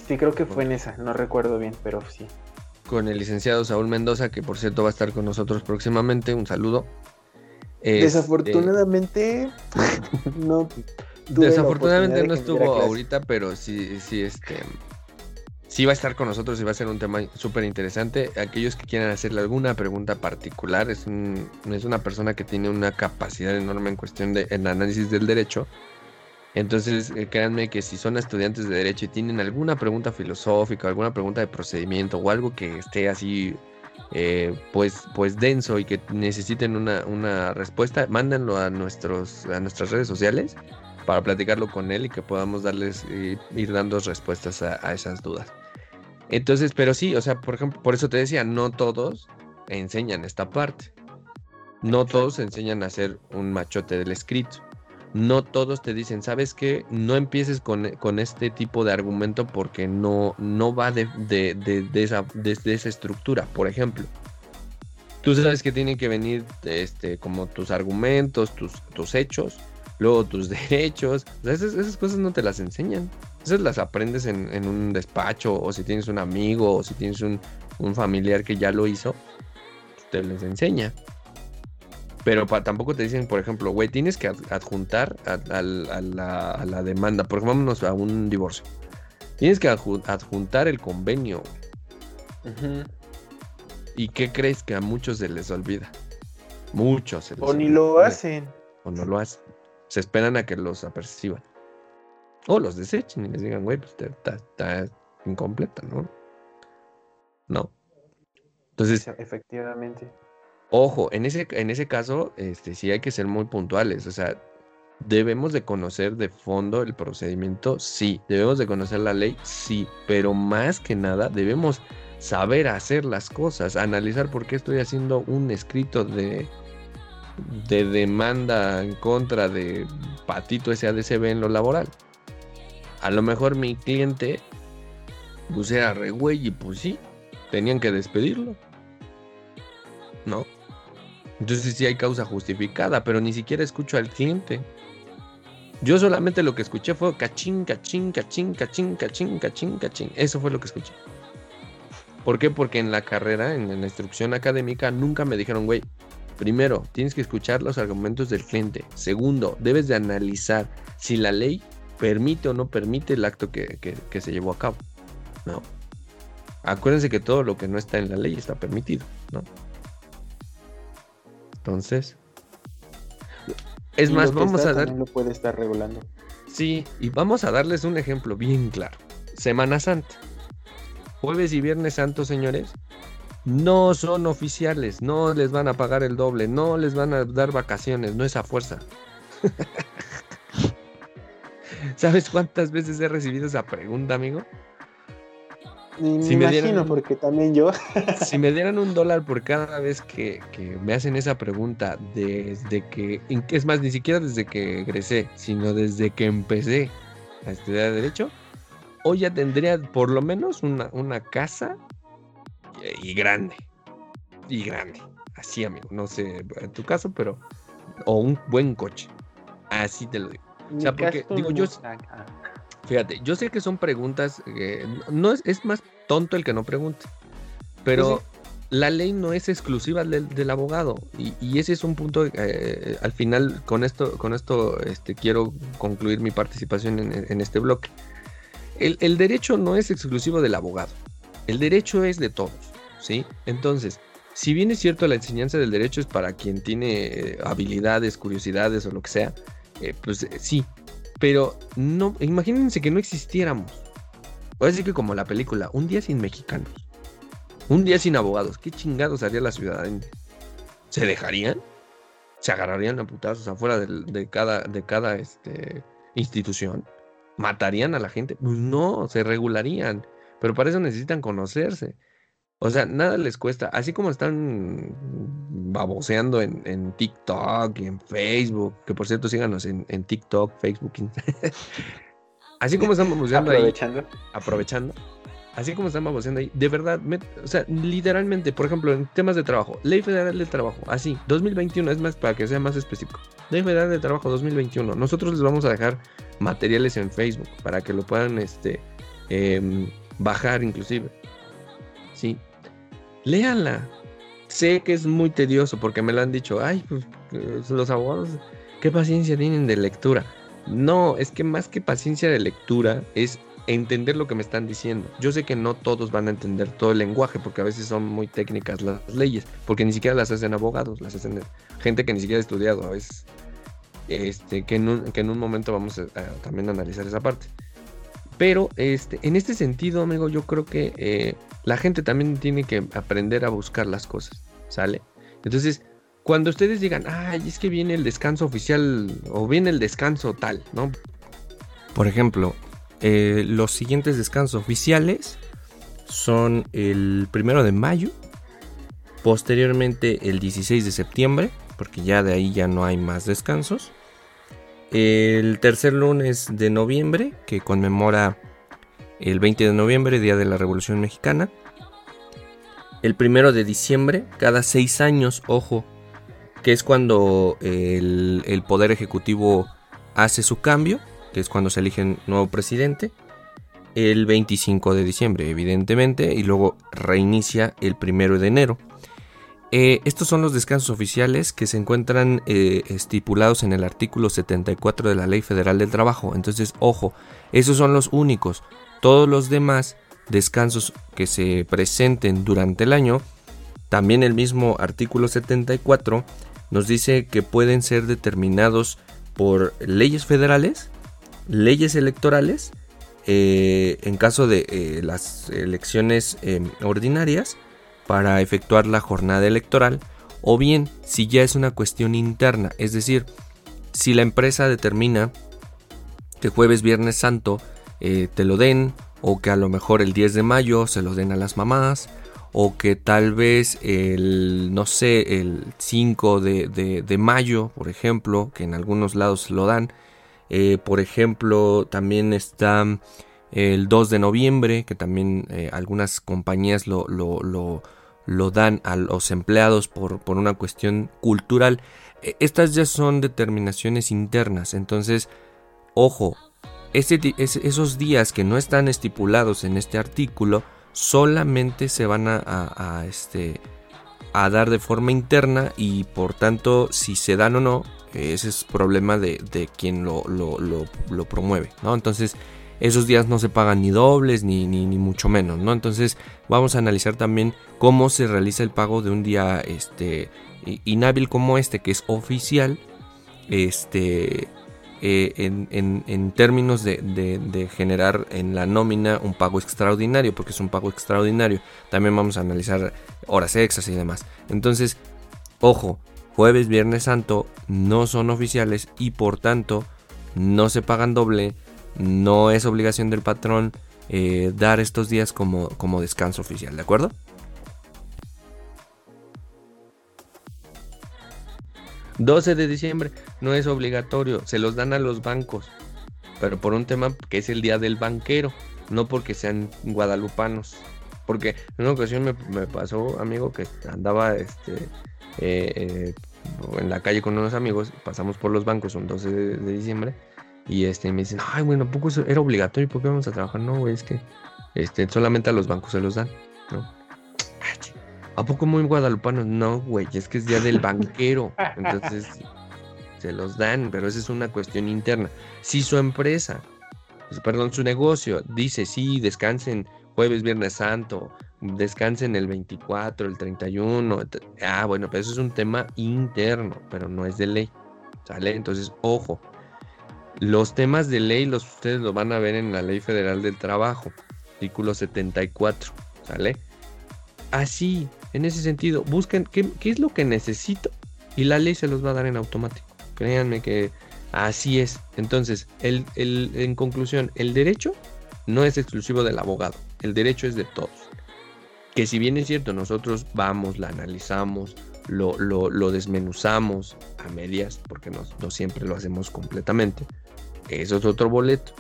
Sí, creo que fue en esa, no recuerdo bien, pero sí. Con el licenciado Saúl Mendoza, que por cierto va a estar con nosotros próximamente. Un saludo. Este, Desafortunadamente, no. Desafortunadamente de no estuvo ahorita, pero sí, sí, este. Sí va a estar con nosotros y va a ser un tema súper interesante. Aquellos que quieran hacerle alguna pregunta particular, es, un- es una persona que tiene una capacidad enorme en cuestión de en análisis del derecho. Entonces, eh, créanme que si son estudiantes de derecho y tienen alguna pregunta filosófica, alguna pregunta de procedimiento o algo que esté así, eh, pues, pues denso y que necesiten una, una respuesta, mándenlo a, nuestros, a nuestras redes sociales para platicarlo con él y que podamos darles, eh, ir dando respuestas a, a esas dudas. Entonces, pero sí, o sea, por ejemplo, por eso te decía, no todos enseñan esta parte. No todos enseñan a hacer un machote del escrito. No todos te dicen, ¿sabes qué? No empieces con, con este tipo de argumento porque no, no va de, de- de- de esa, de- de esa estructura. Por ejemplo, tú sabes que tienen que venir este, como tus argumentos, tus, tus hechos, luego tus derechos. O esas, esas cosas no te las enseñan. Esas las aprendes en, en un despacho, o si tienes un amigo, o si tienes un, un familiar que ya lo hizo, te les enseña. Pero pa- tampoco te dicen, por ejemplo, güey, tienes que ad- adjuntar a, la, a la demanda. Por ejemplo, vámonos a un divorcio. Tienes que adju- adjuntar el convenio. Ujú. ¿Y qué crees que a muchos se les olvida? Muchos se les O ni lo hacen. O no lo hacen. Se esperan a que los aperciban. O los desechen y les digan, güey, pues está incompleta, ¿no? No. Entonces, Efectivamente. Ojo, en ese, en ese caso, este, sí hay que ser muy puntuales. O sea, debemos de conocer de fondo el procedimiento, sí. Debemos de conocer la ley, sí. Pero más que nada, debemos saber hacer las cosas, analizar por qué estoy haciendo un escrito de, de demanda en contra de Patito SADCB en lo laboral. A lo mejor mi cliente, pues era re güey y pues sí, tenían que despedirlo. ¿no? Entonces sí hay causa justificada, pero ni siquiera escucho al cliente. Yo solamente lo que escuché fue cachín, cachín, cachín, cachín, cachín, cachín, cachín. Eso fue lo que escuché. ¿Por qué? Porque en la carrera, en, la instrucción académica, nunca me dijeron, güey, primero, tienes que escuchar los argumentos del cliente. Segundo, debes de analizar si la ley permite o no permite el acto que, que- que se llevó a cabo. No. Acuérdense que todo lo que no está en la ley está permitido, ¿no? Entonces, es Y más, vamos a dar, lo puede estar regulando. sí, y vamos a darles un ejemplo bien claro. Semana Santa. Jueves y Viernes Santo, señores, no son oficiales, no les van a pagar el doble, no les van a dar vacaciones, no es a fuerza. ¿Sabes cuántas veces he recibido esa pregunta, amigo? Me imagino, porque también yo. si me dieran un dólar por cada vez que, me hacen esa pregunta, desde que, es más, ni siquiera desde que egresé, sino desde que empecé a estudiar Derecho, hoy ya tendría por lo menos una, una casa y, grande. Y grande. Así, amigo. No sé en tu caso, pero. O un buen coche. Así te lo digo. O sea, porque, digo, yo. Fíjate, yo sé que son preguntas, no es, es, más tonto el que no pregunte, pero la ley no es exclusiva del, abogado y, ese es un punto, eh, al final con esto, con esto este, quiero concluir mi participación en, este bloque. El, el, derecho no es exclusivo del abogado, el derecho es de todos, ¿sí? Entonces, si bien es cierto la enseñanza del derecho es para quien tiene eh, habilidades, curiosidades o lo que sea, eh, pues sí, pero no, imagínense que no existiéramos. Voy a decir que como la película, un día sin mexicanos, un día sin abogados, ¿qué chingados haría la ciudadanía? ¿Se dejarían? ¿Se agarrarían a putazos afuera de, cada, de cada este, institución? ¿Matarían a la gente? Pues no, se regularían. Pero para eso necesitan conocerse. O sea, nada les cuesta. Así como están baboseando en, TikTok y en Facebook, que por cierto síganos en, TikTok, Facebook. así como están baboseando aprovechando. ahí. Aprovechando. Así como están baboseando ahí. De verdad, o sea, literalmente, por ejemplo, en temas de trabajo. Ley Federal del Trabajo. Así, 2021, es más para que sea más específico. Ley Federal del Trabajo 2021. Nosotros les vamos a dejar materiales en Facebook para que lo puedan este, em, bajar inclusive. Sí, léanla. Sé que es muy tedioso porque me lo han dicho, ay, pues, pues los abogados, ¿qué paciencia tienen de lectura? No, es que más que paciencia de lectura es entender lo que me están diciendo. Yo sé que no todos van a entender todo el lenguaje porque a veces son muy técnicas las leyes, porque ni siquiera las hacen abogados, las hacen gente que ni siquiera ha estudiado a veces. Este, que, en un, que en un momento vamos a, también a analizar esa parte. Pero este, en este sentido, amigo, yo creo que eh, la gente también tiene que aprender a buscar las cosas, ¿sale? Entonces, cuando ustedes digan, ay, es que viene el descanso oficial o viene el descanso tal, ¿no? Por ejemplo, eh, los siguientes descansos oficiales son el primero de mayo, posteriormente el 16 de septiembre, porque ya de ahí ya no hay más descansos. El tercer lunes de noviembre, que conmemora el 20 de noviembre, Día de la Revolución Mexicana. El primero de diciembre, cada seis años, ojo, que es cuando el, Poder Ejecutivo hace su cambio, que es cuando se elige nuevo presidente. El 25 de diciembre, evidentemente, y luego reinicia el primero de enero. Eh, estos son los descansos oficiales que se encuentran eh, estipulados en el artículo 74 de la Ley Federal del Trabajo. Entonces, ojo, esos son los únicos. Todos los demás descansos que se presenten durante el año, también el mismo artículo 74 nos dice que pueden ser determinados por leyes federales, leyes electorales, eh, en caso de las elecciones ordinarias, para efectuar la jornada electoral o bien si ya es una cuestión interna, es decir, si la empresa determina que jueves, viernes santo eh, te lo den o que a lo mejor el 10 de mayo se lo den a las mamás o que tal vez el, no sé, el 5 de, mayo, por ejemplo, que en algunos lados lo dan, eh, por ejemplo, también está el 2 de noviembre, que también eh, algunas compañías lo lo dan a los empleados por, una cuestión cultural. E, estas ya son determinaciones internas, entonces, ojo, esos días que no están estipulados en este artículo solamente se van a, este, a dar de forma interna y por tanto si se dan o no, ese es problema de, quien lo, lo, lo, promueve, ¿no? Entonces esos días no se pagan ni dobles ni, ni, mucho menos, ¿no? Entonces vamos a analizar también cómo se realiza el pago de un día este, inhábil como este, que es oficial, este, eh, en, términos de, generar en la nómina un pago extraordinario, porque es un pago extraordinario. También vamos a analizar horas extras y demás. Entonces, ojo, jueves, viernes santo no son oficiales y por tanto no se pagan doble, no es obligación del patrón eh, dar estos días como, como descanso oficial, ¿de acuerdo? ...12 de diciembre no es obligatorio, se los dan a los bancos, pero por un tema que es el día del banquero, no porque sean guadalupanos. Porque en una ocasión me, pasó, amigo, que andaba este, eh, eh, en la calle con unos amigos, pasamos por los bancos un 12 de, diciembre, y este, me dicen, ay, bueno, ¿a poco era obligatorio? ¿Por qué vamos a trabajar? No, güey, es que este, solamente a los bancos se los dan, ¿no? ¿A poco muy guadalupanos? No, güey, es que es día del banquero. Entonces, se los dan, pero esa es una cuestión interna. Si su empresa, pues, perdón, su negocio dice, sí, descansen jueves, viernes santo, descansen el 24, el 31. Ah, bueno, pero eso es un tema interno, pero no es de ley. ¿Sale? Entonces, ojo. Los temas de ley los ustedes lo van a ver en la Ley Federal del Trabajo, artículo 74, ¿sale? Así, en ese sentido, busquen qué, qué es lo que necesito y la ley se los va a dar en automático. Créanme que así es. Entonces, el, en conclusión, el derecho no es exclusivo del abogado, el derecho es de todos. Que si bien es cierto, nosotros vamos, la analizamos, lo, lo, desmenuzamos a medias, porque no, no, siempre lo hacemos completamente. Eso es otro boleto.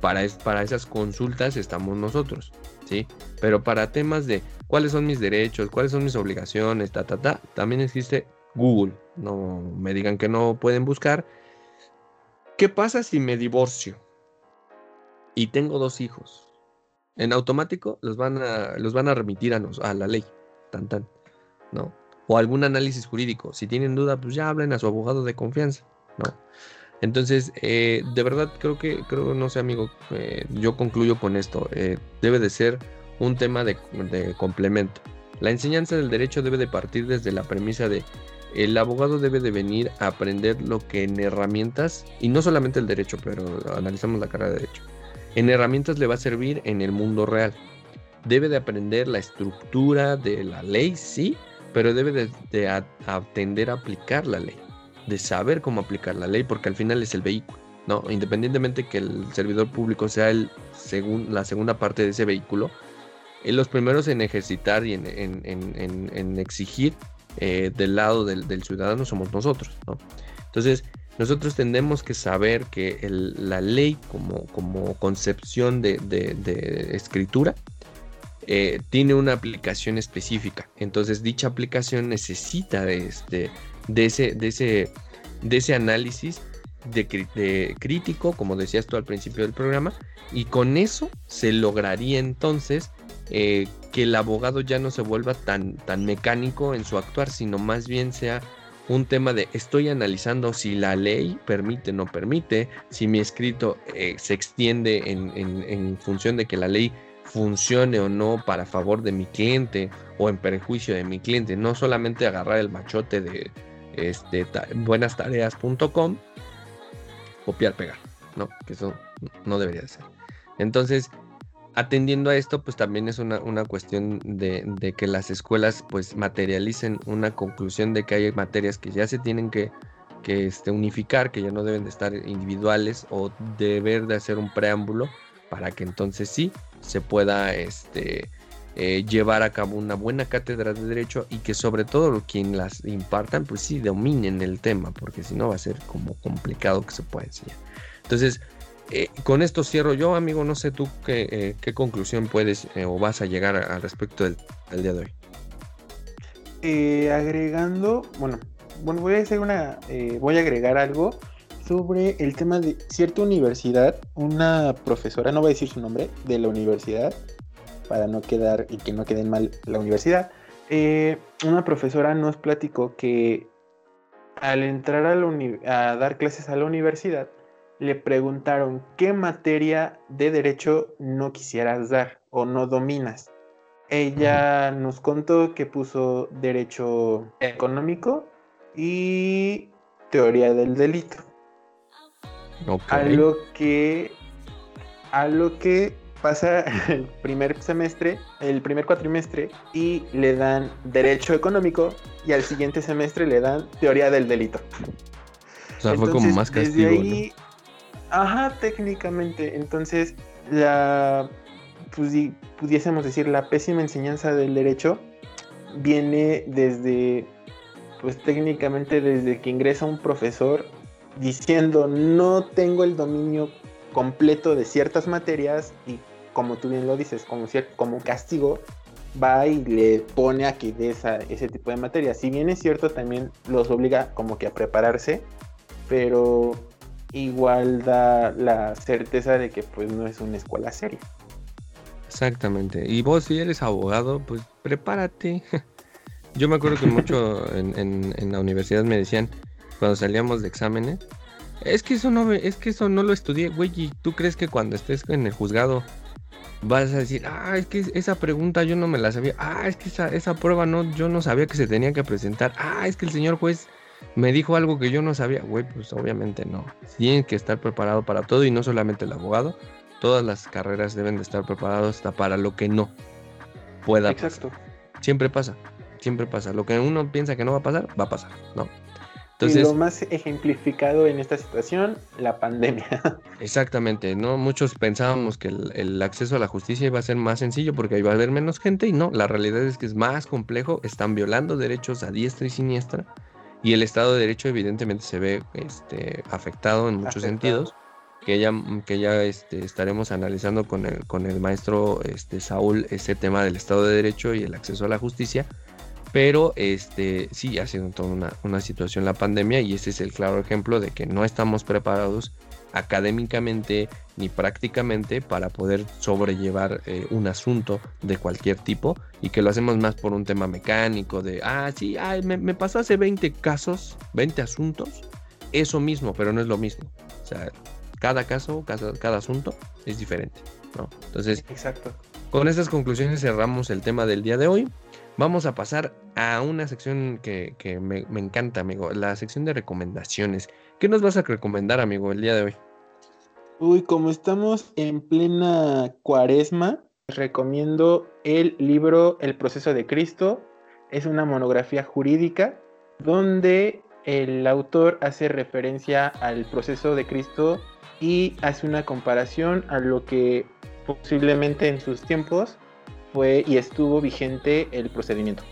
Para, para esas consultas estamos nosotros, ¿sí? Pero para temas de cuáles son mis derechos, cuáles son mis obligaciones, ta, ta, ta, también existe Google. No me digan que no pueden buscar. ¿Qué pasa si me divorcio? y tengo dos hijos. En automático los van a, los van a remitir a, nos, a la ley, tan tan, ¿no? O algún análisis jurídico. Si tienen duda, pues ya hablen a su abogado de confianza, ¿no? Entonces, eh, de verdad creo que, creo, no sé amigo, eh, yo concluyo con esto. Eh, debe de ser un tema de, de complemento. La enseñanza del derecho debe de partir desde la premisa de el abogado debe de venir a aprender lo que en herramientas, y no solamente el derecho, pero analizamos la carrera de derecho, en herramientas le va a servir en el mundo real. Debe de aprender la estructura de la ley, sí, pero debe de, aprender a aplicar la ley, de saber cómo aplicar la ley, porque al final es el vehículo, ¿no? Independientemente que el servidor público sea el la segunda parte de ese vehículo, eh, los primeros en ejercitar y en, exigir eh, del lado del, del, ciudadano somos nosotros, ¿no? Entonces, nosotros tenemos que saber que la ley como, como concepción de, escritura eh, tiene una aplicación específica. Entonces dicha aplicación necesita de, este, de, ese, de, ese, de ese análisis de, crítico, como decías tú al principio del programa, y con eso se lograría entonces eh, que el abogado ya no se vuelva tan, tan mecánico en su actuar, sino más bien sea un tema de estoy analizando si la ley permite o no permite, si mi escrito eh, se extiende en, función de que la ley funcione o no para favor de mi cliente o en perjuicio de mi cliente, no solamente agarrar el machote de este, buenastareas.com, copiar, pegar, ¿no? Que eso no debería de ser. Entonces, atendiendo a esto, pues también es una, cuestión de, que las escuelas pues materialicen una conclusión de que hay materias que ya se tienen que, este, unificar, que ya no deben de estar individuales o deber de hacer un preámbulo para que entonces sí se pueda este, eh, llevar a cabo una buena cátedra de derecho y que sobre todo quien las impartan pues sí dominen el tema, porque si no va a ser como complicado que se pueda enseñar. Entonces, eh, con esto cierro yo, amigo. No sé tú qué, eh, conclusión puedes eh, o vas a llegar al respecto del, día de hoy. agregando, bueno, bueno, voy a hacer una, voy a agregar algo sobre el tema de cierta universidad. Una profesora, no voy a decir su nombre, de la universidad, para no quedar y que no queden mal la universidad. una profesora nos platicó que al entrar a, a dar clases a la universidad, le preguntaron qué materia de derecho no quisieras dar o no dominas. Ella nos contó que puso derecho económico y teoría del delito. A lo que a lo que pasa el primer semestre, el primer cuatrimestre, y le dan derecho económico, y al siguiente semestre le dan teoría del delito. O sea, fue como más castigo. Ahí, Ajá, técnicamente. Entonces, la pues, pudiésemos decir, la pésima enseñanza del derecho viene desde, pues técnicamente desde que ingresa un profesor diciendo no tengo el dominio completo de ciertas materias y como tú bien lo dices, como, como castigo, va y le pone a que dé ese tipo de materias. Si bien es cierto, también los obliga como que a prepararse, pero igual da la certeza de que pues no es una escuela seria. Exactamente. Y vos si eres abogado, pues prepárate. Yo me acuerdo que mucho en, en la universidad me decían, cuando salíamos de exámenes, es que eso no, es que eso no lo estudié, güey. ¿Y tú crees que cuando estés en el juzgado vas a decir, ah, es que esa pregunta yo no me la sabía, ah, es que esa, esa prueba no, yo no sabía que se tenía que presentar, ah, es que el señor juez me dijo algo que yo no sabía, güey, pues obviamente no. Tienen que estar preparado para todo y no solamente el abogado, todas las carreras deben de estar preparadas hasta para lo que no pueda Exacto. Siempre pasa, siempre pasa. Lo que uno piensa que no va a pasar, va a pasar, ¿no? Y lo más ejemplificado en esta situación, la pandemia. Exactamente, ¿no? Muchos pensábamos que el, acceso a la justicia iba a ser más sencillo porque iba a haber menos gente y no, la realidad es que es más complejo, están violando derechos a diestra y siniestra y el Estado de Derecho evidentemente se ve este, afectado en muchos sentidos, que ya, que ya este, estaremos analizando con el, con el maestro este, Saúl ese tema del Estado de Derecho y el acceso a la justicia pero este, sí ha sido toda una, situación la pandemia y ese es el claro ejemplo de que no estamos preparados académicamente ni prácticamente para poder sobrellevar eh, un asunto de cualquier tipo y que lo hacemos más por un tema mecánico de, ah, sí, me, pasó hace 20 casos, 20 asuntos, eso mismo, pero no es lo mismo. O sea, cada caso, cada, cada asunto es diferente, ¿no? Entonces, Exacto. con estas conclusiones cerramos el tema del día de hoy. Vamos a pasar a una sección que, me, encanta, amigo, la sección de recomendaciones. ¿Qué nos vas a recomendar, amigo, el día de hoy? Uy, como estamos en plena cuaresma, recomiendo el libro El proceso de Cristo. Es una monografía jurídica donde el autor hace referencia al proceso de Cristo y hace una comparación a lo que posiblemente en sus tiempos y estuvo vigente el procedimiento.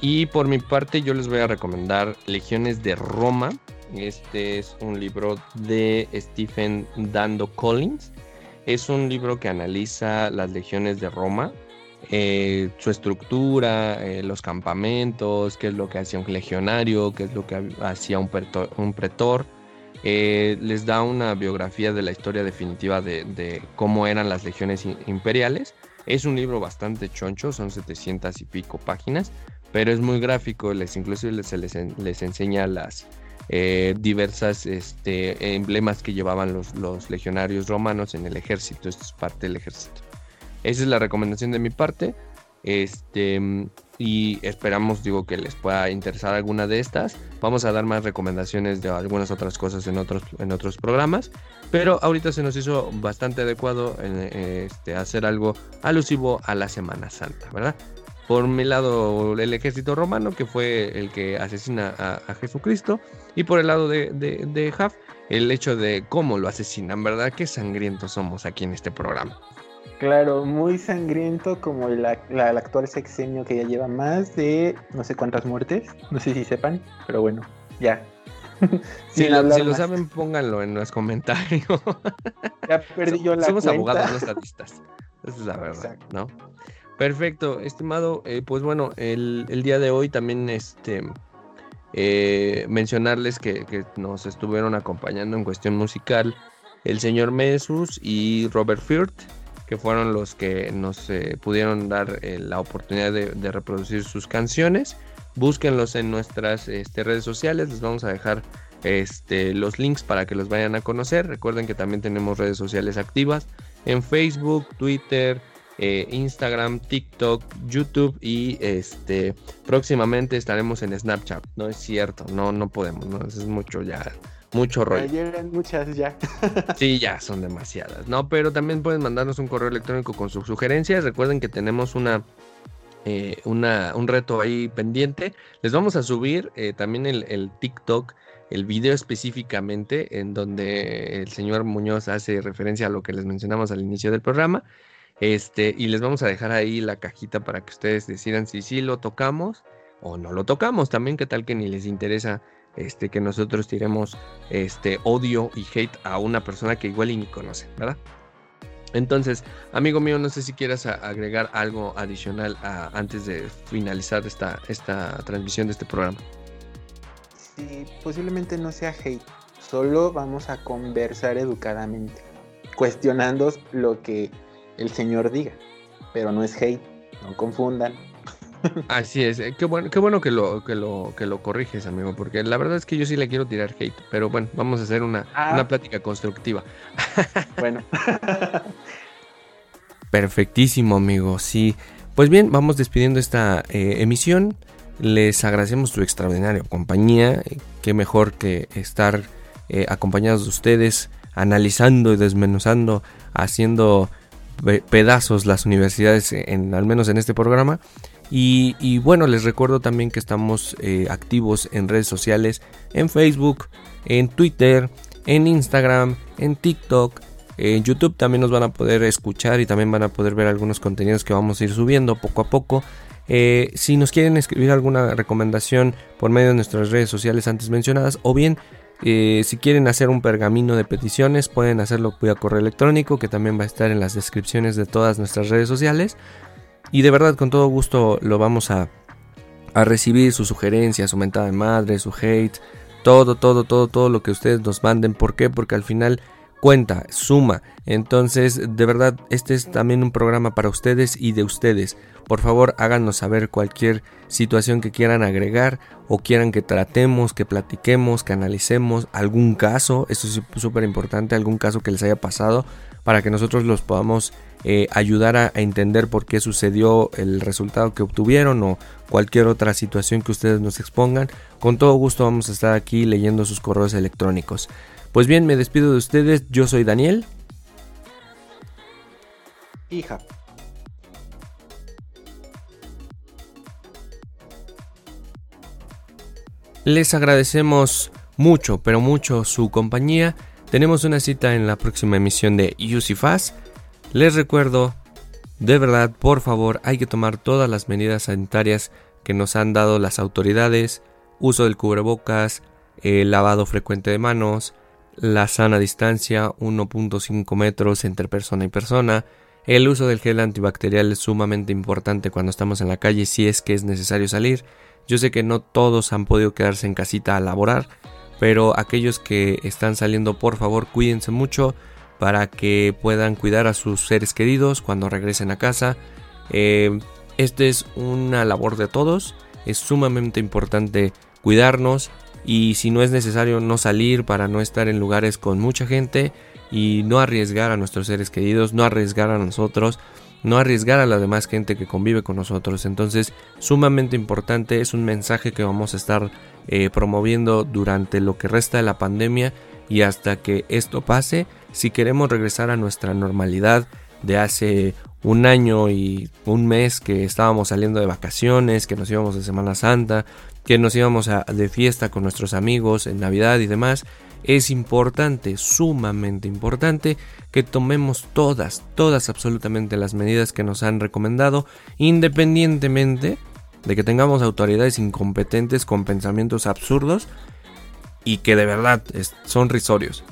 Y por mi parte yo les voy a recomendar Legiones de Roma. Este es un libro de Stephen Dando Collins. Es un libro que analiza las legiones de Roma, eh, su estructura, eh, los campamentos, qué es lo que hacía un legionario, qué es lo que hacía un pretor. Eh, les da una biografía de la historia definitiva de, de cómo eran las legiones imperiales es un libro bastante choncho, son 700 y pico páginas, pero es muy gráfico, les incluso les, les, enseña las eh, diversas este, emblemas que llevaban los, los legionarios romanos en el ejército, esto es parte del ejército. Esa es la recomendación de mi parte. Este, y esperamos, digo, que les pueda interesar alguna de estas. Vamos a dar más recomendaciones de algunas otras cosas en otros, en otros programas. Pero ahorita se nos hizo bastante adecuado este, hacer algo alusivo a la Semana Santa, ¿verdad? Por mi lado, el ejército romano, que fue el que asesina a, Jesucristo. Y por el lado de, de, el hecho de cómo lo asesinan, ¿verdad? Qué sangrientos somos aquí en este programa. Claro, muy sangriento como el, actual sexenio que ya lleva más de no sé cuántas muertes. No sé si sepan, pero bueno, ya. si, lo, saben, pónganlo en los comentarios. ya perdí yo la Somos abogados, no estadistas. Esa es la verdad, ¿no? Perfecto, estimado. Eh, pues bueno, el, día de hoy también este, eh, mencionarles que, que, nos estuvieron acompañando en cuestión musical el señor Mesus y Robert Firth fueron los que nos eh, pudieron dar eh, la oportunidad de, reproducir sus canciones. Búsquenlos en nuestras este, redes sociales, les vamos a dejar este, los links para que los vayan a conocer. Recuerden que también tenemos redes sociales activas en Facebook, Twitter, eh, Instagram, TikTok, YouTube y este próximamente estaremos en Snapchat. No es cierto, no, no podemos, no es mucho ya mucho rollo. Ayer muchas ya. sí, ya son demasiadas, ¿no? Pero también pueden mandarnos un correo electrónico con sus sugerencias. Recuerden que tenemos una, eh, una un reto ahí pendiente. Les vamos a subir eh, también el, el, TikTok, el video específicamente, en donde el señor Muñoz hace referencia a lo que les mencionamos al inicio del programa. Este, y les vamos a dejar ahí la cajita para que ustedes decidan si sí lo tocamos o no lo tocamos. También, qué tal que ni les interesa este, que nosotros tiremos este, odio y hate a una persona que igual y ni conoce, ¿verdad? Entonces, amigo mío, no sé si quieras agregar algo adicional antes de finalizar esta, esta transmisión de este programa. Sí, posiblemente no sea hate, solo vamos a conversar educadamente, cuestionando lo que el señor diga, pero no es hate, no confundan, Así es, eh, qué bueno, qué bueno que lo, que lo, que lo corriges, amigo, porque la verdad es que yo sí le quiero tirar hate, pero bueno, vamos a hacer una, ah. una plática constructiva. Bueno. Perfectísimo, amigo, sí. Pues bien, vamos despidiendo esta eh, emisión. Les agradecemos su extraordinaria compañía. Qué mejor que estar eh, acompañados de ustedes, analizando y desmenuzando, haciendo pedazos las universidades, en, al menos en este programa. Y, bueno, les recuerdo también que estamos eh, activos en redes sociales, en Facebook, en Twitter, en Instagram, en TikTok. En YouTube también nos van a poder escuchar y también van a poder ver algunos contenidos que vamos a ir subiendo poco a poco. Eh, si nos quieren escribir alguna recomendación por medio de nuestras redes sociales antes mencionadas o bien eh, si quieren hacer un pergamino de peticiones pueden hacerlo vía correo electrónico que también va a estar en las descripciones de todas nuestras redes sociales y de verdad, con todo gusto lo vamos a, a recibir sus sugerencias, su mentada de madre, su hate, todo, todo, todo, todo lo que ustedes nos manden. ¿Por qué? Porque al final cuenta, suma. Entonces, de verdad, este es también un programa para ustedes y de ustedes. Por favor, háganos saber cualquier situación que quieran agregar o quieran que tratemos, que platiquemos, que analicemos algún caso, eso es súper importante, algún caso que les haya pasado para que nosotros los podamos eh, ayudar a, entender por qué sucedió el resultado que obtuvieron o cualquier otra situación que ustedes nos expongan. Con todo gusto vamos a estar aquí leyendo sus correos electrónicos. Pues bien, me despido de ustedes. Yo soy Daniel. Hija. Les agradecemos mucho, pero mucho su compañía. Tenemos una cita en la próxima emisión de UCFAS. Les recuerdo, de verdad, por favor, hay que tomar todas las medidas sanitarias que nos han dado las autoridades, uso del cubrebocas, el lavado frecuente de manos, la sana distancia 1.5 metros entre persona y persona, el uso del gel antibacterial es sumamente importante cuando estamos en la calle si es que es necesario salir. Yo sé que no todos han podido quedarse en casita a laborar, pero aquellos que están saliendo por favor cuídense mucho, para que puedan cuidar a sus seres queridos cuando regresen a casa. Eh, esta es una labor de todos, es sumamente importante cuidarnos y si no es necesario no salir para no estar en lugares con mucha gente y no arriesgar a nuestros seres queridos, no arriesgar a nosotros, no arriesgar a la demás gente que convive con nosotros. Entonces, sumamente importante, es un mensaje que vamos a estar eh, promoviendo durante lo que resta de la pandemia y hasta que esto pase, si queremos regresar a nuestra normalidad de hace un año y un mes que estábamos saliendo de vacaciones, que nos íbamos de Semana Santa, que nos íbamos de fiesta con nuestros amigos en Navidad y demás, es importante, sumamente importante, que tomemos todas, todas absolutamente las medidas que nos han recomendado, independientemente de que tengamos autoridades incompetentes con pensamientos absurdos y que de verdad son risorios.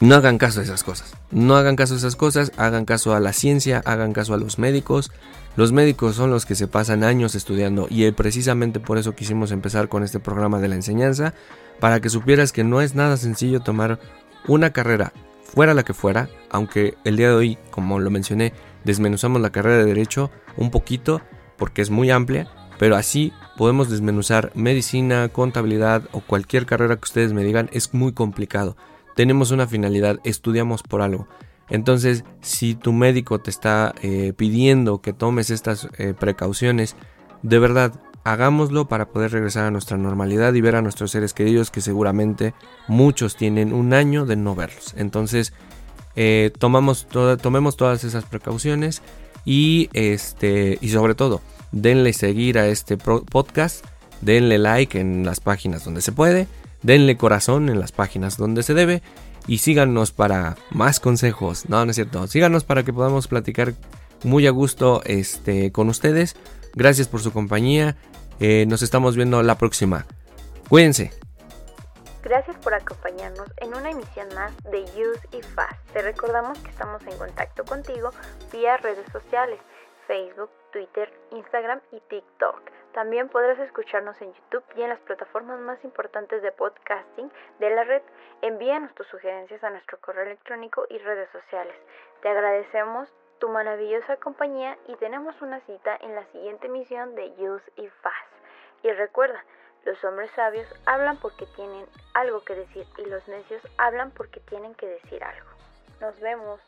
No hagan caso a esas cosas. No hagan caso a esas cosas, hagan caso a la ciencia, hagan caso a los médicos. Los médicos son los que se pasan años estudiando y precisamente por eso quisimos empezar con este programa de la enseñanza, para que supieras que no es nada sencillo tomar una carrera, fuera la que fuera, aunque el día de hoy, como lo mencioné, desmenuzamos la carrera de derecho un poquito porque es muy amplia, pero así podemos desmenuzar medicina, contabilidad o cualquier carrera que ustedes me digan, es muy complicado. Tenemos una finalidad, estudiamos por algo. Entonces, si tu médico te está eh, pidiendo que tomes estas eh, precauciones, de verdad, hagámoslo para poder regresar a nuestra normalidad y ver a nuestros seres queridos que seguramente muchos tienen un año de no verlos. Entonces, eh, tomamos tomemos todas esas precauciones y, este, y sobre todo, denle seguir a este podcast, denle like en las páginas donde se puede, denle corazón en las páginas donde se debe y síganos para más consejos. No, no es cierto. Síganos para que podamos platicar muy a gusto este, con ustedes. Gracias por su compañía. Eh, nos estamos viendo la próxima. Cuídense. Gracias por acompañarnos en una emisión más de Use y Fast. Te recordamos que estamos en contacto contigo vía redes sociales, Facebook, Twitter, Instagram y TikTok. También podrás escucharnos en YouTube y en las plataformas más importantes de podcasting de la red. Envíanos tus sugerencias a nuestro correo electrónico y redes sociales. Te agradecemos tu maravillosa compañía y tenemos una cita en la siguiente emisión de Use y Fast. Y recuerda, los hombres sabios hablan porque tienen algo que decir y los necios hablan porque tienen que decir algo. Nos vemos.